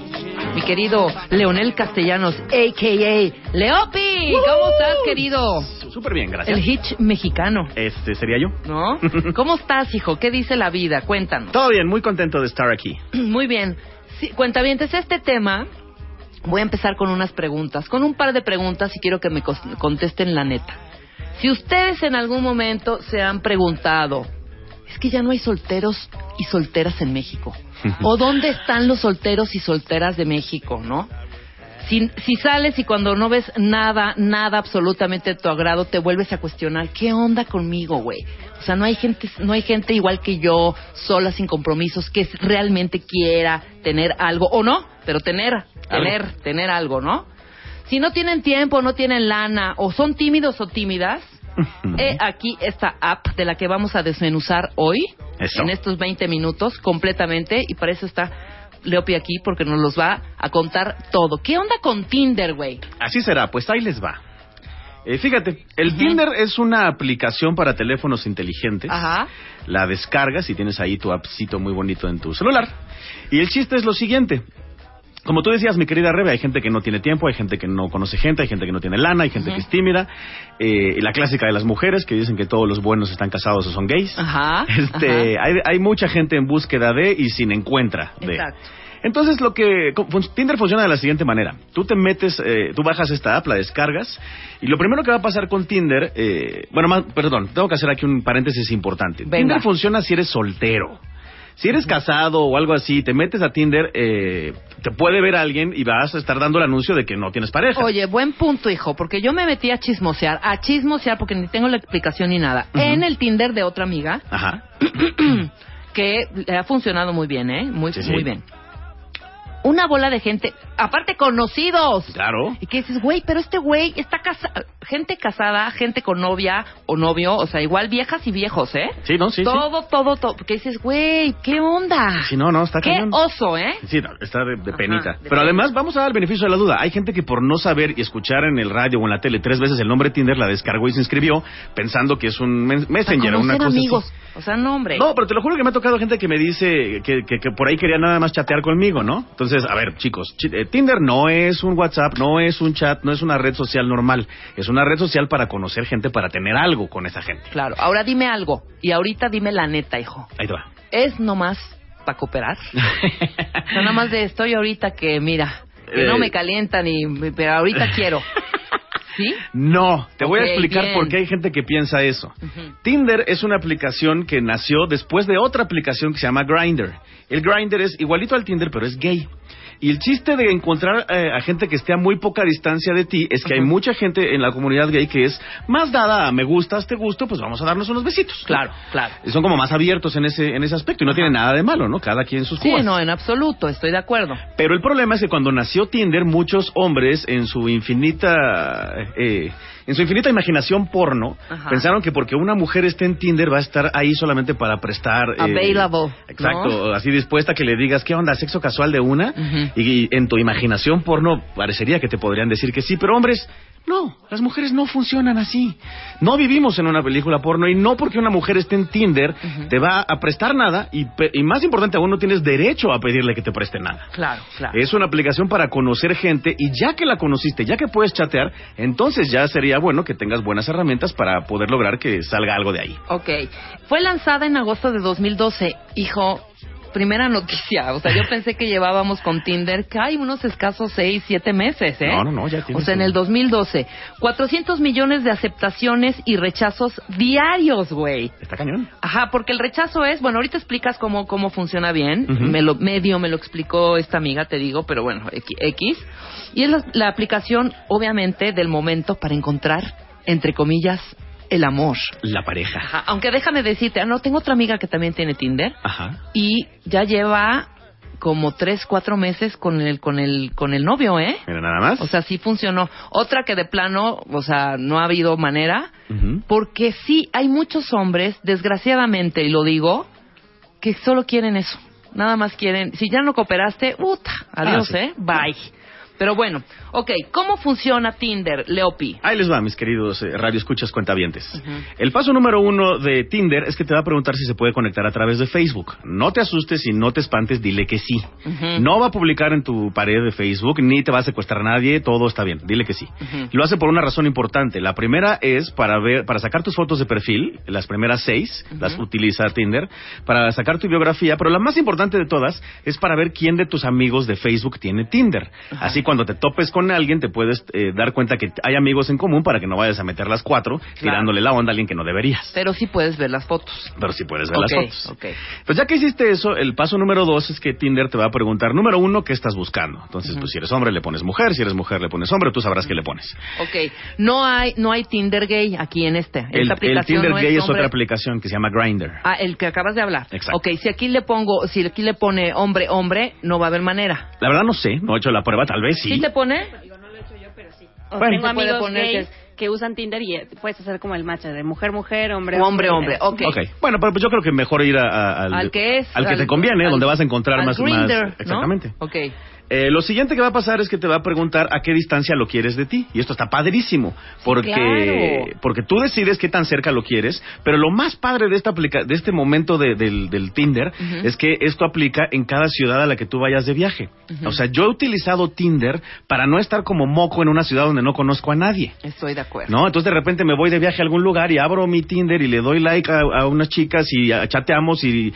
[SPEAKER 6] Mi querido Leonel Castellanos, a.k.a. Leopi. ¿Cómo estás, querido?
[SPEAKER 12] Súper bien, gracias.
[SPEAKER 6] El hitch mexicano,
[SPEAKER 12] Este sería yo.
[SPEAKER 6] ¿no? ¿Cómo estás, hijo? ¿Qué dice la vida? Cuéntanos.
[SPEAKER 12] Todo bien, muy contento de estar aquí.
[SPEAKER 6] Muy bien. Sí, cuentavientes, este tema voy a empezar con unas preguntas, con un par de preguntas y quiero que me contesten la neta. Si ustedes en algún momento se han preguntado, es que ya no hay solteros y solteras en México, o dónde están los solteros y solteras de México, ¿no? Si, si sales y cuando no ves nada, nada absolutamente de tu agrado, te vuelves a cuestionar, ¿qué onda conmigo, güey? O sea, no hay gente, no hay gente igual que yo, sola, sin compromisos, que realmente quiera tener algo, o no, pero tener, tener, tener algo, ¿no? Si no tienen tiempo, no tienen lana, o son tímidos o tímidas, he aquí esta app de la que vamos a desmenuzar hoy,
[SPEAKER 12] Eso.
[SPEAKER 6] en estos 20 minutos, completamente, y para eso está Leopi aquí, porque nos los va a contar todo. ¿Qué onda con Tinder, güey?
[SPEAKER 12] Así será, pues ahí les va. Eh, fíjate, el Tinder es una aplicación para teléfonos inteligentes.
[SPEAKER 6] Ajá.
[SPEAKER 12] La descargas y tienes ahí tu appcito muy bonito en tu celular. Y el chiste es lo siguiente. Como tú decías, mi querida Rebe, hay gente que no tiene tiempo, hay gente que no conoce gente, hay gente que no tiene lana, hay gente que es tímida. Eh, la clásica de las mujeres que dicen que todos los buenos están casados o son gays.
[SPEAKER 6] Ajá.
[SPEAKER 12] Este, hay, hay mucha gente en búsqueda de y sin encuentra de.
[SPEAKER 6] Exacto.
[SPEAKER 12] Entonces lo que Tinder funciona de la siguiente manera: tú te metes, eh, tú bajas esta app, la descargas y lo primero que va a pasar con Tinder, eh, bueno, más, perdón, tengo que hacer aquí un paréntesis importante.
[SPEAKER 6] Venga.
[SPEAKER 12] Tinder funciona si eres soltero. Si eres casado o algo así, te metes a Tinder, eh, te puede ver alguien y vas a estar dando el anuncio de que no tienes pareja.
[SPEAKER 6] Oye, buen punto, hijo, porque yo me metí a chismosear, a chismosear, porque ni tengo la explicación ni nada, en el Tinder de otra amiga,
[SPEAKER 12] Ajá.
[SPEAKER 6] que ha funcionado muy bien, ¿eh? Muy,
[SPEAKER 12] Sí, sí.
[SPEAKER 6] muy bien. Una bola de gente, aparte conocidos.
[SPEAKER 12] Claro.
[SPEAKER 6] Y que dices, güey, pero este güey está casado, gente casada, gente con novia o novio, o sea, igual viejas y viejos, ¿eh?
[SPEAKER 12] Sí, no, sí, sí.
[SPEAKER 6] todo, todo, todo. Porque dices, güey, ¿qué onda?
[SPEAKER 12] Sí, no, no, está
[SPEAKER 6] Qué
[SPEAKER 12] cañón.
[SPEAKER 6] oso, ¿eh?
[SPEAKER 12] Sí, no, está de, de
[SPEAKER 6] Ajá,
[SPEAKER 12] penita.
[SPEAKER 6] de
[SPEAKER 12] Pero además, vamos a dar el beneficio de la duda. Hay gente que por no saber y escuchar en el radio o en la tele tres veces el nombre Tinder, la descargó y se inscribió pensando que es un messenger o una cosa
[SPEAKER 6] amigos.
[SPEAKER 12] así.
[SPEAKER 6] O sea, no, hombre.
[SPEAKER 12] No, pero te lo juro que me ha tocado gente que me dice que, que- que por ahí quería nada más chatear conmigo, ¿no? Entonces, a ver, chicos, chi- eh, Tinder no es un WhatsApp, no es un chat, no es una red social normal. Es una red social para conocer gente, para tener algo con esa gente.
[SPEAKER 6] Claro, ahora dime algo. Y ahorita dime la neta, hijo.
[SPEAKER 12] Ahí te va.
[SPEAKER 6] ¿Es nomás para cooperar? o sea, nada más de estoy ahorita que, mira, que no
[SPEAKER 12] Eh.
[SPEAKER 6] me calienta ni... Pero ahorita quiero. ¿Sí?
[SPEAKER 12] No, te voy a explicar
[SPEAKER 6] bien.
[SPEAKER 12] por qué hay gente que piensa eso. Tinder es una aplicación que nació después de otra aplicación que se llama Grindr. El Grindr es igualito al Tinder, pero es gay. Y el chiste de encontrar eh, a gente que esté a muy poca distancia de ti es que hay mucha gente en la comunidad gay que es más dada a me gustas, te gusto, pues vamos a darnos unos besitos.
[SPEAKER 6] Claro, claro.
[SPEAKER 12] Son como más abiertos en ese, en ese aspecto y no tiene nada de malo, ¿no? Cada quien sus
[SPEAKER 6] Sí,
[SPEAKER 12] cosas.
[SPEAKER 6] no, en absoluto, estoy de acuerdo.
[SPEAKER 12] Pero el problema es que cuando nació Tinder, muchos hombres en su infinita, eh, en su infinita imaginación porno,
[SPEAKER 6] Ajá.
[SPEAKER 12] pensaron que porque una mujer esté en Tinder va a estar ahí solamente para prestar. eh,
[SPEAKER 6] Available,
[SPEAKER 12] Exacto,
[SPEAKER 6] ¿no?
[SPEAKER 12] así dispuesta a que le digas qué onda, sexo casual de una, y, en tu imaginación porno parecería que te podrían decir que sí, pero hombres, No, las mujeres no funcionan así. No vivimos en una película porno y no porque una mujer esté en Tinder te va a prestar nada y, y más importante aún no tienes derecho a pedirle que te preste nada.
[SPEAKER 6] Claro, claro.
[SPEAKER 12] Es una aplicación para conocer gente y ya que la conociste, ya que puedes chatear, entonces ya sería bueno que tengas buenas herramientas para poder lograr que salga algo de ahí.
[SPEAKER 6] Ok. Fue lanzada en agosto de 2012. Hijo, primera noticia. O sea, yo pensé que llevábamos con Tinder, que hay unos escasos seis, siete meses, ¿eh?
[SPEAKER 12] No, no, no, ya
[SPEAKER 6] O
[SPEAKER 12] tienes
[SPEAKER 6] sea, en el 2012. 400 millones de aceptaciones y rechazos diarios, güey.
[SPEAKER 12] Está cañón.
[SPEAKER 6] Ajá, porque el rechazo es, bueno, ahorita explicas cómo, cómo funciona bien. Me lo, medio me lo explicó esta amiga, te digo, pero bueno, X. X. Y es la, la aplicación, obviamente, del momento para encontrar, entre comillas, el amor.
[SPEAKER 12] La pareja.
[SPEAKER 6] Ajá, aunque déjame decirte, ah, no, tengo otra amiga que también tiene Tinder
[SPEAKER 12] Ajá.
[SPEAKER 6] y ya lleva como tres, cuatro meses con el, con el, con el novio, ¿eh?
[SPEAKER 12] Mira, nada más.
[SPEAKER 6] O sea, sí funcionó. Otra que de plano, o sea, no ha habido manera, porque sí hay muchos hombres, desgraciadamente, y lo digo, que solo quieren eso. Nada más quieren, si ya no cooperaste, puta, adiós,
[SPEAKER 12] Ah, sí.
[SPEAKER 6] ¿eh? Bye. Pero bueno, ok, ¿cómo funciona Tinder, Leopi?
[SPEAKER 12] Ahí les va, mis queridos eh, radioescuchas cuentavientes. El paso número uno de Tinder es que te va a preguntar si se puede conectar a través de Facebook. No te asustes y no te espantes, dile que sí. No va a publicar en tu pared de Facebook, ni te va a secuestrar a nadie, todo está bien, dile que sí. Lo hace por una razón importante. La primera es para ver, para sacar tus fotos de perfil, las primeras seis, las utiliza Tinder, para sacar tu biografía, pero la más importante de todas es para ver quién de tus amigos de Facebook tiene Tinder. Así cuando te topes con alguien te puedes eh, dar cuenta que hay amigos en común para que no vayas a meter las cuatro tirándole la onda a alguien que no deberías.
[SPEAKER 6] Pero sí puedes ver las fotos.
[SPEAKER 12] Pero sí puedes ver
[SPEAKER 6] Ok,
[SPEAKER 12] las fotos.
[SPEAKER 6] ok.
[SPEAKER 12] Pues ya que hiciste eso, el paso número dos es que Tinder te va a preguntar, número uno, ¿qué estás buscando? Entonces, pues si eres hombre le pones mujer, si eres mujer le pones hombre, tú sabrás qué le pones.
[SPEAKER 6] Ok, no hay, no hay Tinder gay aquí en este.
[SPEAKER 12] El,
[SPEAKER 6] Esta
[SPEAKER 12] el
[SPEAKER 6] aplicación
[SPEAKER 12] Tinder
[SPEAKER 6] no
[SPEAKER 12] gay es
[SPEAKER 6] hombre-
[SPEAKER 12] otra aplicación que se llama Grindr.
[SPEAKER 6] Ah, el que acabas de hablar.
[SPEAKER 12] Exacto.
[SPEAKER 6] Ok, si aquí le pongo, si aquí le pone hombre, hombre, no va a haber manera.
[SPEAKER 12] La verdad no sé, no he hecho la prueba, tal vez sí.
[SPEAKER 6] ¿Sí te pone?
[SPEAKER 8] O
[SPEAKER 6] Bueno,
[SPEAKER 8] tengo amigos
[SPEAKER 6] poner
[SPEAKER 8] gays
[SPEAKER 6] que-
[SPEAKER 8] que... usan Tinder y eh, puedes hacer como el match de mujer, mujer, hombre,
[SPEAKER 6] Hombre, hombre, ok.
[SPEAKER 12] Ok, bueno, pero pues yo creo que mejor ir a- a- al,
[SPEAKER 6] Al que es,
[SPEAKER 12] al que
[SPEAKER 6] al-
[SPEAKER 12] te conviene,
[SPEAKER 6] al-
[SPEAKER 12] donde vas a encontrar
[SPEAKER 6] al
[SPEAKER 12] más, más-
[SPEAKER 6] Grindr, ¿no?
[SPEAKER 12] Exactamente.
[SPEAKER 6] Ok.
[SPEAKER 12] Eh, lo siguiente que va a pasar es que te va a preguntar a qué distancia lo quieres de ti. Y esto está padrísimo, porque,
[SPEAKER 6] claro.
[SPEAKER 12] porque tú decides qué tan cerca lo quieres, pero lo más padre de, esta aplica de este momento de- del, del Tinder es que esto aplica en cada ciudad a la que tú vayas de viaje. O sea, yo he utilizado Tinder para no estar como moco en una ciudad donde no conozco a nadie.
[SPEAKER 6] Estoy de acuerdo.
[SPEAKER 12] ¿No? Entonces de repente me voy de viaje a algún lugar y abro mi Tinder y le doy like a, a unas chicas y chateamos y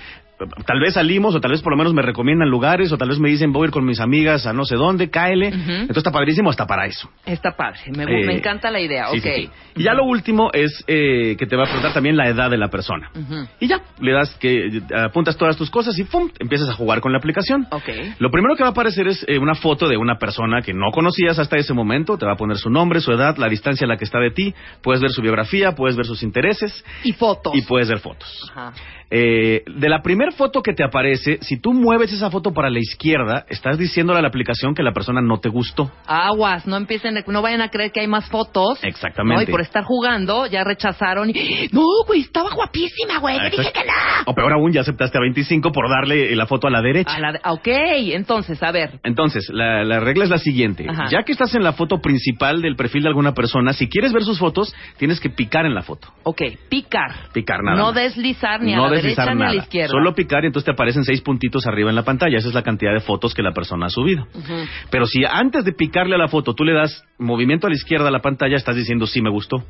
[SPEAKER 12] tal vez salimos o tal vez por lo menos me recomiendan lugares o tal vez me dicen voy a ir con mis amigas a no sé dónde, cáele.
[SPEAKER 6] Ujú.
[SPEAKER 12] Entonces está padrísimo hasta para eso.
[SPEAKER 6] Está padre, me,
[SPEAKER 12] Eh,
[SPEAKER 6] me encanta la idea,
[SPEAKER 12] Sí,
[SPEAKER 6] ok.
[SPEAKER 12] sí, sí. Y ya lo último es eh, que te va a preguntar también la edad de la persona. Y ya, le das que eh, apuntas todas tus cosas y ¡pum! empiezas a jugar con la aplicación.
[SPEAKER 6] Ok.
[SPEAKER 12] Lo primero que va a aparecer es eh, una foto de una persona que no conocías hasta ese momento. Te va a poner su nombre, su edad, la distancia a la que está de ti. Puedes ver su biografía, puedes ver sus intereses
[SPEAKER 6] Y fotos.
[SPEAKER 12] y puedes ver fotos.
[SPEAKER 6] Ajá.
[SPEAKER 12] Eh, de la primera foto que te aparece, si tú mueves esa foto para la izquierda, estás diciéndole a la aplicación que la persona no te gustó.
[SPEAKER 6] Aguas, no empiecen, no vayan a creer que hay más fotos.
[SPEAKER 12] Exactamente.
[SPEAKER 6] ¿no? Y por estar jugando, ya rechazaron. Y, no, güey, estaba guapísima, güey. Te dije que no.
[SPEAKER 12] O peor aún, ya aceptaste a 25 por darle la foto a la derecha.
[SPEAKER 6] A la de- ok, entonces, a ver.
[SPEAKER 12] Entonces, la, la regla es la siguiente.
[SPEAKER 6] Ajá.
[SPEAKER 12] Ya que estás en la foto principal del perfil de alguna persona, si quieres ver sus fotos, tienes que picar en la foto.
[SPEAKER 6] Ok, picar.
[SPEAKER 12] Picar nada
[SPEAKER 6] no
[SPEAKER 12] más.
[SPEAKER 6] deslizar ni a
[SPEAKER 12] no
[SPEAKER 6] la
[SPEAKER 12] deslizar nada.
[SPEAKER 6] la.
[SPEAKER 12] Solo picar y entonces te aparecen seis puntitos arriba en la pantalla. Esa es la cantidad de fotos que la persona ha subido. Pero si antes de picarle a la foto tú le das movimiento a la izquierda a la pantalla, estás diciendo sí me gustó.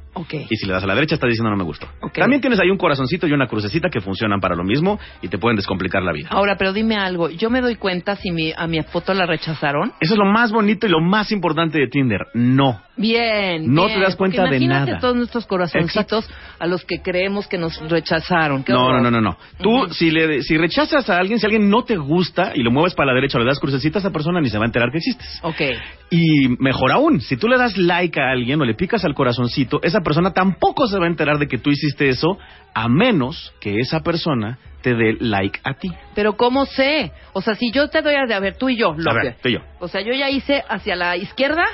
[SPEAKER 12] Y si le das a la derecha, estás diciendo no me gustó. También tienes ahí un corazoncito y una crucecita que funcionan para lo mismo y te pueden descomplicar la vida.
[SPEAKER 6] Ahora, pero dime algo. Yo me doy cuenta si mi, a mi foto la rechazaron.
[SPEAKER 12] Eso es lo más bonito y lo más importante de Tinder. No.
[SPEAKER 6] Bien.
[SPEAKER 12] No
[SPEAKER 6] bien,
[SPEAKER 12] te das cuenta de
[SPEAKER 6] imagínate
[SPEAKER 12] nada.
[SPEAKER 6] todos nuestros corazoncitos a los que creemos que nos rechazaron.
[SPEAKER 12] No, no, no, no, no. Tú, si, le, si rechazas a alguien, si alguien no te gusta y lo mueves para la derecha o le das crucecita a esa persona, ni se va a enterar que existes.
[SPEAKER 6] Ok.
[SPEAKER 12] Y mejor aún, si tú le das like a alguien o le picas al corazoncito, esa persona tampoco se va a enterar de que tú hiciste eso, a menos que esa persona te dé like a ti.
[SPEAKER 6] Pero ¿cómo sé? O sea, si yo te doy a a ver, tú y yo,
[SPEAKER 12] A
[SPEAKER 6] López.
[SPEAKER 12] ver, tú y yo.
[SPEAKER 6] O sea, yo ya hice hacia la izquierda,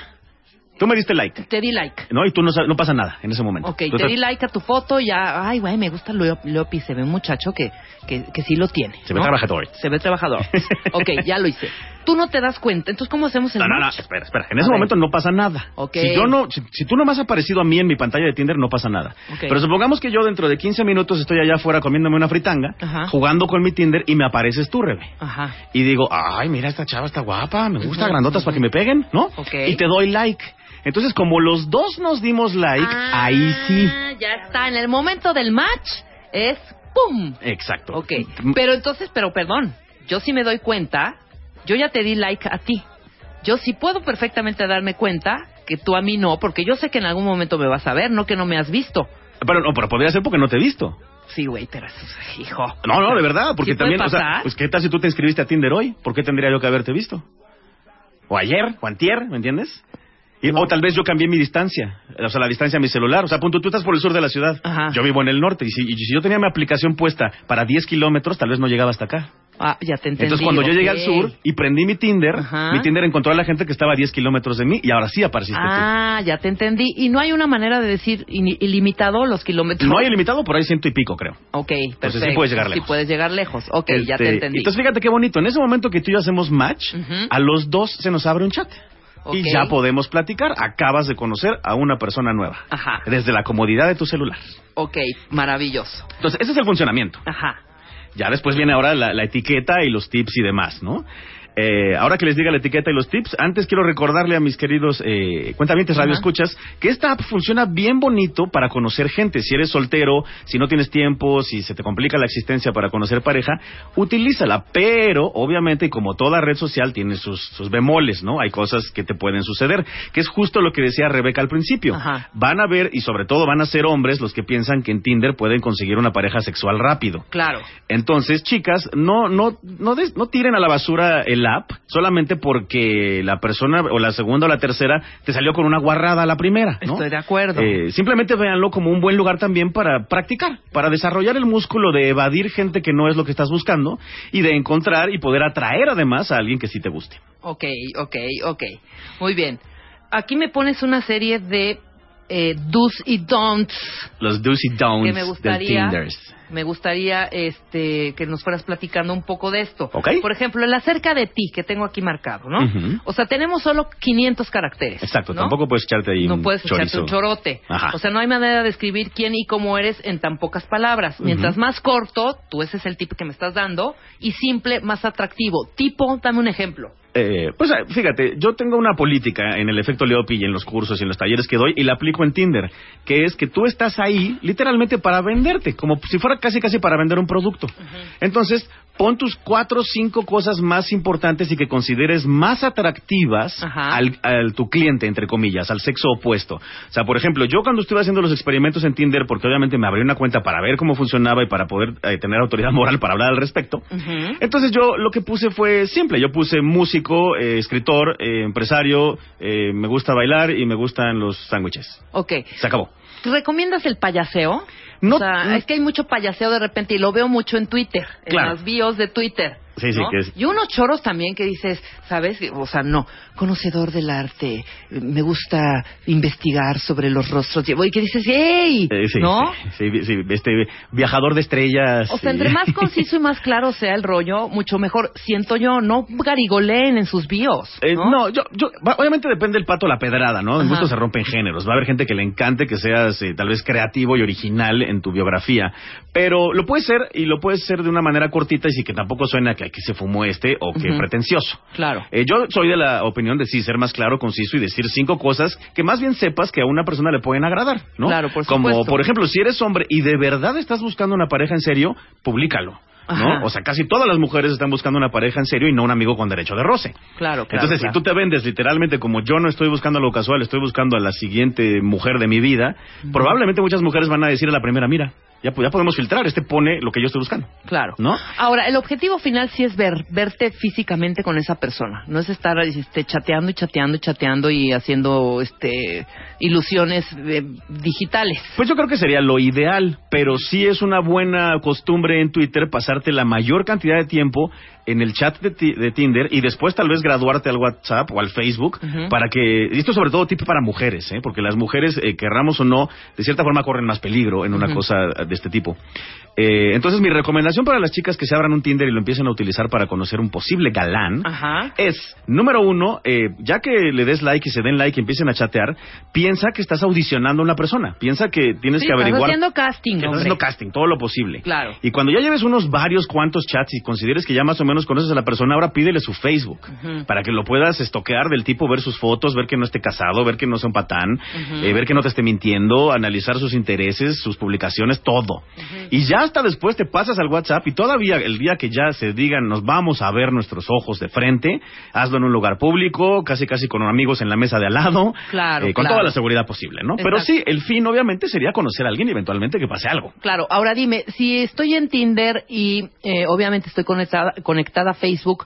[SPEAKER 12] Tú me diste like,
[SPEAKER 6] te di like.
[SPEAKER 12] ¿no? Y tú no, no pasa nada en ese momento.
[SPEAKER 6] Ok,
[SPEAKER 12] Tú
[SPEAKER 6] te di like a tu foto, ya, ay, güey, me gusta Leo- Leopi, se ve un muchacho que, que, que sí lo tiene.
[SPEAKER 12] Se ve trabajador.
[SPEAKER 6] Se ve trabajador. ok, ya lo hice. Tú no te das cuenta. Entonces, ¿cómo hacemos el
[SPEAKER 12] No, no, no,
[SPEAKER 6] match?
[SPEAKER 12] espera, espera. En ese
[SPEAKER 6] ver.
[SPEAKER 12] momento no pasa nada.
[SPEAKER 6] Ok.
[SPEAKER 12] Si yo no, si, si tú no me has aparecido a mí en mi pantalla de Tinder, no pasa nada.
[SPEAKER 6] Ok.
[SPEAKER 12] Pero supongamos que yo dentro de 15 minutos estoy allá afuera comiéndome una fritanga,
[SPEAKER 6] Ajá.
[SPEAKER 12] jugando con mi Tinder y me apareces tú, Rebe.
[SPEAKER 6] Ajá.
[SPEAKER 12] Y digo, ay, mira, esta chava está guapa, me gusta, grandotas para que me peguen, ¿no?
[SPEAKER 6] Ok.
[SPEAKER 12] Y te doy like. Entonces, como los dos nos dimos like, ahí sí.
[SPEAKER 6] Ah, ya está. En el momento del match es ¡pum!
[SPEAKER 12] Exacto.
[SPEAKER 6] Ok. Pero entonces, pero perdón, yo sí me doy cuenta, yo ya te di like a ti. Yo sí puedo perfectamente darme cuenta que tú a mí no, porque yo sé que en algún momento me vas a ver, no que no me has visto.
[SPEAKER 12] Pero, no, pero podría ser porque no te he visto.
[SPEAKER 6] Sí, güey, pero hijo.
[SPEAKER 12] No, no, de verdad, porque
[SPEAKER 6] ¿Sí puede
[SPEAKER 12] también, o sea, pues qué tal si tú te inscribiste a Tinder hoy? ¿Por qué tendría yo que haberte visto? O ayer, o antier, ¿me entiendes? Y- O tal vez yo cambié mi distancia, o sea, la distancia a mi celular. O sea, punto, tú estás por el sur de la ciudad. Yo vivo en el norte. Y si, y si yo tenía mi aplicación puesta para 10 kilómetros, tal vez no llegaba hasta acá.
[SPEAKER 6] Ah, ya te entendí.
[SPEAKER 12] Entonces, cuando yo llegué al sur y prendí mi Tinder,
[SPEAKER 6] Ajá.
[SPEAKER 12] mi Tinder encontró a la gente que estaba a 10 kilómetros de mí y ahora sí apareciste
[SPEAKER 6] Ah, ya te entendí. Y no hay una manera de decir ilimitado los kilómetros.
[SPEAKER 12] No hay limitado, por ahí ciento y pico, creo.
[SPEAKER 6] Ok,
[SPEAKER 12] Entonces
[SPEAKER 6] perfecto.
[SPEAKER 12] sí puedes llegar
[SPEAKER 6] Sí
[SPEAKER 12] lejos.
[SPEAKER 6] puedes llegar lejos. Ok, ya te
[SPEAKER 12] Este,
[SPEAKER 6] entendí.
[SPEAKER 12] Entonces, fíjate qué bonito. En ese momento que tú y yo hacemos match,
[SPEAKER 6] Ujú.
[SPEAKER 12] a los dos se nos abre un chat.
[SPEAKER 6] Ok.
[SPEAKER 12] Y ya podemos platicar. Acabas de conocer a una persona nueva.
[SPEAKER 6] Ajá.
[SPEAKER 12] Desde la comodidad de tu celular.
[SPEAKER 6] Ok, maravilloso.
[SPEAKER 12] Entonces, ese es el funcionamiento.
[SPEAKER 6] Ajá.
[SPEAKER 12] Ya después viene ahora la, la etiqueta y los tips y demás, ¿no? Eh, ahora que les diga la etiqueta y los tips, antes quiero recordarle a mis queridos eh, cuentamientos radio escuchas que esta app funciona bien bonito para conocer gente. Si eres soltero, si no tienes tiempo, si se te complica la existencia para conocer pareja, utilízala. Pero, obviamente, como toda red social, tiene sus, sus bemoles, ¿no? Hay cosas que te pueden suceder, que es justo lo que decía Rebeca al principio. Van a ver, y sobre todo van a ser hombres los que piensan que en Tinder pueden conseguir una pareja sexual rápido.
[SPEAKER 6] Claro.
[SPEAKER 12] Entonces, chicas, no, no, no, des- no tiren a la basura el app solamente porque la persona o la segunda o la tercera te salió con una guarrada a la primera, ¿no?
[SPEAKER 6] Estoy de acuerdo.
[SPEAKER 12] Eh, simplemente véanlo como un buen lugar también para practicar, para desarrollar el músculo de evadir gente que no es lo que estás buscando y de encontrar y poder atraer además a alguien que sí te guste.
[SPEAKER 6] Ok, ok, ok. Muy bien. Aquí me pones una serie de eh, do's y don'ts
[SPEAKER 12] Los do's y don'ts
[SPEAKER 6] que me
[SPEAKER 12] del
[SPEAKER 6] gustaría,
[SPEAKER 12] Tinders.
[SPEAKER 6] Me gustaría este, que nos fueras platicando un poco de esto.
[SPEAKER 12] Ok.
[SPEAKER 6] Por ejemplo, el acerca de ti, que tengo aquí marcado, ¿no? O sea, tenemos solo 500 caracteres.
[SPEAKER 12] Exacto,
[SPEAKER 6] ¿no?
[SPEAKER 12] tampoco puedes echarte ahí
[SPEAKER 6] No
[SPEAKER 12] un
[SPEAKER 6] puedes echarte un chorote.
[SPEAKER 12] Ajá.
[SPEAKER 6] O sea, no hay manera de describir quién y cómo eres en tan pocas palabras. Mientras más corto, tú ese es el tipo que me estás dando, y simple, más atractivo. Tipo, dame un ejemplo.
[SPEAKER 12] Eh, pues eh, fíjate, yo tengo una política en el efecto Leopi y en los cursos y en los talleres que doy y la aplico en Tinder, que es que tú estás ahí literalmente para venderte, como si fuera casi casi para vender un producto. Entonces, pon tus cuatro o cinco cosas más importantes y que consideres más atractivas al, al tu cliente, entre comillas, al sexo opuesto. O sea, por ejemplo, yo cuando estuve haciendo los experimentos en Tinder, porque obviamente me abrí una cuenta para ver cómo funcionaba y para poder eh, tener autoridad moral para hablar al respecto, entonces yo lo que puse fue simple. Yo puse músico, eh, escritor, eh, empresario, eh, me gusta bailar y me gustan los sándwiches.
[SPEAKER 6] Ok.
[SPEAKER 12] Se acabó.
[SPEAKER 6] ¿Recomiendas el payaseo?
[SPEAKER 12] No,
[SPEAKER 6] o sea, es que hay mucho payaseo de repente y lo veo mucho en Twitter, en las bios de Twitter.
[SPEAKER 12] Sí, sí,
[SPEAKER 6] ¿no?
[SPEAKER 12] que es-
[SPEAKER 6] Y unos choros también que dices, ¿sabes? O sea, no, conocedor del arte, me gusta investigar sobre los rostros. Y que dices, ¡ey!
[SPEAKER 12] Eh, sí,
[SPEAKER 6] ¿No?
[SPEAKER 12] sí, sí, sí, este viajador de estrellas.
[SPEAKER 6] O sea, entre más conciso y más claro sea el rollo, mucho mejor. Siento yo, no garigoleen en sus bios.
[SPEAKER 12] Eh, no, yo, yo, obviamente depende del pato la pedrada, ¿no? En gusto se rompen géneros. Va a haber gente que le encante que seas eh, tal vez creativo y original en tu biografía. Pero lo puedes ser y lo puedes ser de una manera cortita y sí que tampoco suena que aquí se fumó este o que pretencioso.
[SPEAKER 6] Claro.
[SPEAKER 12] Eh, yo soy de la opinión de sí ser más claro, conciso y decir cinco cosas que más bien sepas que a una persona le pueden agradar, ¿no?
[SPEAKER 6] Claro, por
[SPEAKER 12] Como,
[SPEAKER 6] supuesto.
[SPEAKER 12] por ejemplo, si eres hombre y de verdad estás buscando una pareja en serio, públicalo.
[SPEAKER 6] Ajá.
[SPEAKER 12] ¿No? O sea, casi todas las mujeres están buscando una pareja en serio y no un amigo con derecho de roce.
[SPEAKER 6] Claro, claro.
[SPEAKER 12] Entonces,
[SPEAKER 6] claro.
[SPEAKER 12] si tú te vendes literalmente como yo no estoy buscando algo casual, estoy buscando a la siguiente mujer de mi vida, probablemente muchas mujeres van a decir a la primera, mira, ya, ya podemos filtrar, este pone lo que yo estoy buscando.
[SPEAKER 6] Claro.
[SPEAKER 12] ¿No?
[SPEAKER 6] Ahora, el objetivo final sí es ver, verte físicamente con esa persona. No es estar este, chateando y chateando y chateando y haciendo este, ilusiones eh, digitales.
[SPEAKER 12] Pues yo creo que sería lo ideal, pero sí es una buena costumbre en Twitter pasarte la mayor cantidad de tiempo en el chat de, ti- de Tinder y después tal vez graduarte al WhatsApp o al Facebook para que, y esto sobre todo tipo para mujeres, ¿eh? porque las mujeres, eh, querramos o no, de cierta forma corren más peligro en una cosa de este tipo. Eh, entonces, mi recomendación para las chicas que se abran un Tinder y lo empiecen a utilizar para conocer un posible galán
[SPEAKER 6] Ajá.
[SPEAKER 12] es, número uno, eh, ya que le des like y se den like y empiecen a chatear, piensa que estás audicionando a una persona. Piensa que tienes
[SPEAKER 6] Sí,
[SPEAKER 12] que
[SPEAKER 6] estás
[SPEAKER 12] averiguar.
[SPEAKER 6] haciendo casting,
[SPEAKER 12] que estás haciendo casting, todo lo posible.
[SPEAKER 6] Claro.
[SPEAKER 12] Y cuando ya lleves unos varios cuantos chats y consideres que ya más o menos conoces a la persona, ahora pídele su Facebook para que lo puedas estoquear del tipo, ver sus fotos, ver que no esté casado, ver que no sea un patán, eh, ver que no te esté mintiendo, analizar sus intereses, sus publicaciones, todo. Y ya hasta después te pasas al WhatsApp y todavía el día que ya se digan nos vamos a ver nuestros ojos de frente, hazlo en un lugar público, casi casi con amigos en la mesa de al lado,
[SPEAKER 6] Claro,
[SPEAKER 12] eh, con
[SPEAKER 6] claro.
[SPEAKER 12] toda la seguridad posible, ¿no? Pero sí, el fin obviamente sería conocer a alguien y eventualmente que pase algo.
[SPEAKER 6] Claro, ahora dime, si estoy en Tinder y eh, obviamente estoy conectada, conectada a Facebook,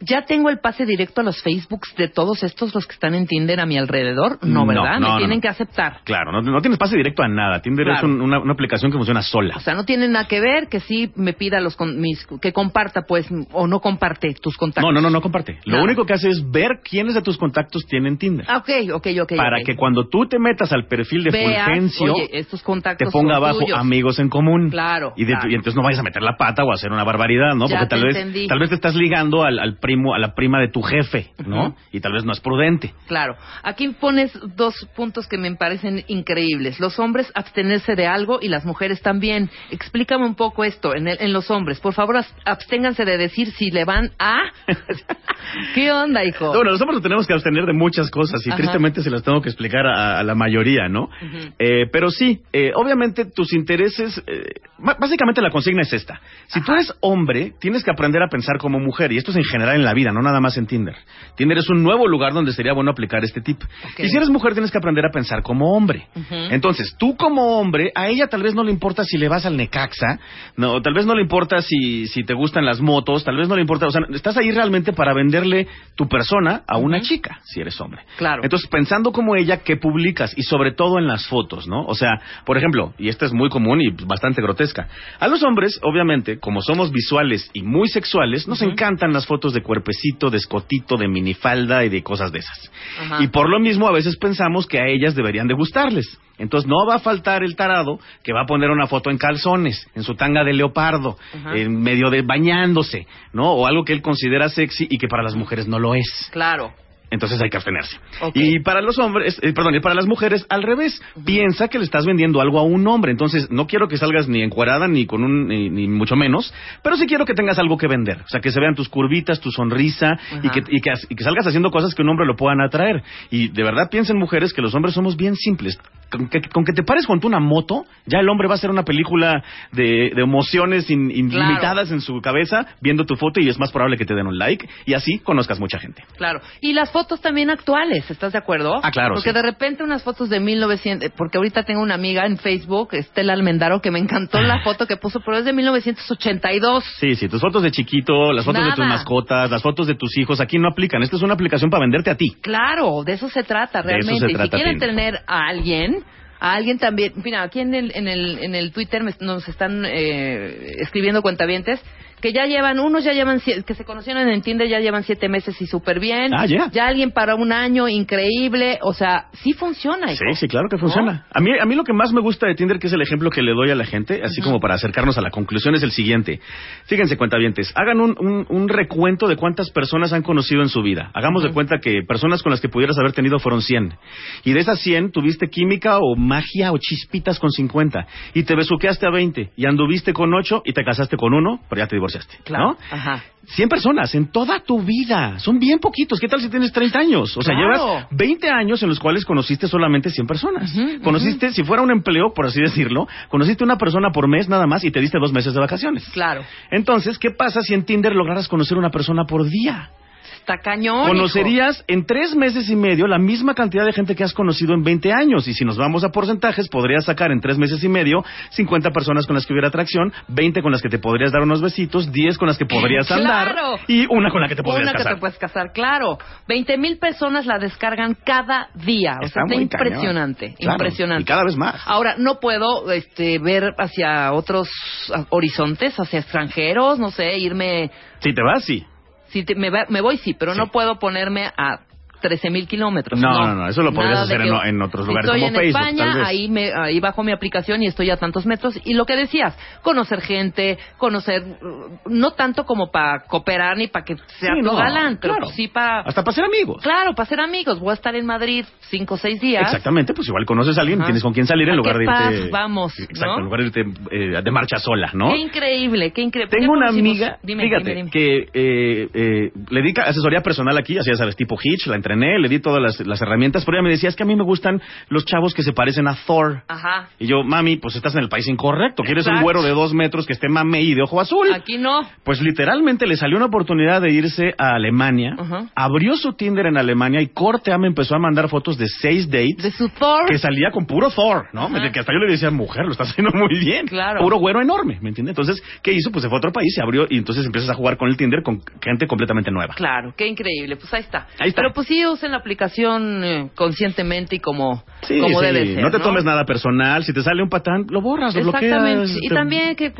[SPEAKER 6] ¿ya tengo el pase directo a los Facebooks de todos estos los que están en Tinder a mi alrededor? No, ¿verdad?
[SPEAKER 12] no,
[SPEAKER 6] Me tienen
[SPEAKER 12] no.
[SPEAKER 6] que aceptar.
[SPEAKER 12] Claro, no, no tienes pase directo a nada. Tinder es un- una, una aplicación que funciona sola.
[SPEAKER 6] O sea, no tiene nada que ver que sí me pida los con- mis que comparta pues o no comparte tus contactos.
[SPEAKER 12] No, no, no, no comparte. Lo único que hace es ver quiénes de tus contactos tienen Tinder.
[SPEAKER 6] Ah, ok, ok, ok.
[SPEAKER 12] para que cuando tú te metas al perfil de
[SPEAKER 6] Veas,
[SPEAKER 12] Fulgencio,
[SPEAKER 6] oye, estos contactos
[SPEAKER 12] te ponga abajo
[SPEAKER 6] tuyos.
[SPEAKER 12] amigos en común.
[SPEAKER 6] Claro,
[SPEAKER 12] Y, de-
[SPEAKER 6] claro.
[SPEAKER 12] y entonces no vayas a meter la pata o a hacer una barbaridad, ¿no?
[SPEAKER 6] Ya
[SPEAKER 12] Porque tal vez,
[SPEAKER 6] entendí.
[SPEAKER 12] tal vez te estás ligando al, al primo, a la prima de tu jefe, ¿no? Y tal vez no es prudente.
[SPEAKER 6] Claro. Aquí pones dos puntos que me parecen increíbles. Los hombres abstenerse de algo y las mujeres también. Explícame un poco esto en, el- en los hombres. Por favor, absténganse de decir si le van a... ¿Qué onda, hijo?
[SPEAKER 12] Bueno, nosotros nos tenemos que abstener de muchas cosas y
[SPEAKER 6] Ajá.
[SPEAKER 12] tristemente se las tengo que explicar a, a la mayoría, ¿no? Eh, pero sí, eh, obviamente tus intereses, eh, básicamente la consigna es esta. Si tú eres hombre, tienes que aprender a pensar como mujer y esto es en general en la vida, no nada más en Tinder. Tinder es un nuevo lugar donde sería bueno aplicar este tip. Y si eres mujer, tienes que aprender a pensar como hombre. Entonces, tú como hombre, a ella tal vez no le importa si le vas al Necaxa, no, tal vez no le importa si, si te gustan las motos, tal vez no le importa, o sea, estás ahí realmente para venderle tu persona a una chica, si eres hombre.
[SPEAKER 6] Claro.
[SPEAKER 12] Entonces, pensando como ella, ¿qué publicas? Y sobre todo en las fotos, ¿no? O sea, por ejemplo, y esta es muy común y bastante grotesca, a los hombres, obviamente, como somos visuales y muy sexuales, nos encantan las fotos de cuerpecito, de escotito, de minifalda y de cosas de esas.
[SPEAKER 6] Ajá.
[SPEAKER 12] Y por lo mismo, a veces pensamos que a ellas deberían de gustarles. Entonces, no va a faltar el tarado que va a poner una foto en calzones, en su tanga de leopardo,
[SPEAKER 6] Ajá.
[SPEAKER 12] en medio de bañándose, ¿no? O algo que él considera sexy y que para las mujeres no lo es.
[SPEAKER 6] Claro.
[SPEAKER 12] Entonces hay que abstenerse. Y para los hombres, eh, perdón, y para las mujeres, al revés. Piensa que le estás vendiendo algo a un hombre. Entonces, no quiero que salgas ni encuadrada ni con un, ni, ni mucho menos, pero sí quiero que tengas algo que vender. O sea, que se vean tus curvitas, tu sonrisa y que, y, que, y que salgas haciendo cosas que un hombre lo puedan atraer. Y de verdad piensen, mujeres, que los hombres somos bien simples. Con que, con que te pares junto a una moto, ya el hombre va a hacer una película de, de emociones in- ilimitadas en su cabeza viendo tu foto y es más probable que te den un like y así conozcas mucha gente.
[SPEAKER 6] Claro. Y las fotos también actuales, ¿estás de acuerdo?
[SPEAKER 12] Ah, claro,
[SPEAKER 6] Porque
[SPEAKER 12] sí.
[SPEAKER 6] de repente unas fotos de 1900, porque ahorita tengo una amiga en Facebook, Estela Almendaro, que me encantó la foto que puso, pero es de 1982.
[SPEAKER 12] Sí, sí, tus fotos de chiquito, las fotos de tus mascotas, las fotos de tus hijos, aquí no aplican. Esta es una aplicación para venderte a ti.
[SPEAKER 6] Claro, de eso se trata
[SPEAKER 12] De eso
[SPEAKER 6] realmente. y si quieren tener a alguien, a alguien también, mira, aquí en el, en el, en el Twitter nos están eh, escribiendo cuentavientes que ya llevan, unos ya llevan, que se conocieron en Tinder, ya llevan siete meses y súper bien.
[SPEAKER 12] Ah, ya.
[SPEAKER 6] Ya alguien para un año, increíble. O sea, sí funciona. hijo.
[SPEAKER 12] Sí, sí, claro que funciona. A mí, a mí lo que más me gusta de Tinder, que es el ejemplo que le doy a la gente, así como para acercarnos a la conclusión, es el siguiente. Fíjense, cuentavientes, hagan un, un, un recuento de cuántas personas han conocido en su vida. Hagamos de cuenta que personas con las que pudieras haber tenido fueron 100. Y de esas 100 tuviste química o magia o chispitas con 50. Y te besuqueaste a 20. Y anduviste con 8 y te casaste con uno, pero ya te divorciaste. ¿No?
[SPEAKER 6] Ajá.
[SPEAKER 12] 100 personas en toda tu vida. Son bien poquitos. ¿Qué tal si tienes 30 años? O sea,
[SPEAKER 6] Claro.
[SPEAKER 12] llevas 20 años en los cuales conociste solamente 100 personas. conociste, si fuera un empleo, por así decirlo, conociste una persona por mes nada más y te diste dos meses de vacaciones.
[SPEAKER 6] Claro.
[SPEAKER 12] Entonces, ¿qué pasa si en Tinder lograras conocer una persona por día?
[SPEAKER 6] Está cañón.
[SPEAKER 12] Conocerías en tres meses y medio la misma cantidad de gente que has conocido en 20 años. Y si nos vamos a porcentajes, podrías sacar en tres meses y medio 50 personas con las que hubiera atracción, 20 con las que te podrías dar unos besitos, 10 con las que podrías andar
[SPEAKER 6] Claro.
[SPEAKER 12] y una con la que te podrías
[SPEAKER 6] Una que
[SPEAKER 12] casar.
[SPEAKER 6] te puedes casar, claro. 20 mil personas la descargan cada día. O
[SPEAKER 12] Está
[SPEAKER 6] sea, está impresionante,
[SPEAKER 12] Claro,
[SPEAKER 6] impresionante.
[SPEAKER 12] y cada vez más.
[SPEAKER 6] Ahora, no puedo este, ver hacia otros horizontes, hacia extranjeros, no sé, irme...
[SPEAKER 12] Si te vas, sí.
[SPEAKER 6] Si te- me, va- me voy, sí, pero no puedo ponerme a 13 mil kilómetros.
[SPEAKER 12] No, no, no, eso lo podrías hacer
[SPEAKER 6] de
[SPEAKER 12] en, en otros
[SPEAKER 6] si
[SPEAKER 12] lugares
[SPEAKER 6] estoy
[SPEAKER 12] como
[SPEAKER 6] en
[SPEAKER 12] Facebook,
[SPEAKER 6] España,
[SPEAKER 12] tal vez.
[SPEAKER 6] ahí, me, ahí bajo mi aplicación y estoy a tantos metros. Y lo que decías, conocer gente, conocer, uh, no tanto como para cooperar ni para que sea
[SPEAKER 12] Sí,
[SPEAKER 6] tu
[SPEAKER 12] no,
[SPEAKER 6] galán, pero
[SPEAKER 12] claro.
[SPEAKER 6] sí para...
[SPEAKER 12] Hasta para ser amigos.
[SPEAKER 6] Claro, para ser amigos. Voy a estar en Madrid cinco o seis días.
[SPEAKER 12] Exactamente, pues igual conoces a alguien,
[SPEAKER 6] Ajá.
[SPEAKER 12] tienes con quién salir en
[SPEAKER 6] ¿A
[SPEAKER 12] lugar de irte...
[SPEAKER 6] paz vamos,
[SPEAKER 12] Exacto,
[SPEAKER 6] no?
[SPEAKER 12] en lugar de irte eh, de marcha sola, ¿no?
[SPEAKER 6] Qué increíble, qué increíble.
[SPEAKER 12] Tengo
[SPEAKER 6] ¿Qué
[SPEAKER 12] una amiga,
[SPEAKER 6] Dime,
[SPEAKER 12] fíjate,
[SPEAKER 6] dime, dime.
[SPEAKER 12] que eh, eh, le di ca- asesoría personal aquí, así ya sabes, tipo Hitch, la entrené, le di todas las, las herramientas, pero ella me decía, es que a mí me gustan los chavos que se parecen a Thor.
[SPEAKER 6] Ajá.
[SPEAKER 12] Y yo, mami, pues estás en el país incorrecto, quieres un güero de dos metros que esté mame y de ojo azul.
[SPEAKER 6] Aquí no.
[SPEAKER 12] Pues literalmente le salió una oportunidad de irse a Alemania, abrió su Tinder en Alemania y corte me empezó a mandar fotos de seis dates.
[SPEAKER 6] De su Thor.
[SPEAKER 12] Que salía con puro Thor, ¿no? Que hasta yo le decía, mujer, lo estás haciendo muy bien.
[SPEAKER 6] Claro.
[SPEAKER 12] Puro güero enorme, ¿me entiendes? Entonces, ¿qué hizo? Pues se fue a otro país, se abrió y entonces empiezas a jugar con el Tinder con gente completamente nueva.
[SPEAKER 6] Claro, qué increíble. Pues ahí está.
[SPEAKER 12] Ahí está.
[SPEAKER 6] Pero pues sí usen la aplicación eh, conscientemente y como,
[SPEAKER 12] Sí,
[SPEAKER 6] como
[SPEAKER 12] sí,
[SPEAKER 6] debe ser.
[SPEAKER 12] no te tomes nada personal. Si te sale un patán, lo borras, lo
[SPEAKER 6] Exactamente.
[SPEAKER 12] bloqueas.
[SPEAKER 6] Y
[SPEAKER 12] te-
[SPEAKER 6] también que eh,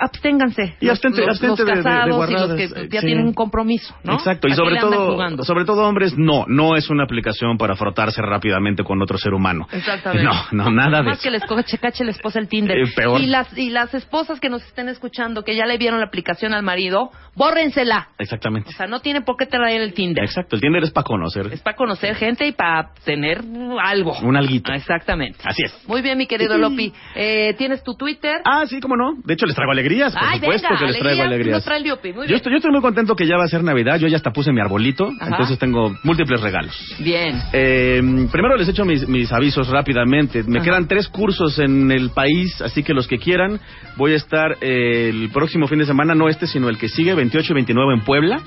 [SPEAKER 6] absténganse.
[SPEAKER 12] Y
[SPEAKER 6] los,
[SPEAKER 12] abstente-
[SPEAKER 6] los-
[SPEAKER 12] abstente
[SPEAKER 6] los
[SPEAKER 12] de- de- de
[SPEAKER 6] casados y los que ya
[SPEAKER 12] sí.
[SPEAKER 6] tienen un compromiso, ¿no?
[SPEAKER 12] Exacto, y
[SPEAKER 6] ¿A qué
[SPEAKER 12] sobre todo,
[SPEAKER 6] jugando?
[SPEAKER 12] sobre todo hombres, no, no es una aplicación para frotarse rápidamente con otro ser humano.
[SPEAKER 6] Exactamente.
[SPEAKER 12] No, no, nada de
[SPEAKER 6] Más
[SPEAKER 12] eso.
[SPEAKER 6] que les coche cache la esposa el Tinder.
[SPEAKER 12] Eh, peor.
[SPEAKER 6] Y las, y las esposas que nos estén escuchando, que ya le vieron la aplicación al marido, bórrensela.
[SPEAKER 12] Exactamente.
[SPEAKER 6] O sea, no tiene por qué traer el Tinder.
[SPEAKER 12] Exacto, el Tinder es para conocer.
[SPEAKER 6] Es para conocer gente y para tener algo.
[SPEAKER 12] Un alguito.
[SPEAKER 6] Ah, Exactamente.
[SPEAKER 12] Así es.
[SPEAKER 6] Muy bien, mi querido Lopi. Eh, ¿Tienes tu Twitter?
[SPEAKER 12] Ah, sí, cómo no. De hecho, les traigo alegrías, por
[SPEAKER 6] Ay,
[SPEAKER 12] supuesto
[SPEAKER 6] venga,
[SPEAKER 12] que les traigo
[SPEAKER 6] alegría,
[SPEAKER 12] alegrías.
[SPEAKER 6] nos trae el Lopi. Muy
[SPEAKER 12] Yo estoy, yo estoy muy contento que ya va a ser Navidad. Yo ya hasta puse mi arbolito,
[SPEAKER 6] Ajá.
[SPEAKER 12] entonces tengo múltiples regalos.
[SPEAKER 6] Bien.
[SPEAKER 12] Eh, primero les echo mis, mis avisos rápidamente. Me
[SPEAKER 6] Ajá.
[SPEAKER 12] quedan tres cursos en el país, así que los que quieran, voy a estar eh, el próximo fin de semana, no este, sino el que sigue, 28 y 29 en Puebla.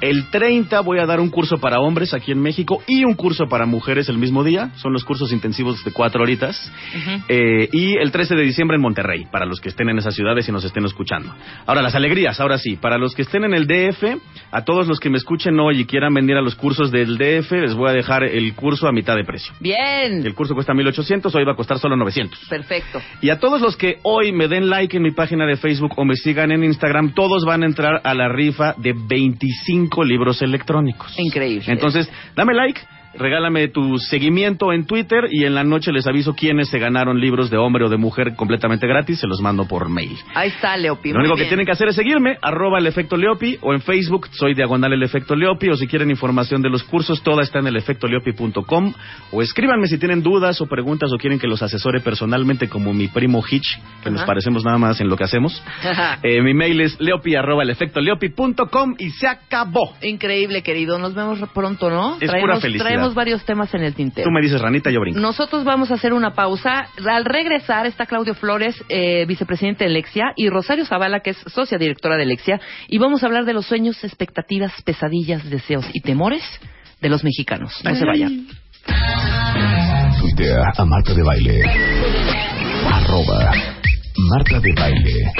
[SPEAKER 12] El 30 voy a dar un curso para hombres aquí en México y un curso para mujeres el mismo día. Son los cursos intensivos de cuatro horitas. Eh, y el 13 de diciembre en Monterrey, para los que estén en esas ciudades y nos estén escuchando. Ahora, las alegrías, ahora sí. Para los que estén en el DF, a todos los que me escuchen hoy y quieran venir a los cursos del DF, les voy a dejar el curso a mitad de precio.
[SPEAKER 6] Bien.
[SPEAKER 12] El curso cuesta 1800, hoy va a costar solo 900.
[SPEAKER 6] Perfecto.
[SPEAKER 12] Y a todos los que hoy me den like en mi página de Facebook o me sigan en Instagram, todos van a entrar a la rifa de 25 libros electrónicos.
[SPEAKER 6] Increíble.
[SPEAKER 12] Entonces, dame like, regálame tu seguimiento en Twitter y en la noche les aviso quiénes se ganaron libros de hombre o de mujer completamente gratis, se los mando por mail.
[SPEAKER 6] Ahí está, Leopi.
[SPEAKER 12] Lo único que tienen que hacer es seguirme, arroba el efecto Leopi, o en Facebook soy diagonal el efecto Leopi, o si quieren información de los cursos, toda está en el efectoleopi.com, o escríbanme si tienen dudas o preguntas o quieren que los asesore personalmente como mi primo Hitch, que nos parecemos nada más en lo que hacemos. Eh, mi mail es leopi arroba el efecto leopi.com y se acabó.
[SPEAKER 6] Increíble, querido. Nos vemos pronto, ¿no?
[SPEAKER 12] Es pura felicidad.
[SPEAKER 6] Traemos varios temas en el tintero.
[SPEAKER 12] Tú me dices ranita, yo brinco.
[SPEAKER 6] Nosotros vamos a hacer una pausa. Al regresar está Claudio Flores, eh, vicepresidente de Lexia, y Rosario Zavala, que es socia directora de Lexia, y vamos a hablar de los sueños, expectativas, pesadillas, deseos y temores de los mexicanos. No se vayan.
[SPEAKER 1] Tuitea a Marta de Baile. Arroba Marta de Baile.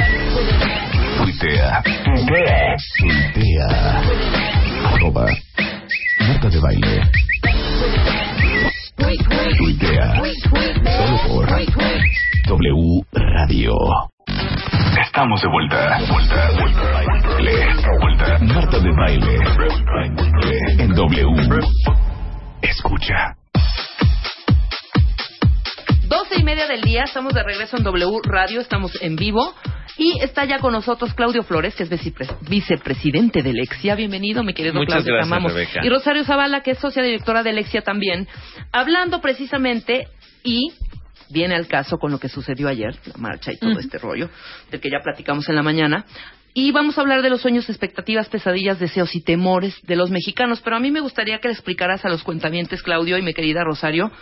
[SPEAKER 1] Tuitea. Tuitea. Tuitea. Arroba Marta de Baile. Tuitea. Solo por W Radio. Estamos de vuelta. Vuelta, vuelta, baile. Vuelta. Marta de Baile. En W. Escucha.
[SPEAKER 6] Doce y media del día, estamos de regreso en W Radio, estamos en vivo. Y está ya con nosotros Claudio Flores, que es vicepre- vicepresidente de Lexia. Bienvenido, mi querido
[SPEAKER 13] Muchas
[SPEAKER 6] Claudio,
[SPEAKER 13] gracias. Rebeca.
[SPEAKER 6] Y Rosario Zavala, que es socia directora de Lexia también, hablando precisamente y viene al caso con lo que sucedió ayer, la marcha y todo este rollo, del que ya platicamos en la mañana. Y vamos a hablar de los sueños, expectativas, pesadillas, deseos y temores de los mexicanos. Pero a mí me gustaría que le explicaras a los cuentavientes, Claudio y mi querida Rosario,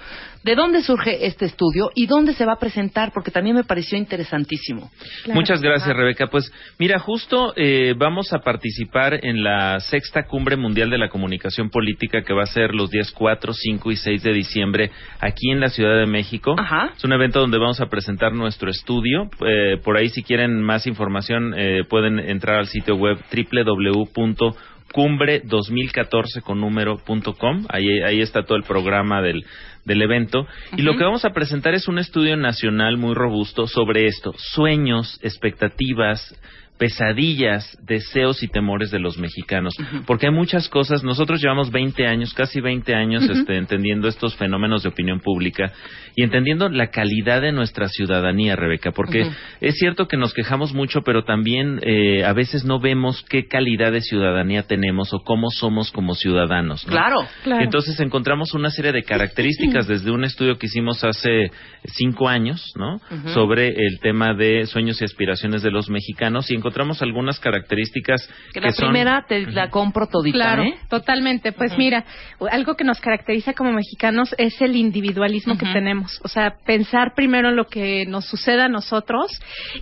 [SPEAKER 6] de dónde surge este estudio y dónde se va a presentar, porque también me pareció interesantísimo.
[SPEAKER 13] Muchas gracias, Rebeca. Pues mira, justo eh, vamos a participar en la sexta cumbre mundial de la comunicación política que va a ser los días 4, 5 y 6 de diciembre aquí en la Ciudad de México. Es un evento donde vamos a presentar nuestro estudio. Eh, por ahí, si quieren más información, eh, pueden entrar al sitio web www.cumbre2014 con número.com. Ahí, ahí está todo el programa del, del evento. Y lo que vamos a presentar es un estudio nacional muy robusto sobre esto, sueños, expectativas, pesadillas, deseos y temores de los mexicanos. Porque hay muchas cosas, nosotros llevamos 20 años, casi 20 años, este, entendiendo estos fenómenos de opinión pública y entendiendo la calidad de nuestra ciudadanía, Rebeca, porque es cierto que nos quejamos mucho, pero también eh, a veces no vemos qué calidad de ciudadanía tenemos o cómo somos como ciudadanos. ¿no?
[SPEAKER 14] Claro, claro.
[SPEAKER 13] Entonces encontramos una serie de características desde un estudio que hicimos hace cinco años, ¿no? Sobre el tema de sueños y aspiraciones de los mexicanos y encontramos algunas características
[SPEAKER 6] Que
[SPEAKER 13] que,
[SPEAKER 6] la
[SPEAKER 13] son
[SPEAKER 6] primera te la compro todita,
[SPEAKER 11] Claro,
[SPEAKER 6] ¿eh?
[SPEAKER 11] totalmente. Pues mira, algo que nos caracteriza como mexicanos es el individualismo que tenemos. O sea, pensar primero en lo que nos suceda a nosotros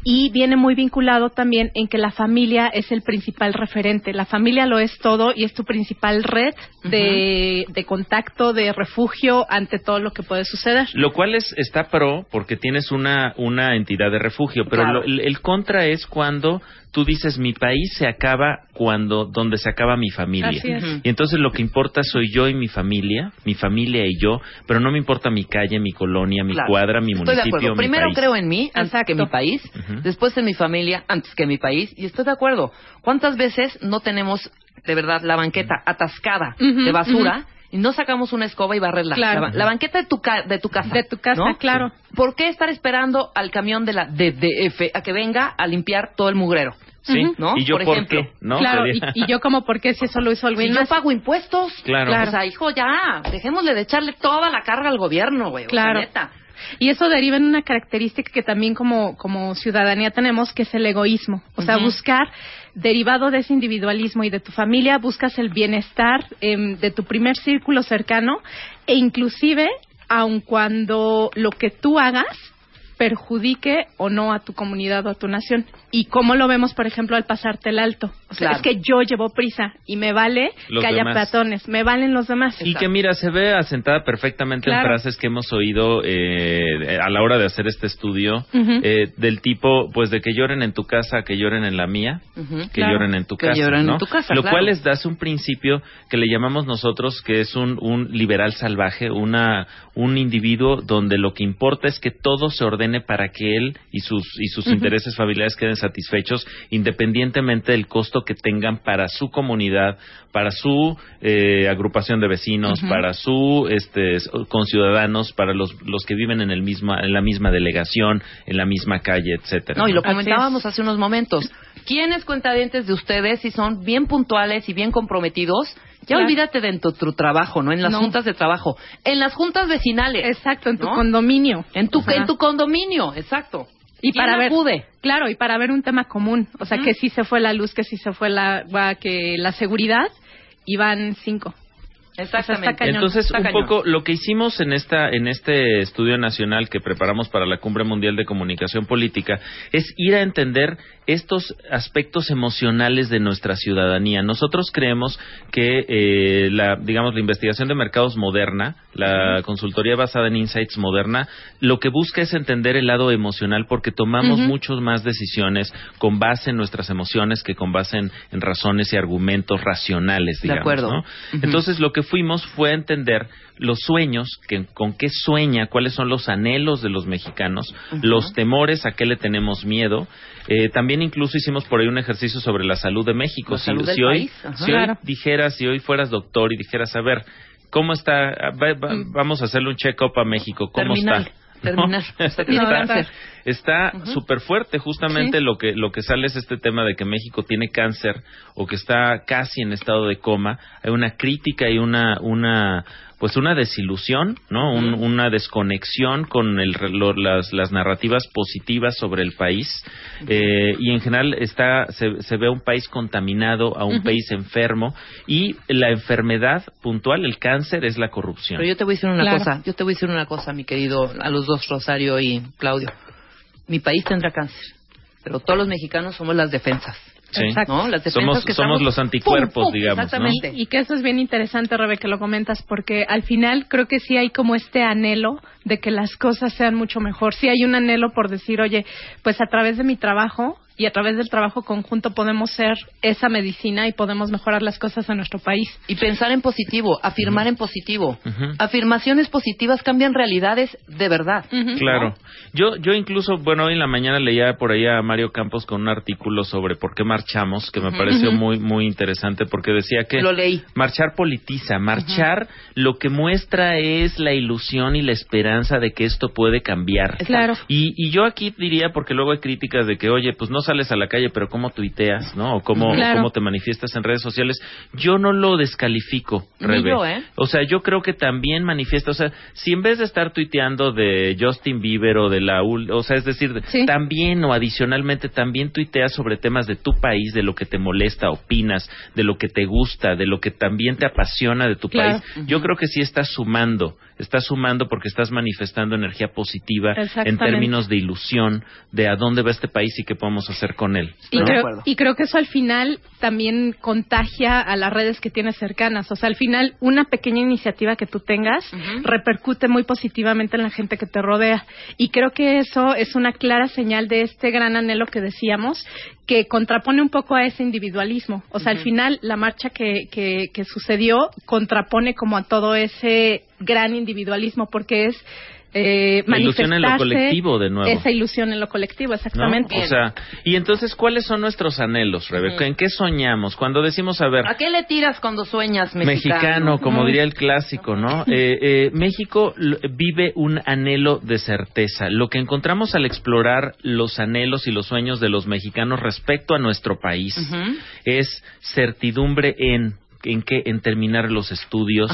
[SPEAKER 11] y viene muy vinculado también en que la familia es el principal referente. La familia lo es todo y es tu principal red de, de contacto, de refugio ante todo lo que puede suceder.
[SPEAKER 13] Lo cual es, está pro porque tienes una, una entidad de refugio, pero
[SPEAKER 11] Claro.
[SPEAKER 13] lo- el, el contra es cuando tú dices mi país se acaba cuando donde se acaba mi familia.
[SPEAKER 14] Así es. Ujú.
[SPEAKER 13] Y entonces lo que importa soy yo y mi familia, mi familia y yo, pero no me importa mi calle, mi colonia, mi
[SPEAKER 6] Claro.
[SPEAKER 13] cuadra, mi
[SPEAKER 6] Estoy de
[SPEAKER 13] municipio,
[SPEAKER 6] acuerdo.
[SPEAKER 13] mi
[SPEAKER 6] Primero
[SPEAKER 13] país.
[SPEAKER 6] creo en mí antes que mi país, después en mi familia antes que mi país y estoy de acuerdo. ¿Cuántas veces no tenemos de verdad la banqueta atascada de basura? Y no sacamos una escoba y barrerla.
[SPEAKER 11] Claro.
[SPEAKER 6] La, ba- la banqueta de tu, ca- de tu casa.
[SPEAKER 11] De tu casa,
[SPEAKER 6] ¿no?
[SPEAKER 11] claro.
[SPEAKER 6] ¿Por qué estar esperando al camión de la DDF a que venga a limpiar todo el mugrero?
[SPEAKER 13] Sí.
[SPEAKER 6] ¿No?
[SPEAKER 13] ¿Y yo por
[SPEAKER 6] ejemplo.
[SPEAKER 13] qué? ¿No?
[SPEAKER 11] Claro, y, yo como por qué si eso lo hizo alguien
[SPEAKER 6] Si yo
[SPEAKER 11] más.
[SPEAKER 6] pago impuestos.
[SPEAKER 13] Claro.
[SPEAKER 6] O sea, hijo, ya, dejémosle de echarle toda la carga al gobierno, güey. o sea,
[SPEAKER 11] Claro.
[SPEAKER 6] neta.
[SPEAKER 11] Y eso deriva en una característica que también como, como ciudadanía tenemos, que es el egoísmo. O sea, buscar, derivado de ese individualismo y de tu familia, buscas el bienestar em, de tu primer círculo cercano e inclusive, aun cuando lo que tú hagas perjudique o no a tu comunidad o a tu nación. Y cómo lo vemos, por ejemplo, al pasarte el alto. O sea,
[SPEAKER 13] Claro.
[SPEAKER 11] es que yo llevo prisa y me vale
[SPEAKER 13] Los
[SPEAKER 11] que haya peatones, me valen los demás.
[SPEAKER 13] Y que mira, se ve asentada perfectamente en
[SPEAKER 11] Claro.
[SPEAKER 13] frases que hemos oído eh, a la hora de hacer este estudio, eh, del tipo, pues de que lloren en tu casa, que lloren en la mía, que
[SPEAKER 6] Claro.
[SPEAKER 13] lloren en tu
[SPEAKER 6] Que
[SPEAKER 13] casa.
[SPEAKER 6] lloren en tu casa,
[SPEAKER 13] Lo
[SPEAKER 6] claro.
[SPEAKER 13] cual les das un principio que le llamamos nosotros que es un, un liberal salvaje, una, un individuo donde lo que importa es que todo se ordene para que él y sus, y sus intereses familiares queden satisfechos independientemente del costo que tengan para su comunidad, para su eh, agrupación de vecinos, para su este, conciudadanos, para los, los que viven en, el misma, en la misma delegación, en la misma calle, etcétera.
[SPEAKER 6] No, y lo comentábamos hace unos momentos. ¿Quiénes cuentadientes de ustedes, si son bien puntuales y bien comprometidos, ya
[SPEAKER 11] Claro.
[SPEAKER 6] olvídate de tu, tu trabajo, ¿no? En las
[SPEAKER 11] No.
[SPEAKER 6] juntas de trabajo. En las juntas vecinales.
[SPEAKER 11] Exacto, en tu
[SPEAKER 6] ¿no?
[SPEAKER 11] condominio.
[SPEAKER 6] En tu,
[SPEAKER 11] Ajá.
[SPEAKER 6] en tu condominio, exacto.
[SPEAKER 11] Y
[SPEAKER 6] ¿Quién
[SPEAKER 11] para ver,
[SPEAKER 6] acude?
[SPEAKER 11] claro, y para ver un tema común, o sea, que sí se fue la luz, que sí se fue la, que la seguridad, y van cinco.
[SPEAKER 6] Exactamente.
[SPEAKER 11] está cañón,
[SPEAKER 13] Entonces,
[SPEAKER 11] está
[SPEAKER 13] un
[SPEAKER 11] cañón.
[SPEAKER 13] poco lo que hicimos en esta en este estudio nacional que preparamos para la Cumbre Mundial de Comunicación Política es ir a entender estos aspectos emocionales de nuestra ciudadanía. Nosotros creemos que eh, la digamos la investigación de mercados moderna, la consultoría basada en insights moderna, lo que busca es entender el lado emocional porque tomamos
[SPEAKER 14] Ujú.
[SPEAKER 13] muchas más decisiones con base en nuestras emociones que con base en, en razones y argumentos racionales,
[SPEAKER 6] De
[SPEAKER 13] digamos,
[SPEAKER 6] acuerdo.
[SPEAKER 13] ¿no?
[SPEAKER 6] Ujú.
[SPEAKER 13] Entonces, lo que fuimos fue a entender los sueños, que, con qué sueña, cuáles son los anhelos de los mexicanos, los temores, a qué le tenemos miedo. Eh, también incluso hicimos por ahí un ejercicio sobre la salud de México.
[SPEAKER 6] La salud del
[SPEAKER 13] si hoy,
[SPEAKER 6] país, ajá.
[SPEAKER 13] si
[SPEAKER 6] Claro.
[SPEAKER 13] hoy dijeras, si hoy fueras doctor y dijeras, a ver, ¿cómo está? Ah, va- va- Vamos a hacerle un check-up a México, ¿cómo
[SPEAKER 6] Terminal,
[SPEAKER 13] está?
[SPEAKER 6] terminal. O sea, tiene
[SPEAKER 13] está
[SPEAKER 6] cáncer.
[SPEAKER 13] Está súper fuerte. Justamente
[SPEAKER 6] Sí.
[SPEAKER 13] lo que lo que sale es este tema de que México tiene cáncer o que está casi en estado de coma. Hay una crítica y una una pues una desilusión, ¿no? Un- una desconexión con el, re- lo- las, las narrativas positivas sobre el país eh, y en general está se, se ve un país contaminado, a un país enfermo y la enfermedad puntual, el cáncer es la corrupción.
[SPEAKER 6] Pero yo te voy a decir una
[SPEAKER 13] Claro.
[SPEAKER 6] cosa, yo te voy a decir una cosa, mi querido, a los dos, Rosario y Claudio. Mi país tendrá cáncer, pero todos los mexicanos somos las defensas.
[SPEAKER 13] Sí.
[SPEAKER 6] ¿No? Las defensas
[SPEAKER 13] Somos-
[SPEAKER 6] que
[SPEAKER 13] somos los anticuerpos,
[SPEAKER 6] ¡Pum, pum!
[SPEAKER 13] digamos, ¿no?
[SPEAKER 6] Exactamente.
[SPEAKER 11] Y que eso es bien interesante, Rebe, que lo comentas, porque al final creo que sí hay como este anhelo de que las cosas sean mucho mejor. Sí hay un anhelo por decir, oye, pues a través de mi trabajo y a través del trabajo conjunto podemos ser esa medicina y podemos mejorar las cosas en nuestro país.
[SPEAKER 6] Y pensar en positivo, afirmar en positivo. Afirmaciones positivas cambian realidades de verdad.
[SPEAKER 13] Claro. Yo, yo incluso, bueno, hoy en la mañana leía por ahí a Mario Campos con un artículo sobre por qué marchamos, que me pareció muy, muy interesante, porque decía que
[SPEAKER 6] Lo leí.
[SPEAKER 13] marchar politiza, marchar lo que muestra es la ilusión y la esperanza de que esto puede cambiar.
[SPEAKER 11] Claro.
[SPEAKER 13] Y, y yo aquí diría, porque luego hay críticas de que, oye, pues no sales a la calle, pero cómo tuiteas, ¿no? O cómo,
[SPEAKER 6] Claro.
[SPEAKER 13] cómo te manifiestas en redes sociales. Yo no lo descalifico,
[SPEAKER 6] Ni
[SPEAKER 13] Rebe.
[SPEAKER 6] yo, ¿eh?
[SPEAKER 13] O sea, yo creo que también manifiesta, o sea, si en vez de estar tuiteando de Justin Bieber o de la, ul- o sea, es decir, también o adicionalmente también tuiteas sobre temas de tu país, de lo que te molesta, opinas, de lo que te gusta, de lo que también te apasiona de tu
[SPEAKER 11] Claro.
[SPEAKER 13] país. Yo creo que sí estás sumando, estás sumando porque estás manifestando energía positiva en términos de ilusión de a dónde va este país y qué podemos hacer con él.
[SPEAKER 11] Y creo, y creo que eso al final también contagia a las redes que tienes cercanas. O sea, al final una pequeña iniciativa que tú tengas repercute muy positivamente en la gente que te rodea. Y creo que eso es una clara señal de este gran anhelo que decíamos, que contrapone un poco a ese individualismo. O sea, al final la marcha que, que, que sucedió contrapone como a todo ese gran individualismo, porque es eh,
[SPEAKER 13] La ilusión en lo colectivo, de nuevo.
[SPEAKER 11] Esa ilusión en lo colectivo,
[SPEAKER 13] ¿no?
[SPEAKER 11] exactamente.
[SPEAKER 13] O sea, y entonces, ¿cuáles son nuestros anhelos, Rebeca? ¿En qué soñamos? Cuando decimos, a ver,
[SPEAKER 6] ¿A qué le tiras cuando sueñas mexicano?
[SPEAKER 13] mexicano, como diría el clásico, ¿no? Eh, eh, México vive un anhelo de certeza. Lo que encontramos al explorar los anhelos y los sueños de los mexicanos respecto a nuestro país es certidumbre en en qué en terminar los estudios,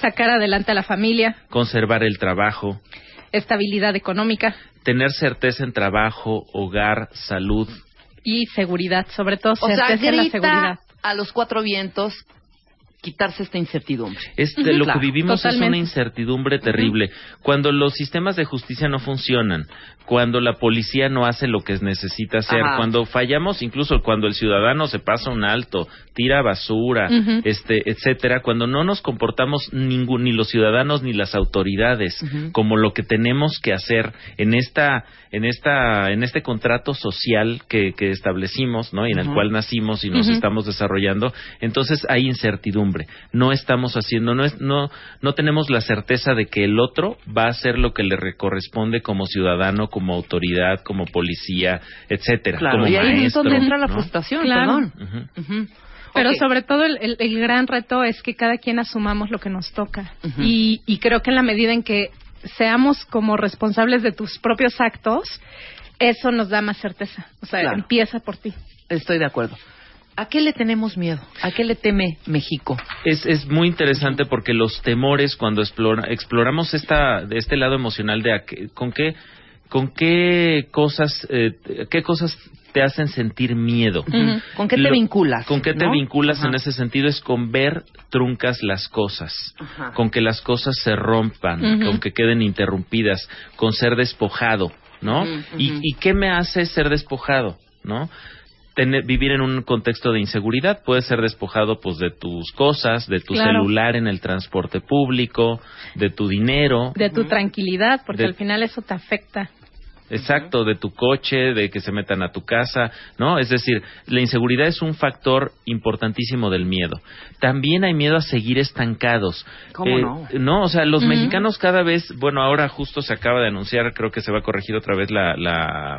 [SPEAKER 11] Sacar adelante a la familia,
[SPEAKER 13] conservar el trabajo,
[SPEAKER 11] estabilidad económica.
[SPEAKER 13] Tener certeza en trabajo, hogar, salud.
[SPEAKER 11] y seguridad, sobre todo
[SPEAKER 6] O sea,
[SPEAKER 11] certeza en la
[SPEAKER 6] grita
[SPEAKER 11] seguridad.
[SPEAKER 6] a los cuatro vientos quitarse esta incertidumbre.
[SPEAKER 13] Este, lo
[SPEAKER 6] Claro,
[SPEAKER 13] que vivimos es una incertidumbre terrible. Cuando los sistemas de justicia no funcionan, cuando la policía no hace lo que necesita hacer,
[SPEAKER 6] Ajá.
[SPEAKER 13] cuando fallamos, incluso cuando el ciudadano se pasa un alto, tira basura, este, etcétera, cuando no nos comportamos ningún, ni los ciudadanos ni las autoridades como lo que tenemos que hacer en esta, en esta, en este contrato social que, que establecimos, ¿no? Y en el cual nacimos y nos estamos desarrollando, entonces hay incertidumbre. No estamos haciendo, no es, no, no tenemos la certeza de que el otro va a hacer lo que le re- corresponde como ciudadano, como autoridad, como policía, etcétera.
[SPEAKER 6] Claro,
[SPEAKER 13] como
[SPEAKER 6] y ahí es donde entra la
[SPEAKER 13] ¿no?
[SPEAKER 6] frustración,
[SPEAKER 11] Claro.
[SPEAKER 6] perdón.
[SPEAKER 11] Pero sobre todo el, el- el gran reto es que cada quien asumamos lo que nos toca. Y, y creo que en la medida en que seamos como responsables de tus propios actos, eso nos da más certeza. O sea,
[SPEAKER 6] Claro.
[SPEAKER 11] empieza por ti.
[SPEAKER 6] Estoy de acuerdo. ¿A qué le tenemos miedo? ¿A qué le teme México?
[SPEAKER 13] Es, es muy interesante porque los temores cuando explora- exploramos esta, de este lado emocional de a qué- con qué con qué cosas eh, qué cosas te hacen sentir miedo.
[SPEAKER 6] ¿Con qué te
[SPEAKER 13] Lo-
[SPEAKER 6] vinculas,
[SPEAKER 13] ¿Con qué te
[SPEAKER 6] no?
[SPEAKER 13] vinculas
[SPEAKER 6] Ajá.
[SPEAKER 13] en ese sentido? Es con ver truncas las cosas,
[SPEAKER 6] Ajá.
[SPEAKER 13] con que las cosas se rompan, con que queden interrumpidas, con ser despojado, ¿no?
[SPEAKER 6] Ujú,
[SPEAKER 13] ¿Y,
[SPEAKER 6] ujú.
[SPEAKER 13] ¿Y qué me hace ser despojado, no? Tener, vivir en un contexto de inseguridad, puedes ser despojado pues de tus cosas, de tu
[SPEAKER 11] Claro.
[SPEAKER 13] celular en el transporte público, de tu dinero,
[SPEAKER 11] De tu tranquilidad, porque
[SPEAKER 13] De-
[SPEAKER 11] al final eso te afecta.
[SPEAKER 13] Exacto, de tu coche, de que se metan a tu casa, ¿no? Es decir, la inseguridad es un factor importantísimo del miedo. También hay miedo a seguir estancados.
[SPEAKER 6] ¿Cómo
[SPEAKER 13] Eh,
[SPEAKER 6] no?
[SPEAKER 13] No, o sea, los mexicanos cada vez, bueno, ahora justo se acaba de anunciar, creo que se va a corregir otra vez la, la,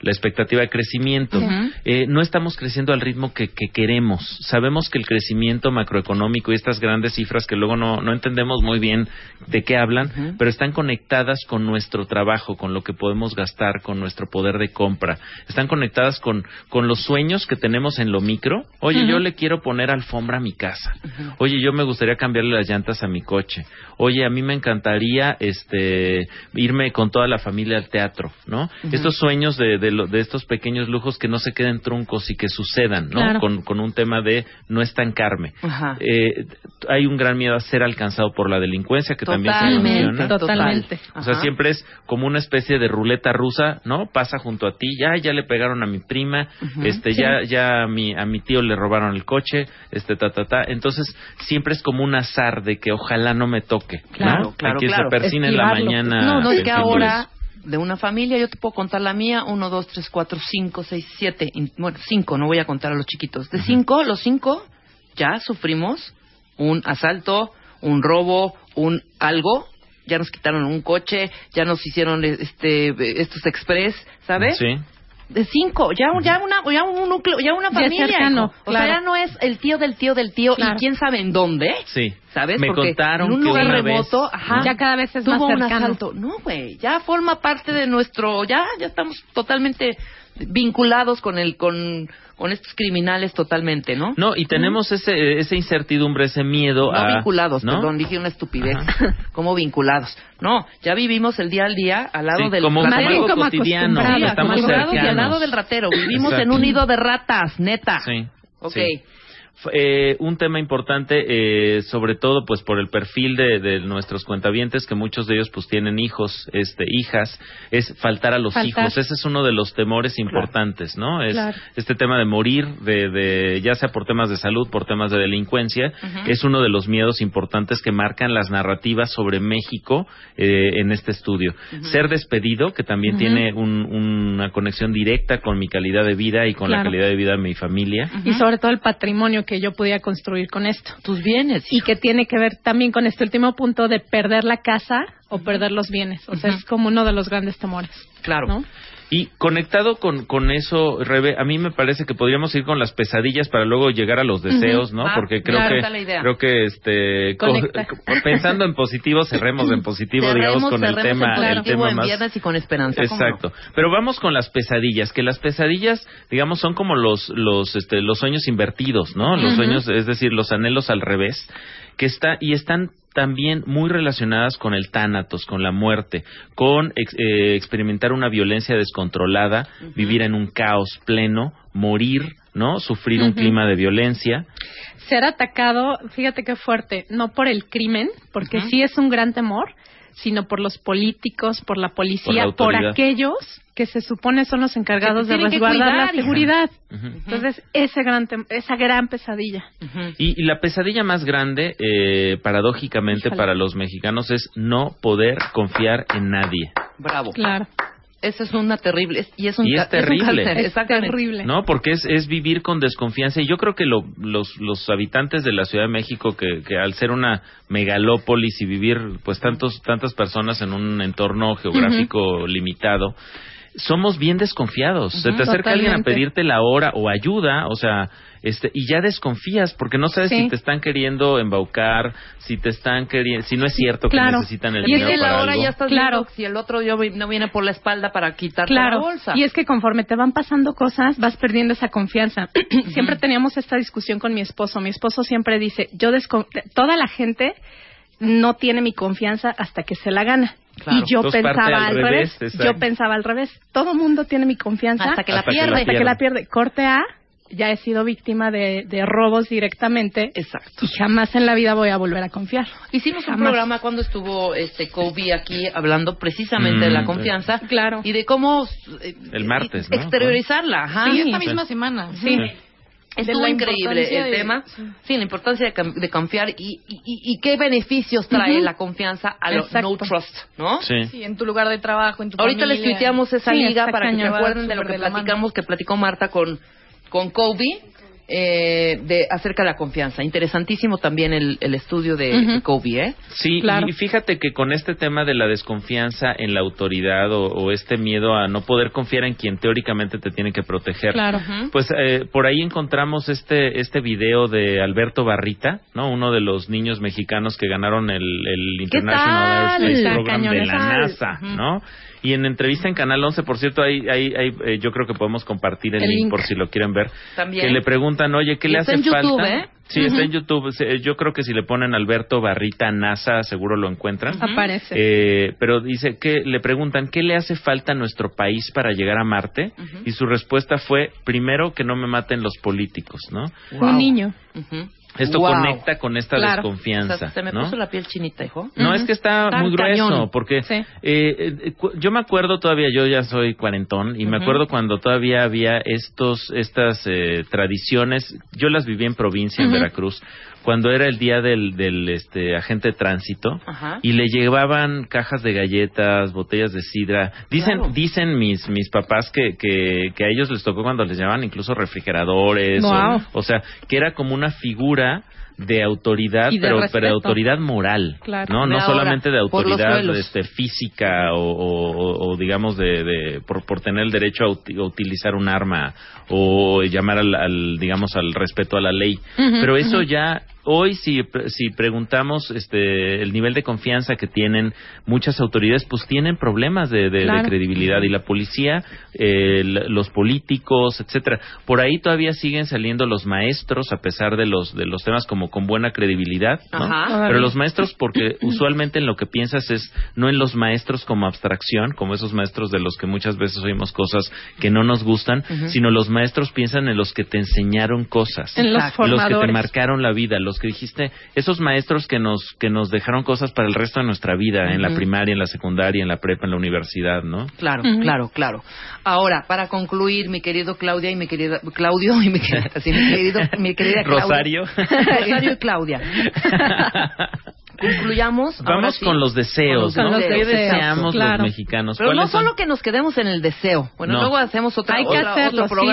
[SPEAKER 13] la expectativa de crecimiento. Eh, no estamos creciendo al ritmo que, que queremos. Sabemos que el crecimiento macroeconómico y estas grandes cifras que luego no, no entendemos muy bien de qué hablan, pero están conectadas con nuestro trabajo, con lo que podemos gastar, con nuestro poder de compra. Están conectadas con, con los sueños que tenemos en lo micro. Oye, yo le quiero poner alfombra a mi casa. Oye, yo me gustaría cambiarle las llantas a mi coche. Oye, a mí me encantaría este irme con toda la familia al teatro, ¿no? Estos sueños de, de, lo- de estos pequeños lujos que no se queden truncos y que sucedan, ¿no?
[SPEAKER 6] Claro.
[SPEAKER 13] Con, con un tema de no estancarme. Eh, hay un gran miedo a ser alcanzado por la delincuencia que también se menciona.
[SPEAKER 11] Totalmente.
[SPEAKER 13] O sea,
[SPEAKER 6] Ajá.
[SPEAKER 13] siempre es como una especie de ruleta rusa, ¿no? Pasa junto a ti, ya, ya le pegaron a mi prima,
[SPEAKER 6] Ujú.
[SPEAKER 13] este,
[SPEAKER 6] Sí.
[SPEAKER 13] ya, ya a mi, a mi tío le robaron el coche, este, ta, ta, ta. Entonces, siempre es como un azar de que ojalá no me toque,
[SPEAKER 6] Claro,
[SPEAKER 13] ¿no?
[SPEAKER 6] claro, claro.
[SPEAKER 13] se persina en la
[SPEAKER 6] Esquivarlo.
[SPEAKER 13] mañana.
[SPEAKER 6] No, no, es que ahora
[SPEAKER 13] eso.
[SPEAKER 6] de una familia, yo te puedo contar la mía, uno, dos, tres, cuatro, cinco, seis, siete, bueno, cinco, no voy a contar a los chiquitos. De cinco, los cinco ya sufrimos un asalto, un robo, un algo, ya nos quitaron un coche, ya nos hicieron este estos express, ¿sabes?
[SPEAKER 13] Sí.
[SPEAKER 6] De cinco, ya, un- ya, una, ya un núcleo, ya una
[SPEAKER 11] Ya
[SPEAKER 6] familia.
[SPEAKER 11] cercano,
[SPEAKER 6] hijo. O sea,
[SPEAKER 11] claro.
[SPEAKER 6] ya no es el tío del tío del tío
[SPEAKER 11] Claro.
[SPEAKER 6] y quién sabe en dónde.
[SPEAKER 13] Sí.
[SPEAKER 6] ¿Sabes?
[SPEAKER 13] Me
[SPEAKER 6] Porque
[SPEAKER 13] contaron
[SPEAKER 6] en un
[SPEAKER 13] que
[SPEAKER 6] lugar
[SPEAKER 13] una
[SPEAKER 6] remoto,
[SPEAKER 13] vez-
[SPEAKER 6] ajá,
[SPEAKER 11] Ya cada vez es
[SPEAKER 6] tuvo
[SPEAKER 11] más
[SPEAKER 6] un
[SPEAKER 11] cercano.
[SPEAKER 6] asalto. No, güey, ya forma parte de nuestro, ya, ya estamos totalmente vinculados con el, con, con estos criminales totalmente, ¿no?
[SPEAKER 13] No, y tenemos ese, esa incertidumbre, ese miedo
[SPEAKER 6] No
[SPEAKER 13] a...
[SPEAKER 6] vinculados,
[SPEAKER 13] ¿no?
[SPEAKER 6] perdón, dije una estupidez. ¿Cómo vinculados? No, ya vivimos el día al día al lado
[SPEAKER 13] Sí,
[SPEAKER 6] del
[SPEAKER 13] como-
[SPEAKER 6] ratero.
[SPEAKER 13] como algo Como cotidiano,
[SPEAKER 6] Sí,
[SPEAKER 13] estamos
[SPEAKER 6] acostumbrados y al lado del ratero. Vivimos en
[SPEAKER 13] Exacto.
[SPEAKER 6] un nido de ratas, neta.
[SPEAKER 13] Sí.
[SPEAKER 6] Ok.
[SPEAKER 13] sí. Eh, un tema importante, eh, sobre todo, pues por el perfil de, de nuestros cuentavientes, que muchos de ellos pues tienen hijos, este, hijas, es faltar a los
[SPEAKER 11] Faltar.
[SPEAKER 13] hijos. Ese es uno de los temores importantes, ¿no? Es
[SPEAKER 11] Claro.
[SPEAKER 13] este tema de morir, de, de, ya sea por temas de salud, por temas de delincuencia, es uno de los miedos importantes que marcan las narrativas sobre México eh, en este estudio. Ser despedido, que también tiene un- una conexión directa con mi calidad de vida y con la calidad de vida de mi familia.
[SPEAKER 11] y sobre todo el patrimonio que yo podía construir con esto.
[SPEAKER 6] Tus bienes.
[SPEAKER 11] Y que tiene que ver también con este último punto de perder la casa o perder los bienes. O sea, es como uno de los grandes temores.
[SPEAKER 6] Claro.
[SPEAKER 11] ¿no?
[SPEAKER 13] Y conectado con, con eso, Rebe, a mí me parece que podríamos ir con las pesadillas para luego llegar a los deseos, ¿no?
[SPEAKER 6] Va,
[SPEAKER 13] Porque creo
[SPEAKER 6] claro,
[SPEAKER 13] que creo que este pensando en positivo, cerremos en positivo, digamos
[SPEAKER 6] Cerremos-
[SPEAKER 13] con el tema
[SPEAKER 6] en
[SPEAKER 13] el tema
[SPEAKER 6] en
[SPEAKER 13] más
[SPEAKER 6] viernes y con esperanza.
[SPEAKER 13] Exacto. Pero vamos con las pesadillas, que las pesadillas, digamos, son como los los este los sueños invertidos, ¿no? Los sueños, es decir, los anhelos al revés, que está y están también muy relacionadas con el tánatos, con la muerte, con ex- eh, experimentar una violencia descontrolada, vivir en un caos pleno, morir, ¿no? Sufrir un clima de violencia.
[SPEAKER 11] Ser atacado, fíjate qué fuerte, no por el crimen, porque sí es un gran temor, sino por los políticos, por la policía,
[SPEAKER 13] Por la
[SPEAKER 11] aquellos que se supone son los encargados de
[SPEAKER 6] tienen que
[SPEAKER 11] resguardar
[SPEAKER 6] cuidar,
[SPEAKER 11] la seguridad. Entonces, ese gran esa gran pesadilla.
[SPEAKER 13] Y, y la pesadilla más grande, eh, paradójicamente
[SPEAKER 11] Híjole.
[SPEAKER 13] para los mexicanos, es no poder confiar en nadie.
[SPEAKER 6] Bravo.
[SPEAKER 11] Claro.
[SPEAKER 6] Eso es una terrible. Y es un,
[SPEAKER 13] Y
[SPEAKER 6] ca-
[SPEAKER 13] es terrible.
[SPEAKER 6] un cáncer,
[SPEAKER 13] Es
[SPEAKER 11] terrible.
[SPEAKER 13] ¿No? Porque es, es vivir con desconfianza. Y yo creo que lo- los, los habitantes de la Ciudad de México, que, que al ser una megalópolis y vivir pues tantos, tantas personas en un entorno geográfico limitado, somos bien desconfiados. Se te acerca alguien a pedirte la hora o ayuda, o sea, este, y ya desconfías porque no sabes
[SPEAKER 11] Sí.
[SPEAKER 13] si te están queriendo embaucar, si te están queriendo, si no es cierto que
[SPEAKER 11] Claro.
[SPEAKER 13] necesitan el
[SPEAKER 6] Y es
[SPEAKER 13] dinero
[SPEAKER 6] que la hora
[SPEAKER 13] algo.
[SPEAKER 6] ya estás
[SPEAKER 11] Claro.
[SPEAKER 6] viendo si el otro yo no viene por la espalda para quitarte
[SPEAKER 11] Claro,
[SPEAKER 6] la bolsa.
[SPEAKER 11] y es que conforme te van pasando cosas, vas perdiendo esa confianza. siempre teníamos esta discusión con mi esposo. Mi esposo siempre dice, yo descon- toda la gente no tiene mi confianza hasta que se la gana.
[SPEAKER 6] Claro.
[SPEAKER 11] Y yo pensaba
[SPEAKER 13] al revés.
[SPEAKER 11] Yo pensaba al revés. Todo mundo tiene mi confianza
[SPEAKER 6] Hasta que la
[SPEAKER 13] Hasta que la
[SPEAKER 6] pierde.
[SPEAKER 11] hasta que la pierde. Corte A, ya he sido víctima de, de robos directamente.
[SPEAKER 6] Exacto.
[SPEAKER 11] Y jamás en la vida voy a volver a confiar.
[SPEAKER 6] Hicimos un
[SPEAKER 11] Jamás.
[SPEAKER 6] programa cuando estuvo este Kobe aquí hablando precisamente de la
[SPEAKER 13] Mm,
[SPEAKER 6] confianza
[SPEAKER 11] Claro.
[SPEAKER 6] y de cómo eh,
[SPEAKER 13] El martes, ¿no?
[SPEAKER 6] exteriorizarla. Ajá.
[SPEAKER 5] Sí,
[SPEAKER 11] Sí.
[SPEAKER 5] esta misma semana.
[SPEAKER 11] Sí.
[SPEAKER 6] Estuvo increíble el
[SPEAKER 5] de-
[SPEAKER 6] tema.
[SPEAKER 5] sí.
[SPEAKER 6] Sí, la importancia de, de confiar y, y, y- y qué beneficios trae
[SPEAKER 11] Ujú.
[SPEAKER 6] la confianza a lo
[SPEAKER 11] Exacto.
[SPEAKER 6] no trust, ¿no?
[SPEAKER 13] Sí.
[SPEAKER 5] Sí, en tu lugar de trabajo, en tu
[SPEAKER 6] Ahorita les
[SPEAKER 5] familia.
[SPEAKER 6] tuiteamos esa
[SPEAKER 11] Sí,
[SPEAKER 6] liga para que se acuerden de lo que
[SPEAKER 5] de la mano.
[SPEAKER 6] platicamos, que platicó Marta con, con Kobe. Eh, de acerca de la confianza. Interesantísimo también el, el estudio de, de Kobe, ¿eh?
[SPEAKER 13] Sí,
[SPEAKER 11] Claro.
[SPEAKER 13] y fíjate que con este tema de la desconfianza en la autoridad o, o este miedo a no poder confiar en quien teóricamente te tiene que proteger,
[SPEAKER 11] Claro.
[SPEAKER 13] pues eh, por ahí encontramos este este video de Alberto Barrita, no, uno de los niños mexicanos que ganaron el, el International? Aerospace Program de la NASA, ¿no? Y en entrevista en Canal 11, por cierto, ahí, ahí, ahí, eh, yo creo que podemos compartir el,
[SPEAKER 6] El
[SPEAKER 13] link,
[SPEAKER 6] link.
[SPEAKER 13] por si lo quieren ver.
[SPEAKER 6] También.
[SPEAKER 13] Que le preguntan, oye, ¿qué
[SPEAKER 6] Y
[SPEAKER 13] le
[SPEAKER 6] está
[SPEAKER 13] hace
[SPEAKER 6] en YouTube,
[SPEAKER 13] falta?
[SPEAKER 6] ¿eh?
[SPEAKER 13] Sí, está en YouTube. Se- Yo creo que si le ponen Alberto Barrita NASA, seguro lo encuentran.
[SPEAKER 11] Aparece.
[SPEAKER 13] Eh, pero dice que le preguntan qué le hace falta a nuestro país para llegar a Marte y su respuesta fue primero que no me maten los políticos, ¿no?
[SPEAKER 11] Un niño.
[SPEAKER 6] Ujú.
[SPEAKER 13] Esto
[SPEAKER 6] Wow.
[SPEAKER 13] conecta con esta
[SPEAKER 6] Claro.
[SPEAKER 13] desconfianza.
[SPEAKER 6] O sea, se me
[SPEAKER 13] ¿no?
[SPEAKER 6] puso la piel chinita, hijo.
[SPEAKER 13] No, es que está, muy grueso,
[SPEAKER 6] cañón.
[SPEAKER 13] porque eh, eh, yo me acuerdo todavía, yo ya soy cuarentón, y me acuerdo cuando todavía había estos, estas eh, tradiciones, yo las viví en provincia, en. Veracruz, cuando era el día del, del este, agente de tránsito,
[SPEAKER 6] Ajá.
[SPEAKER 13] y le llevaban cajas de galletas, botellas de sidra. Dicen,
[SPEAKER 6] Claro.
[SPEAKER 13] dicen mis, mis papás que, que, que a ellos les tocó cuando les llevaban incluso refrigeradores, o- o, sea, que era como una figura de autoridad,
[SPEAKER 6] de
[SPEAKER 13] pero, pero de autoridad moral,
[SPEAKER 6] Claro.
[SPEAKER 13] no,
[SPEAKER 6] De
[SPEAKER 13] no
[SPEAKER 6] ahora,
[SPEAKER 13] solamente de autoridad este, física o, o- o- o, digamos de, de- por, por tener el derecho a, uti- a utilizar un arma o llamar al, al, digamos al respeto a la ley, pero eso ya hoy si si preguntamos este el nivel de confianza que tienen muchas autoridades pues tienen problemas de, de- de
[SPEAKER 6] Claro.
[SPEAKER 13] credibilidad y la policía eh, los políticos etcétera por ahí todavía siguen saliendo los maestros a pesar de los de los temas como con buena credibilidad ¿no?
[SPEAKER 6] Ajá.
[SPEAKER 13] pero los maestros porque usualmente en lo que piensas es no en los maestros como abstracción como esos maestros de los que muchas veces oímos cosas que no nos gustan sino los maestros piensan en los que te enseñaron cosas
[SPEAKER 11] En los
[SPEAKER 13] los que te marcaron la vida, los que dijiste, esos maestros que nos que nos dejaron cosas para el resto de nuestra vida, en la primaria, en la secundaria, en la prepa, en la universidad, ¿no?
[SPEAKER 6] Claro, claro, claro. Ahora, para concluir, mi querido Claudia y mi querida Claudio y mi querida, sí, mi querido, mi querida Claudia.
[SPEAKER 13] Rosario.
[SPEAKER 6] Rosario y Claudia. Concluyamos.
[SPEAKER 13] Vamos
[SPEAKER 6] sí,
[SPEAKER 13] con los deseos,
[SPEAKER 6] con
[SPEAKER 13] ¿no?
[SPEAKER 6] los
[SPEAKER 13] ¿Qué
[SPEAKER 6] deseos,
[SPEAKER 13] deseamos
[SPEAKER 6] claro.
[SPEAKER 13] los mexicanos?
[SPEAKER 6] Pero no solo que nos quedemos en el deseo. Bueno,
[SPEAKER 13] No.
[SPEAKER 6] luego hacemos otra,
[SPEAKER 11] Hay que
[SPEAKER 6] otra-
[SPEAKER 11] hacerlo,
[SPEAKER 6] otro
[SPEAKER 11] sí.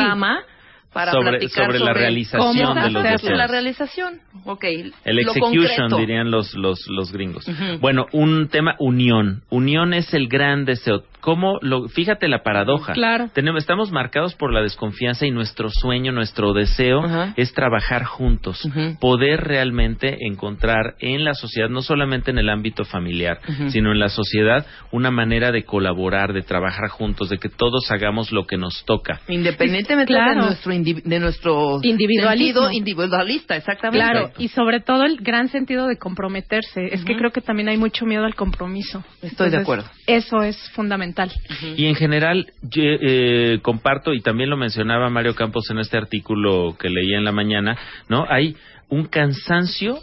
[SPEAKER 6] Para
[SPEAKER 13] Sobre-
[SPEAKER 6] platicar
[SPEAKER 13] sobre la realización
[SPEAKER 6] cómo
[SPEAKER 13] de los deseos.
[SPEAKER 6] La realización, ok.
[SPEAKER 13] El execution, dirían los, los, los gringos. Bueno, un tema, unión. Unión es el gran deseo. ¿Cómo lo, fíjate la paradoja.
[SPEAKER 11] Claro.
[SPEAKER 13] Tenemos, estamos marcados por la desconfianza y nuestro sueño, nuestro deseo es trabajar juntos. Poder realmente encontrar en la sociedad, no solamente en el ámbito familiar, sino en la sociedad, una manera de colaborar, de trabajar juntos, de que todos hagamos lo que nos toca.
[SPEAKER 6] Independientemente
[SPEAKER 11] Claro.
[SPEAKER 6] de nuestro de nuestro
[SPEAKER 11] Individualismo.
[SPEAKER 6] sentido individualista, exactamente.
[SPEAKER 11] Claro, y sobre todo el gran sentido de comprometerse. Es que creo que también hay mucho miedo al compromiso.
[SPEAKER 6] Estoy de acuerdo.
[SPEAKER 11] Eso es fundamental.
[SPEAKER 13] Y en general, yo, eh, comparto, y también lo mencionaba Mario Campos en este artículo que leía en la mañana, ¿no? Hay un cansancio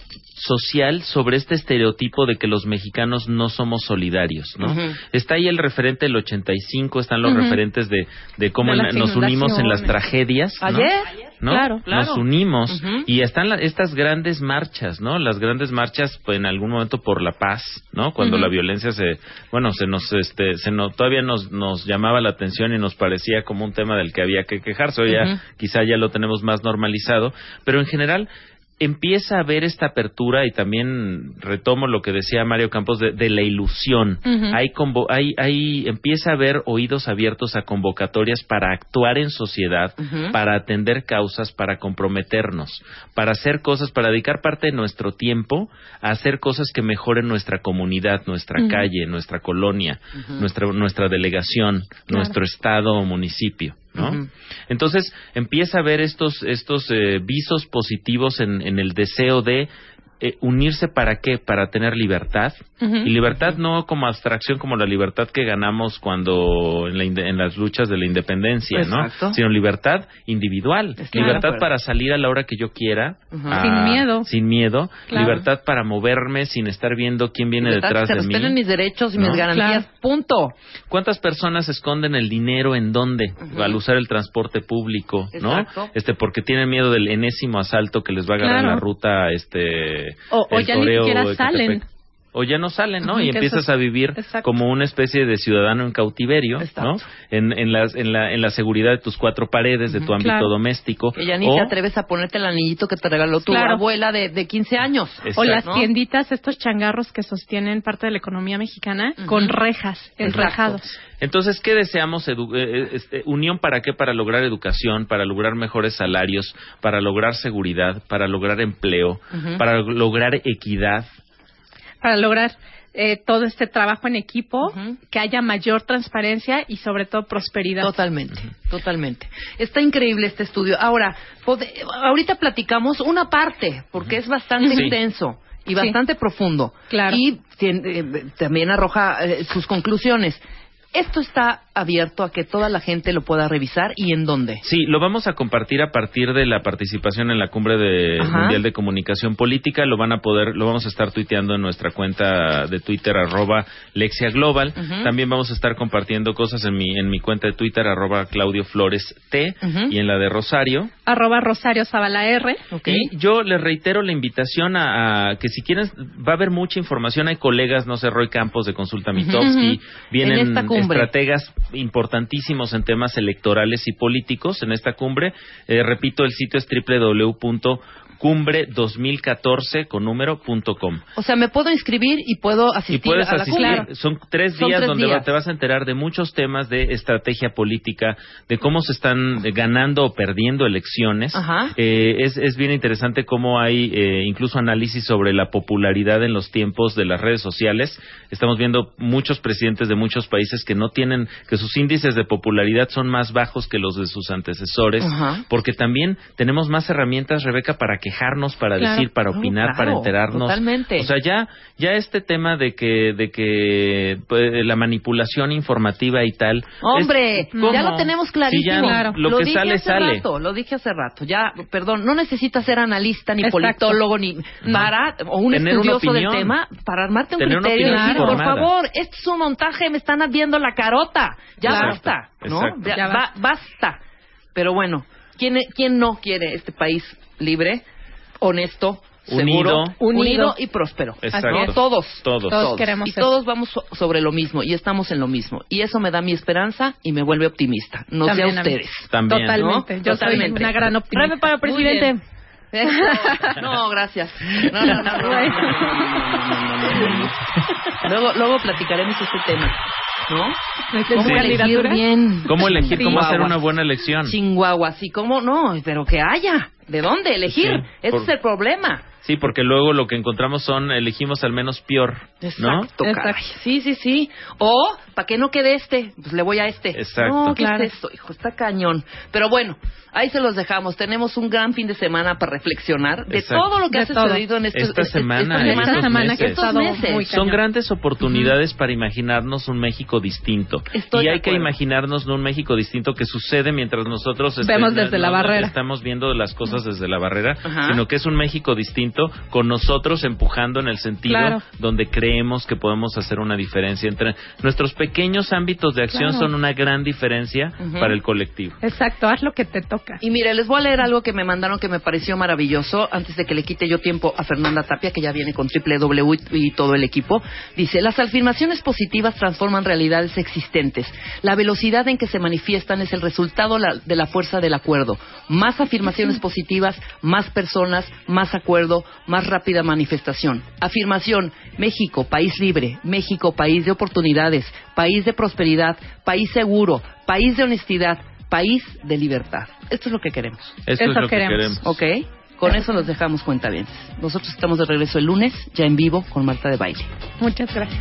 [SPEAKER 13] social sobre este estereotipo de que los mexicanos no somos solidarios, ¿no? Está ahí el referente del 85, están los referentes de, de cómo
[SPEAKER 11] De
[SPEAKER 13] nos unimos en las tragedias, ¿no?
[SPEAKER 6] Ayer,
[SPEAKER 13] ¿no?
[SPEAKER 11] Claro,
[SPEAKER 6] claro.
[SPEAKER 13] Nos unimos y están la- estas grandes marchas, ¿no? Las grandes marchas, pues, en algún momento por la paz, ¿no? Cuando la violencia se, bueno, se nos, este, se no, todavía nos, nos llamaba la atención y nos parecía como un tema del que había que quejarse. Hoy ya, quizá ya lo tenemos más normalizado, pero en general empieza a haber esta apertura y también retomo lo que decía Mario Campos de, de la ilusión. Hay, convo- hay, hay, empieza a haber oídos abiertos a convocatorias para actuar en sociedad, para atender causas, para comprometernos, para hacer cosas, para dedicar parte de nuestro tiempo a hacer cosas que mejoren nuestra comunidad, nuestra calle, nuestra colonia, nuestra, nuestra delegación, nuestro estado o municipio. Entonces empieza a ver estos, estos eh, visos positivos en, en el deseo de eh, unirse para qué? Para tener libertad. Y libertad no como abstracción, como la libertad que ganamos cuando en, la en las luchas de la independencia,
[SPEAKER 6] Exacto.
[SPEAKER 13] ¿no? Sino libertad individual. Libertad para salir a la hora que yo quiera.
[SPEAKER 6] Ujú.
[SPEAKER 13] a-
[SPEAKER 11] Sin miedo.
[SPEAKER 13] Sin miedo.
[SPEAKER 11] Claro.
[SPEAKER 13] Libertad para moverme sin estar viendo quién viene
[SPEAKER 6] Libertad,
[SPEAKER 13] detrás
[SPEAKER 6] que se
[SPEAKER 13] de mí.
[SPEAKER 6] respeten mis derechos y
[SPEAKER 13] ¿no?
[SPEAKER 6] mis garantías. Punto.
[SPEAKER 13] ¿Cuántas personas esconden el dinero en dónde? Al usar el transporte público, ¿no? Este, porque tienen miedo del enésimo asalto que les va a agarrar
[SPEAKER 11] Claro.
[SPEAKER 13] en la ruta, este...
[SPEAKER 11] O- o
[SPEAKER 13] el
[SPEAKER 11] ya ni siquiera salen.
[SPEAKER 13] O ya no salen, ¿no? Y empiezas a vivir
[SPEAKER 11] Exacto.
[SPEAKER 13] como una especie de ciudadano en cautiverio, ¿no?
[SPEAKER 6] Exacto.
[SPEAKER 13] En, en, las- en la, en la seguridad de tus cuatro paredes, de tu ámbito
[SPEAKER 11] Claro.
[SPEAKER 13] doméstico.
[SPEAKER 6] Que ya ni
[SPEAKER 13] o-
[SPEAKER 6] te atreves a ponerte el anillito que te regaló tu
[SPEAKER 11] Claro.
[SPEAKER 6] abuela de, de 15 años.
[SPEAKER 11] O las
[SPEAKER 6] ¿no?
[SPEAKER 11] tienditas, estos changarros que sostienen parte de la economía mexicana con rejas,
[SPEAKER 6] Exacto.
[SPEAKER 11] enrejados.
[SPEAKER 13] Entonces, ¿qué deseamos? Edu- eh, eh, este, unión para qué? Para lograr educación, para lograr mejores salarios, para lograr seguridad, para lograr empleo, para lograr equidad.
[SPEAKER 11] Para lograr eh, todo este trabajo en equipo, que haya mayor transparencia y sobre todo prosperidad.
[SPEAKER 6] Totalmente, totalmente. Está increíble este estudio. Ahora, ahorita platicamos una parte, porque es bastante
[SPEAKER 13] Sí.
[SPEAKER 6] intenso y
[SPEAKER 11] Sí.
[SPEAKER 6] bastante profundo.
[SPEAKER 11] Claro.
[SPEAKER 6] Y tien- eh, también arroja eh, sus conclusiones. Esto está abierto a que toda la gente lo pueda revisar y en dónde.
[SPEAKER 13] Sí, lo vamos a compartir a partir de la participación en la cumbre de
[SPEAKER 6] Ajá.
[SPEAKER 13] mundial de comunicación política. Lo van a poder, lo vamos a estar tuiteando en nuestra cuenta de Twitter arroba Lexia Global. También vamos a estar compartiendo cosas en mi en mi cuenta de Twitter arroba Claudio Flores T y en la de Rosario.
[SPEAKER 3] Arroba Rosario Zavala R.
[SPEAKER 13] Y yo les reitero la invitación a, a que si quieren, va a haber mucha información. Hay colegas, no sé, Roy Campos de Consulta Mitofsky,
[SPEAKER 6] Ujú.
[SPEAKER 13] vienen
[SPEAKER 6] En esta cumbre.
[SPEAKER 13] estrategas importantísimos en temas electorales y políticos en esta cumbre. Eh, repito, el sitio es www.cumbre2014 con número punto com.
[SPEAKER 6] O sea, me puedo inscribir y puedo asistir
[SPEAKER 13] Y puedes
[SPEAKER 6] a la
[SPEAKER 13] asistir, son tres
[SPEAKER 6] Son
[SPEAKER 13] días
[SPEAKER 6] tres
[SPEAKER 13] donde
[SPEAKER 6] días.
[SPEAKER 13] te vas a enterar de muchos temas de estrategia política, de cómo se están eh, ganando o perdiendo elecciones.
[SPEAKER 6] Ajá.
[SPEAKER 13] Eh, es, es bien interesante cómo hay eh, incluso análisis sobre la popularidad en los tiempos de las redes sociales. Estamos viendo muchos presidentes de muchos países que no tienen, que sus índices de popularidad son más bajos que los de sus antecesores,
[SPEAKER 6] Ajá.
[SPEAKER 13] porque también tenemos más herramientas, Rebeca, para quejarnos, para
[SPEAKER 6] Claro.
[SPEAKER 13] decir, para opinar,
[SPEAKER 6] claro,
[SPEAKER 13] para enterarnos.
[SPEAKER 6] totalmente.
[SPEAKER 13] O sea, ya, ya este tema de que, de que pues, la manipulación informativa y tal.
[SPEAKER 6] Hombre, ya lo tenemos
[SPEAKER 13] Sí,
[SPEAKER 6] clarísimo.
[SPEAKER 13] ya Lo, que
[SPEAKER 6] dije
[SPEAKER 13] sale,
[SPEAKER 6] hace
[SPEAKER 13] sale.
[SPEAKER 6] rato, lo dije hace rato. Ya, perdón, no necesitas ser analista, ni
[SPEAKER 3] Exacto.
[SPEAKER 6] politólogo, ni para, o un
[SPEAKER 13] Tener
[SPEAKER 6] estudioso del tema, para armarte un
[SPEAKER 13] Tener
[SPEAKER 6] criterio y decir, por favor, este es un montaje, me están viendo la carota. Ya
[SPEAKER 13] Claro.
[SPEAKER 6] basta, ¿no? Ya,
[SPEAKER 3] Ya
[SPEAKER 6] ba- basta. Pero bueno, ¿quién, ¿quién no quiere este país libre, honesto, seguro, unido, unido y próspero.
[SPEAKER 13] Exacto.
[SPEAKER 6] Todos,
[SPEAKER 13] todos,
[SPEAKER 3] todos, queremos
[SPEAKER 6] y
[SPEAKER 3] ser.
[SPEAKER 6] todos vamos sobre lo mismo y estamos en lo mismo y eso me da mi esperanza y me vuelve optimista. No sé ustedes.
[SPEAKER 13] También,
[SPEAKER 3] Totalmente. Yo
[SPEAKER 6] Totalmente.
[SPEAKER 3] soy una gran optimista.
[SPEAKER 10] Gracias para presidente.
[SPEAKER 6] No, gracias. No, no, no. luego, luego platicaremos este tema. ¿no? ¿Cómo elegir bien?
[SPEAKER 13] ¿Cómo elegir? ¿Cómo hacer una buena elección?
[SPEAKER 6] Chihuahua, sí, ¿cómo no? Pero que haya. ¿De dónde elegir?
[SPEAKER 13] Sí,
[SPEAKER 6] Ese
[SPEAKER 13] por-
[SPEAKER 6] es el problema.
[SPEAKER 13] Sí, porque luego lo que encontramos son elegimos al menos peor, ¿no?
[SPEAKER 6] Exacto, caray. Sí, sí, sí. O, ¿para que no quede este? Pues le voy a este.
[SPEAKER 13] Exacto.
[SPEAKER 6] No, ¿qué
[SPEAKER 3] Claro.
[SPEAKER 6] es esto? Hijo, está cañón. Pero bueno, ahí se los dejamos. Tenemos un gran fin de semana para reflexionar de
[SPEAKER 13] Exacto.
[SPEAKER 6] todo lo que
[SPEAKER 3] De
[SPEAKER 6] ha
[SPEAKER 3] todo.
[SPEAKER 6] sucedido en estos,
[SPEAKER 13] Esta
[SPEAKER 6] este-
[SPEAKER 13] semana,
[SPEAKER 3] Esta semana
[SPEAKER 13] meses.
[SPEAKER 6] Estos meses.
[SPEAKER 3] muy
[SPEAKER 13] Son grandes oportunidades para imaginarnos un México distinto.
[SPEAKER 6] Estoy
[SPEAKER 13] y hay que imaginarnos un México distinto que sucede mientras nosotros
[SPEAKER 3] Vemos desde la
[SPEAKER 13] no- no
[SPEAKER 3] barrera.
[SPEAKER 13] Estamos viendo las cosas desde la barrera, sino que es un México distinto con nosotros empujando en el sentido
[SPEAKER 3] Claro.
[SPEAKER 13] donde creemos que podemos hacer una diferencia entre nuestros pequeños ámbitos de acción
[SPEAKER 3] Claro.
[SPEAKER 13] son una gran diferencia para el colectivo.
[SPEAKER 3] Exacto, haz lo que te toca.
[SPEAKER 6] Y mire, les voy a leer algo que me mandaron que me pareció maravilloso antes de que le quite yo tiempo a Fernanda Tapia, que ya viene con triple W y todo el equipo. Dice, las afirmaciones positivas transforman realidades existentes. La velocidad en que se manifiestan es el resultado la- de la fuerza del acuerdo. Más afirmaciones positivas, más personas, más acuerdo, más rápida manifestación. Afirmación, México, país libre, México, país de oportunidades, país de prosperidad, país seguro, país de honestidad, país de libertad. Esto es lo que queremos.
[SPEAKER 13] Esto es lo que queremos.
[SPEAKER 6] ¿Ok? Con eso nos dejamos cuenta bien. Nosotros estamos de regreso el lunes, ya en vivo, con Marta de Baile.
[SPEAKER 3] Muchas gracias.